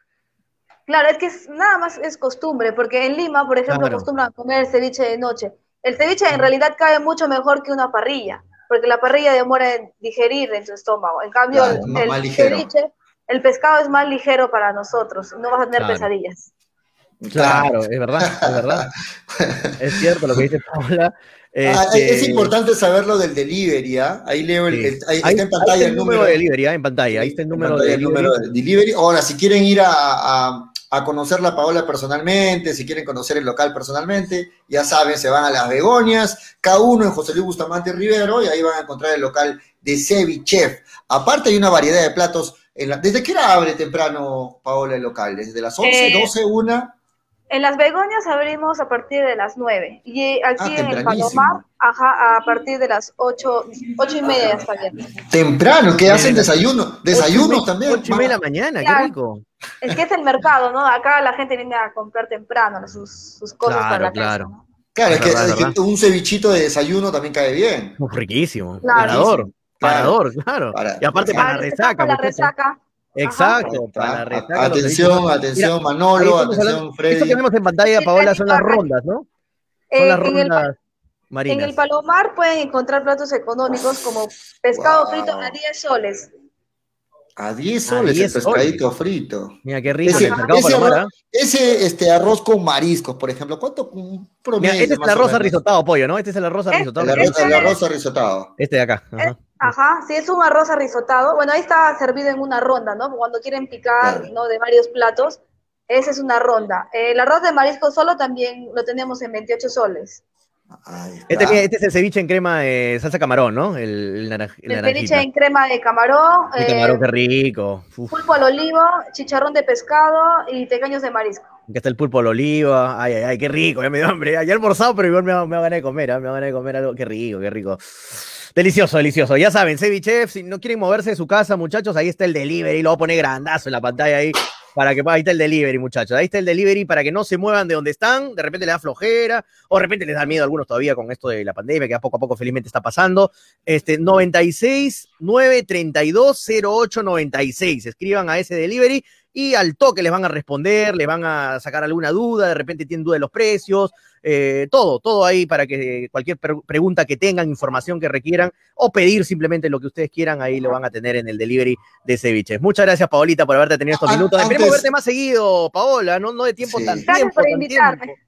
Claro, es que es- nada más es costumbre, porque en Lima, por ejemplo, Claro. acostumbran a comer ceviche de noche. El ceviche en realidad cabe mucho mejor que una parrilla, porque la parrilla demora en digerir en tu estómago. En cambio, Claro, el, ceviche, el pescado es más ligero para nosotros, no vas a tener Claro. pesadillas. Claro, es verdad, es verdad. es cierto lo que dice Paula. Ah, Este, Es importante saber lo del delivery, ¿ah? Ahí leo el, sí. el- ahí, Ahí- está en pantalla ahí está el número de delivery, ah, en pantalla. Ahí está el número pantalla de el número delivery. de delivery. Ahora, si quieren ir a, a, a conocerla a Paola personalmente, si quieren conocer el local personalmente, ya saben, se van a Las Begonias, K1 en José Luis Bustamante Rivero, y ahí van a encontrar el local de Sevi Chef. Aparte hay una variedad de platos. En la- ¿Desde qué hora abre temprano, Paola, el local? ¿Desde las 11, Eh, 12, 1? En las begonias abrimos a partir de las 9 y aquí Ah, en el. Palomar, ajá, a partir de las 8, 8 y media está abierto. Temprano, que hacen desayuno. Desayuno también. 8 y media de la mañana, qué rico. Es que es el mercado, ¿no? Acá la gente viene a comprar temprano sus, sus cosas para Claro, la casa. claro. ¿no? Claro, es Es que, verdad, es que verdad. un cevichito de desayuno también cae bien. Uf, riquísimo. Claro. Parador. Parador, claro. Para- y aparte para- para la resaca, para la resaca. Exacto, para la resaca. los Atención, atención, Mira, Manolo, atención, hablando- Esto Freddy. que vemos en pantalla, Paola, son las rondas, ¿no? Son Eh, las en, el, rondas en marinas. el Palomar pueden encontrar platos económicos como pescado Wow. frito a 10 soles. A 10 A soles 10 el pescadito frito. Mira qué rico. Ese- en el mercado ese Palomar, arroz- ¿ah? Ese este, arroz con mariscos, por ejemplo, ¿cuánto un promedio? Mira, este es el arroz arrisotado, pollo, ¿no? Este es el arroz Este- arrisotado. El arroz, el Este- arroz arrisotado. Este de acá. Ajá. Ajá, sí, es un arroz arrisotado. Bueno, ahí está servido en una ronda, ¿no? Cuando quieren picar, Claro. ¿no? De varios platos, esa es una ronda. El arroz de marisco solo también lo tenemos en 28 soles. Este, este es el ceviche en crema de salsa camarón, ¿no? El, el, naranja- el El naranjita. ceviche en crema de camarón, El eh, camarón, qué rico. Uf, pulpo al olivo, chicharrón de pescado y pequeños de marisco. que está el pulpo al oliva. Ay, ay, ay, qué rico. Ya me dio hambre. Ya he almorzado, pero igual me va, me va a ganar de comer. ¿ah? Me va a ganar de comer algo. Qué rico, qué rico. Delicioso, delicioso. Ya saben, Ceviche, si no quieren moverse de su casa, muchachos, ahí está el delivery. Lo voy a poner grandazo en la pantalla ahí. Para que ahí está el delivery, muchachos. Ahí está el delivery para que no se muevan de donde están. De repente les da flojera, o de repente les da miedo a algunos todavía con esto de la pandemia, que a poco a poco felizmente está pasando. Este, 96 932 08 96. Escriban a ese delivery y al toque les van a responder, les van a sacar alguna duda, de repente tienen duda de los precios, eh, todo, todo ahí para que cualquier pre- pregunta que tengan, información que requieran o pedir simplemente lo que ustedes quieran, ahí lo van a tener en el delivery de ceviches. Muchas gracias, Paolita, por haberte tenido estos Ah, minutos. antes- Esperemos verte más seguido, Paola, no, no de tiempo Sí. tan Gracias tiempo, por invitarme. tiempo.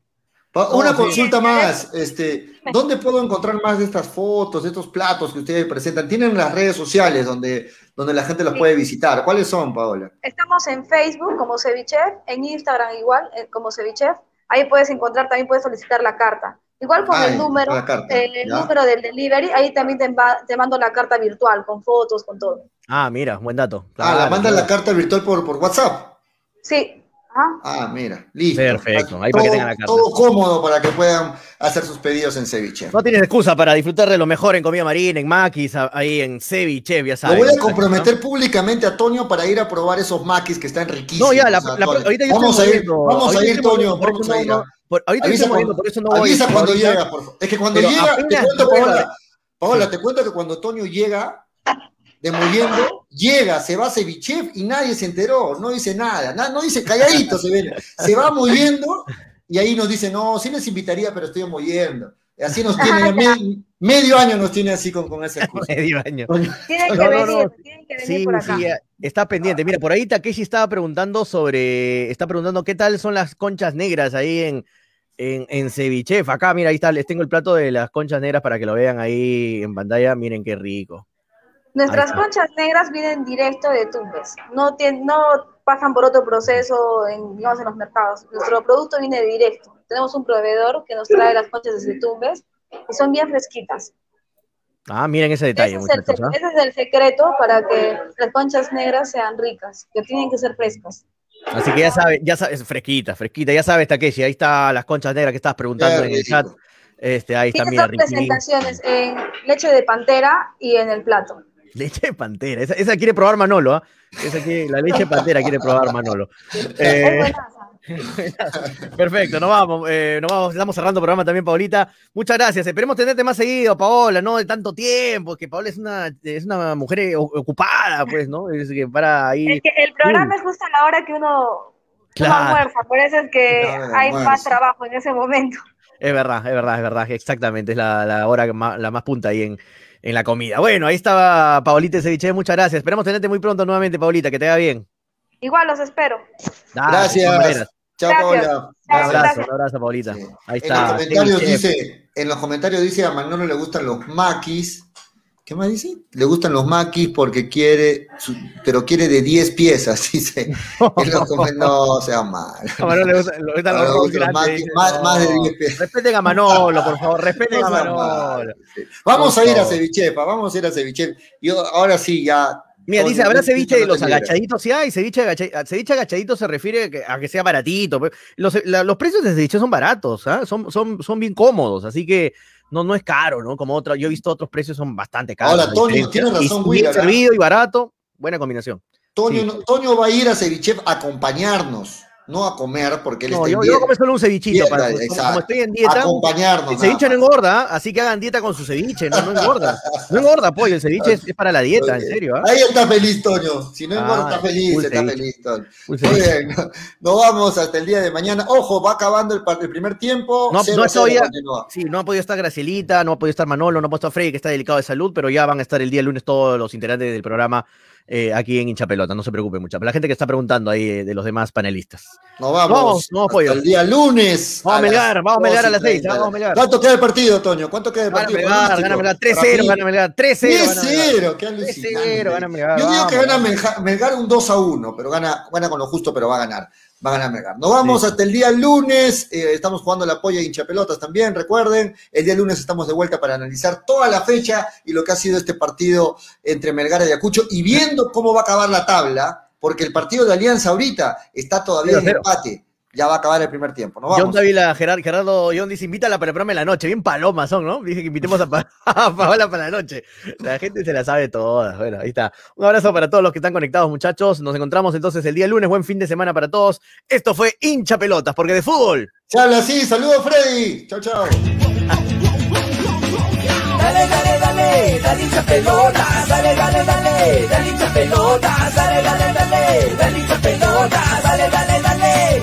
Una sí. consulta más, <laughs> este, ¿dónde puedo encontrar más de estas fotos, de estos platos que ustedes presentan? Tienen las redes sociales donde, donde la gente los Sí. puede visitar. ¿Cuáles son, Paola? Estamos en Facebook como Cevichef, en Instagram igual eh, como Cevichef. Ahí puedes encontrar, también puedes solicitar la carta. Igual con el número, carta, el número del delivery, ahí también te, mando la carta virtual con fotos, con todo. Ah, mira, buen dato. ah, la Claro, mandan claro. la carta virtual por, por WhatsApp. Sí. Ajá. Ah, mira, listo. Perfecto, ahí todo, para que tengan la carta. todo cómodo para que puedan hacer sus pedidos en ceviche. No tienes excusa para disfrutar de lo mejor en comida marina, en maquis, ahí en ceviche, ya Lo sabes. voy a ¿no? comprometer públicamente a Toño para ir a probar esos maquis que están riquísimos. No, ya, la, o sea, la- Toño. ahorita yo vamos a ir, moviendo, vamos a ir, Toño, vamos a ir. no- por- ahorita Avisa estoy moviendo, cuando, por eso no voy. cuando ahorita- llega, por favor. Es que cuando llega, te cuento, Paola, Paola, te cuento que cuando Toño llega de moviendo, llega, se va a Ceviche y nadie se enteró, no dice nada, na- no dice calladito, se ve, se va moviendo y ahí nos dice, no, sí les invitaría, pero estoy moviendo. Así nos tiene, <laughs> me- medio año nos tiene así con, con esa excusa. Medio año. Tienen que No, no, venir, no. tienen que venir Sí, por acá. sí, está pendiente. Mira, por ahí Takeshi estaba preguntando sobre, está preguntando qué tal son las conchas negras ahí en, en, en Cevichef. Acá, mira, ahí está, les tengo el plato de las conchas negras para que lo vean ahí en pantalla. Miren qué rico. Nuestras conchas negras vienen directo de Tumbes. No, no pasan por otro proceso en, digamos, en los mercados. Nuestro producto viene directo. Tenemos un proveedor que nos trae las conchas desde Tumbes y son bien fresquitas. Ah, miren ese detalle, ese, es el. ¿ah? ese es el secreto para que las conchas negras sean ricas, que tienen que ser frescas. Así que ya sabes, ya sabes, fresquita, fresquita, ya sabes, Takeshi, ahí está las conchas negras que estabas preguntando en el chat. Este, ahí está, mira, presentaciones en leche de pantera y en el plato. <laughs> Leche de pantera, esa, esa quiere probar Manolo, ¿ah? Esa quiere- la leche de pantera quiere probar Manolo. <laughs> Eh, <laughs> perfecto, nos vamos, eh, nos vamos, estamos cerrando el programa también, Paulita. Muchas gracias, esperemos tenerte más seguido, Paola, no de tanto tiempo, que Paola es una, es una mujer eh, ocupada, pues, ¿no? Es que para ahí. Es que el programa es justo a la hora que uno, uno Claro. almuerza, por eso es que hay almuerzo. más trabajo en ese momento. Es verdad, es verdad, es verdad, exactamente, es la, la hora que más, la más punta ahí en, en la comida. Bueno, ahí estaba Paolita Ceviche, muchas gracias. Esperamos tenerte muy pronto nuevamente, Paulita, que te vaya bien. Igual los espero. Gracias. Chao. Paola. Un abrazo, un abrazo, Paulita. Sí. Ahí En los está. comentarios dice, en los comentarios dice a Manolo le gustan los maquis. ¿Qué más dice? Le gustan los maquis porque quiere, su- pero quiere de 10 piezas, <laughs> dice. No, sea mal. <laughs> A Manolo le gustan- A los grandes, maquis, más- más de no. 10 piezas. Respeten a Manolo, por favor, <laughs> respeten a No sea Manolo. Vamos Por a ir a favor. Cevichepa, vamos a ir a Ceviche. Yo ahora sí ya. Mira, dice, ¿habrá ceviche de los agachaditos? Sí hay, ceviche, agacha- ceviche agachadito se refiere a que sea baratito. Los, la- los precios de ceviche son baratos, ¿ah? son, son, son bien cómodos, así que no, no es caro, ¿no? Como otro, yo he visto otros precios son bastante caros. Ahora, Toño, tienes razón, Y bien acá. servido y barato, buena combinación. Toño, Sí. Toño va a ir a Ceviche a acompañarnos, no a comer, porque él No, está yo, en yo dieta. voy a comer solo un cevichito, Dieta, para, como- exacto. como estoy en dieta. Acompañarnos. El ceviche no engorda, ¿ah? así que hagan dieta con su ceviche, no, no engorda. No engorda, pollo, el ceviche es, es para la dieta, en serio. ¿ah? Ahí está feliz, Toño. Si no Ah, engorda, está feliz, full está ceviche. feliz, Toño. Muy bien, nos vamos hasta el día de mañana. Ojo, va acabando el, primer tiempo. No, 0 no a 0 estoy ya-. Sí, no ha podido estar Gracielita, no ha podido estar Manolo, no ha podido estar Freddy, que está delicado de salud, pero ya van a estar el día lunes todos los integrantes del programa eh, aquí en Hincha Pelota, no se preocupe mucho. La gente que está preguntando ahí eh, de los demás panelistas. Nos vamos. Vamos, vamos, el día lunes. Vamos a Melgar, vamos a Melgar a las 12 y seis, treinta. vamos a Melgar. ¿Cuánto queda el partido, Toño? ¿Cuánto queda el partido? Gana Melgar, Para 3-0, mí, gana Melgar, 3-0. gana Melgar. 3-0, qué 3-0, alucinante. gana Melgar. Yo digo que gana Melgar un 2 a 1, pero gana, gana con lo justo, pero va a ganar. Va a ganar Melgar. Nos vamos Sí. hasta el día lunes. eh, estamos jugando la polla hincha pelotas también. Recuerden, el día lunes estamos de vuelta para analizar toda la fecha y lo que ha sido este partido entre Melgar y Ayacucho y viendo cómo va a acabar la tabla, porque el partido de Alianza ahorita está todavía en 0-0. empate. Ya va a acabar el primer tiempo. John vamos. Davila, Gerard, Gerardo John dice, invítala para el programa de la noche. Bien palomas son, ¿no? Dije que invitemos a, Pa- <laughs> a Paola para la noche. La gente se la sabe todas. Bueno, ahí está. Un abrazo para todos los que están conectados, muchachos. Nos encontramos entonces el día lunes. Buen fin de semana para todos. Esto fue Hincha Pelotas, porque de fútbol. Se habla así. Saludos, Freddy. Chao, chao. Dale, dale, dale, dale hincha pelota, dale, dale, dale, dale hincha pelota, dale, dale, dale, dale hincha pelota, dale, dale, dale.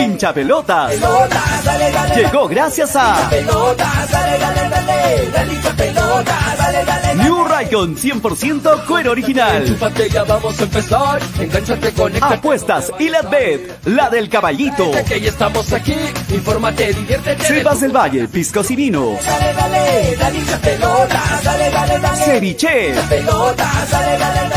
hincha pelotas. Pelota, dale, dale, Llegó gracias a dale. New Raycon 100% cuero original. Ya vamos a empezar. Apuestas y la bet, la del caballito. Que ya estamos aquí. Infórmate, diviértete. Cepas del Valle, piscos y vinos. Dale, dale, dale hincha pelota, dale, dale, dale. Ceviche. Dale, dale, dale, dale.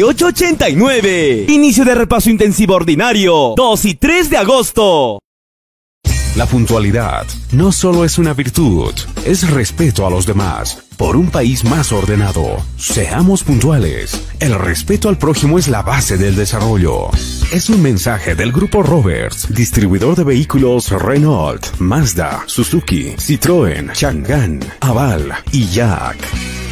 89. Inicio de repaso intensivo ordinario 2 y 3 de agosto. La puntualidad no solo es una virtud, es respeto a los demás. Por un país más ordenado, seamos puntuales. El respeto al prójimo es la base del desarrollo. Es un mensaje del Grupo Roberts, distribuidor de vehículos Renault, Mazda, Suzuki, Citroën, Chang'an, Aval y Jack.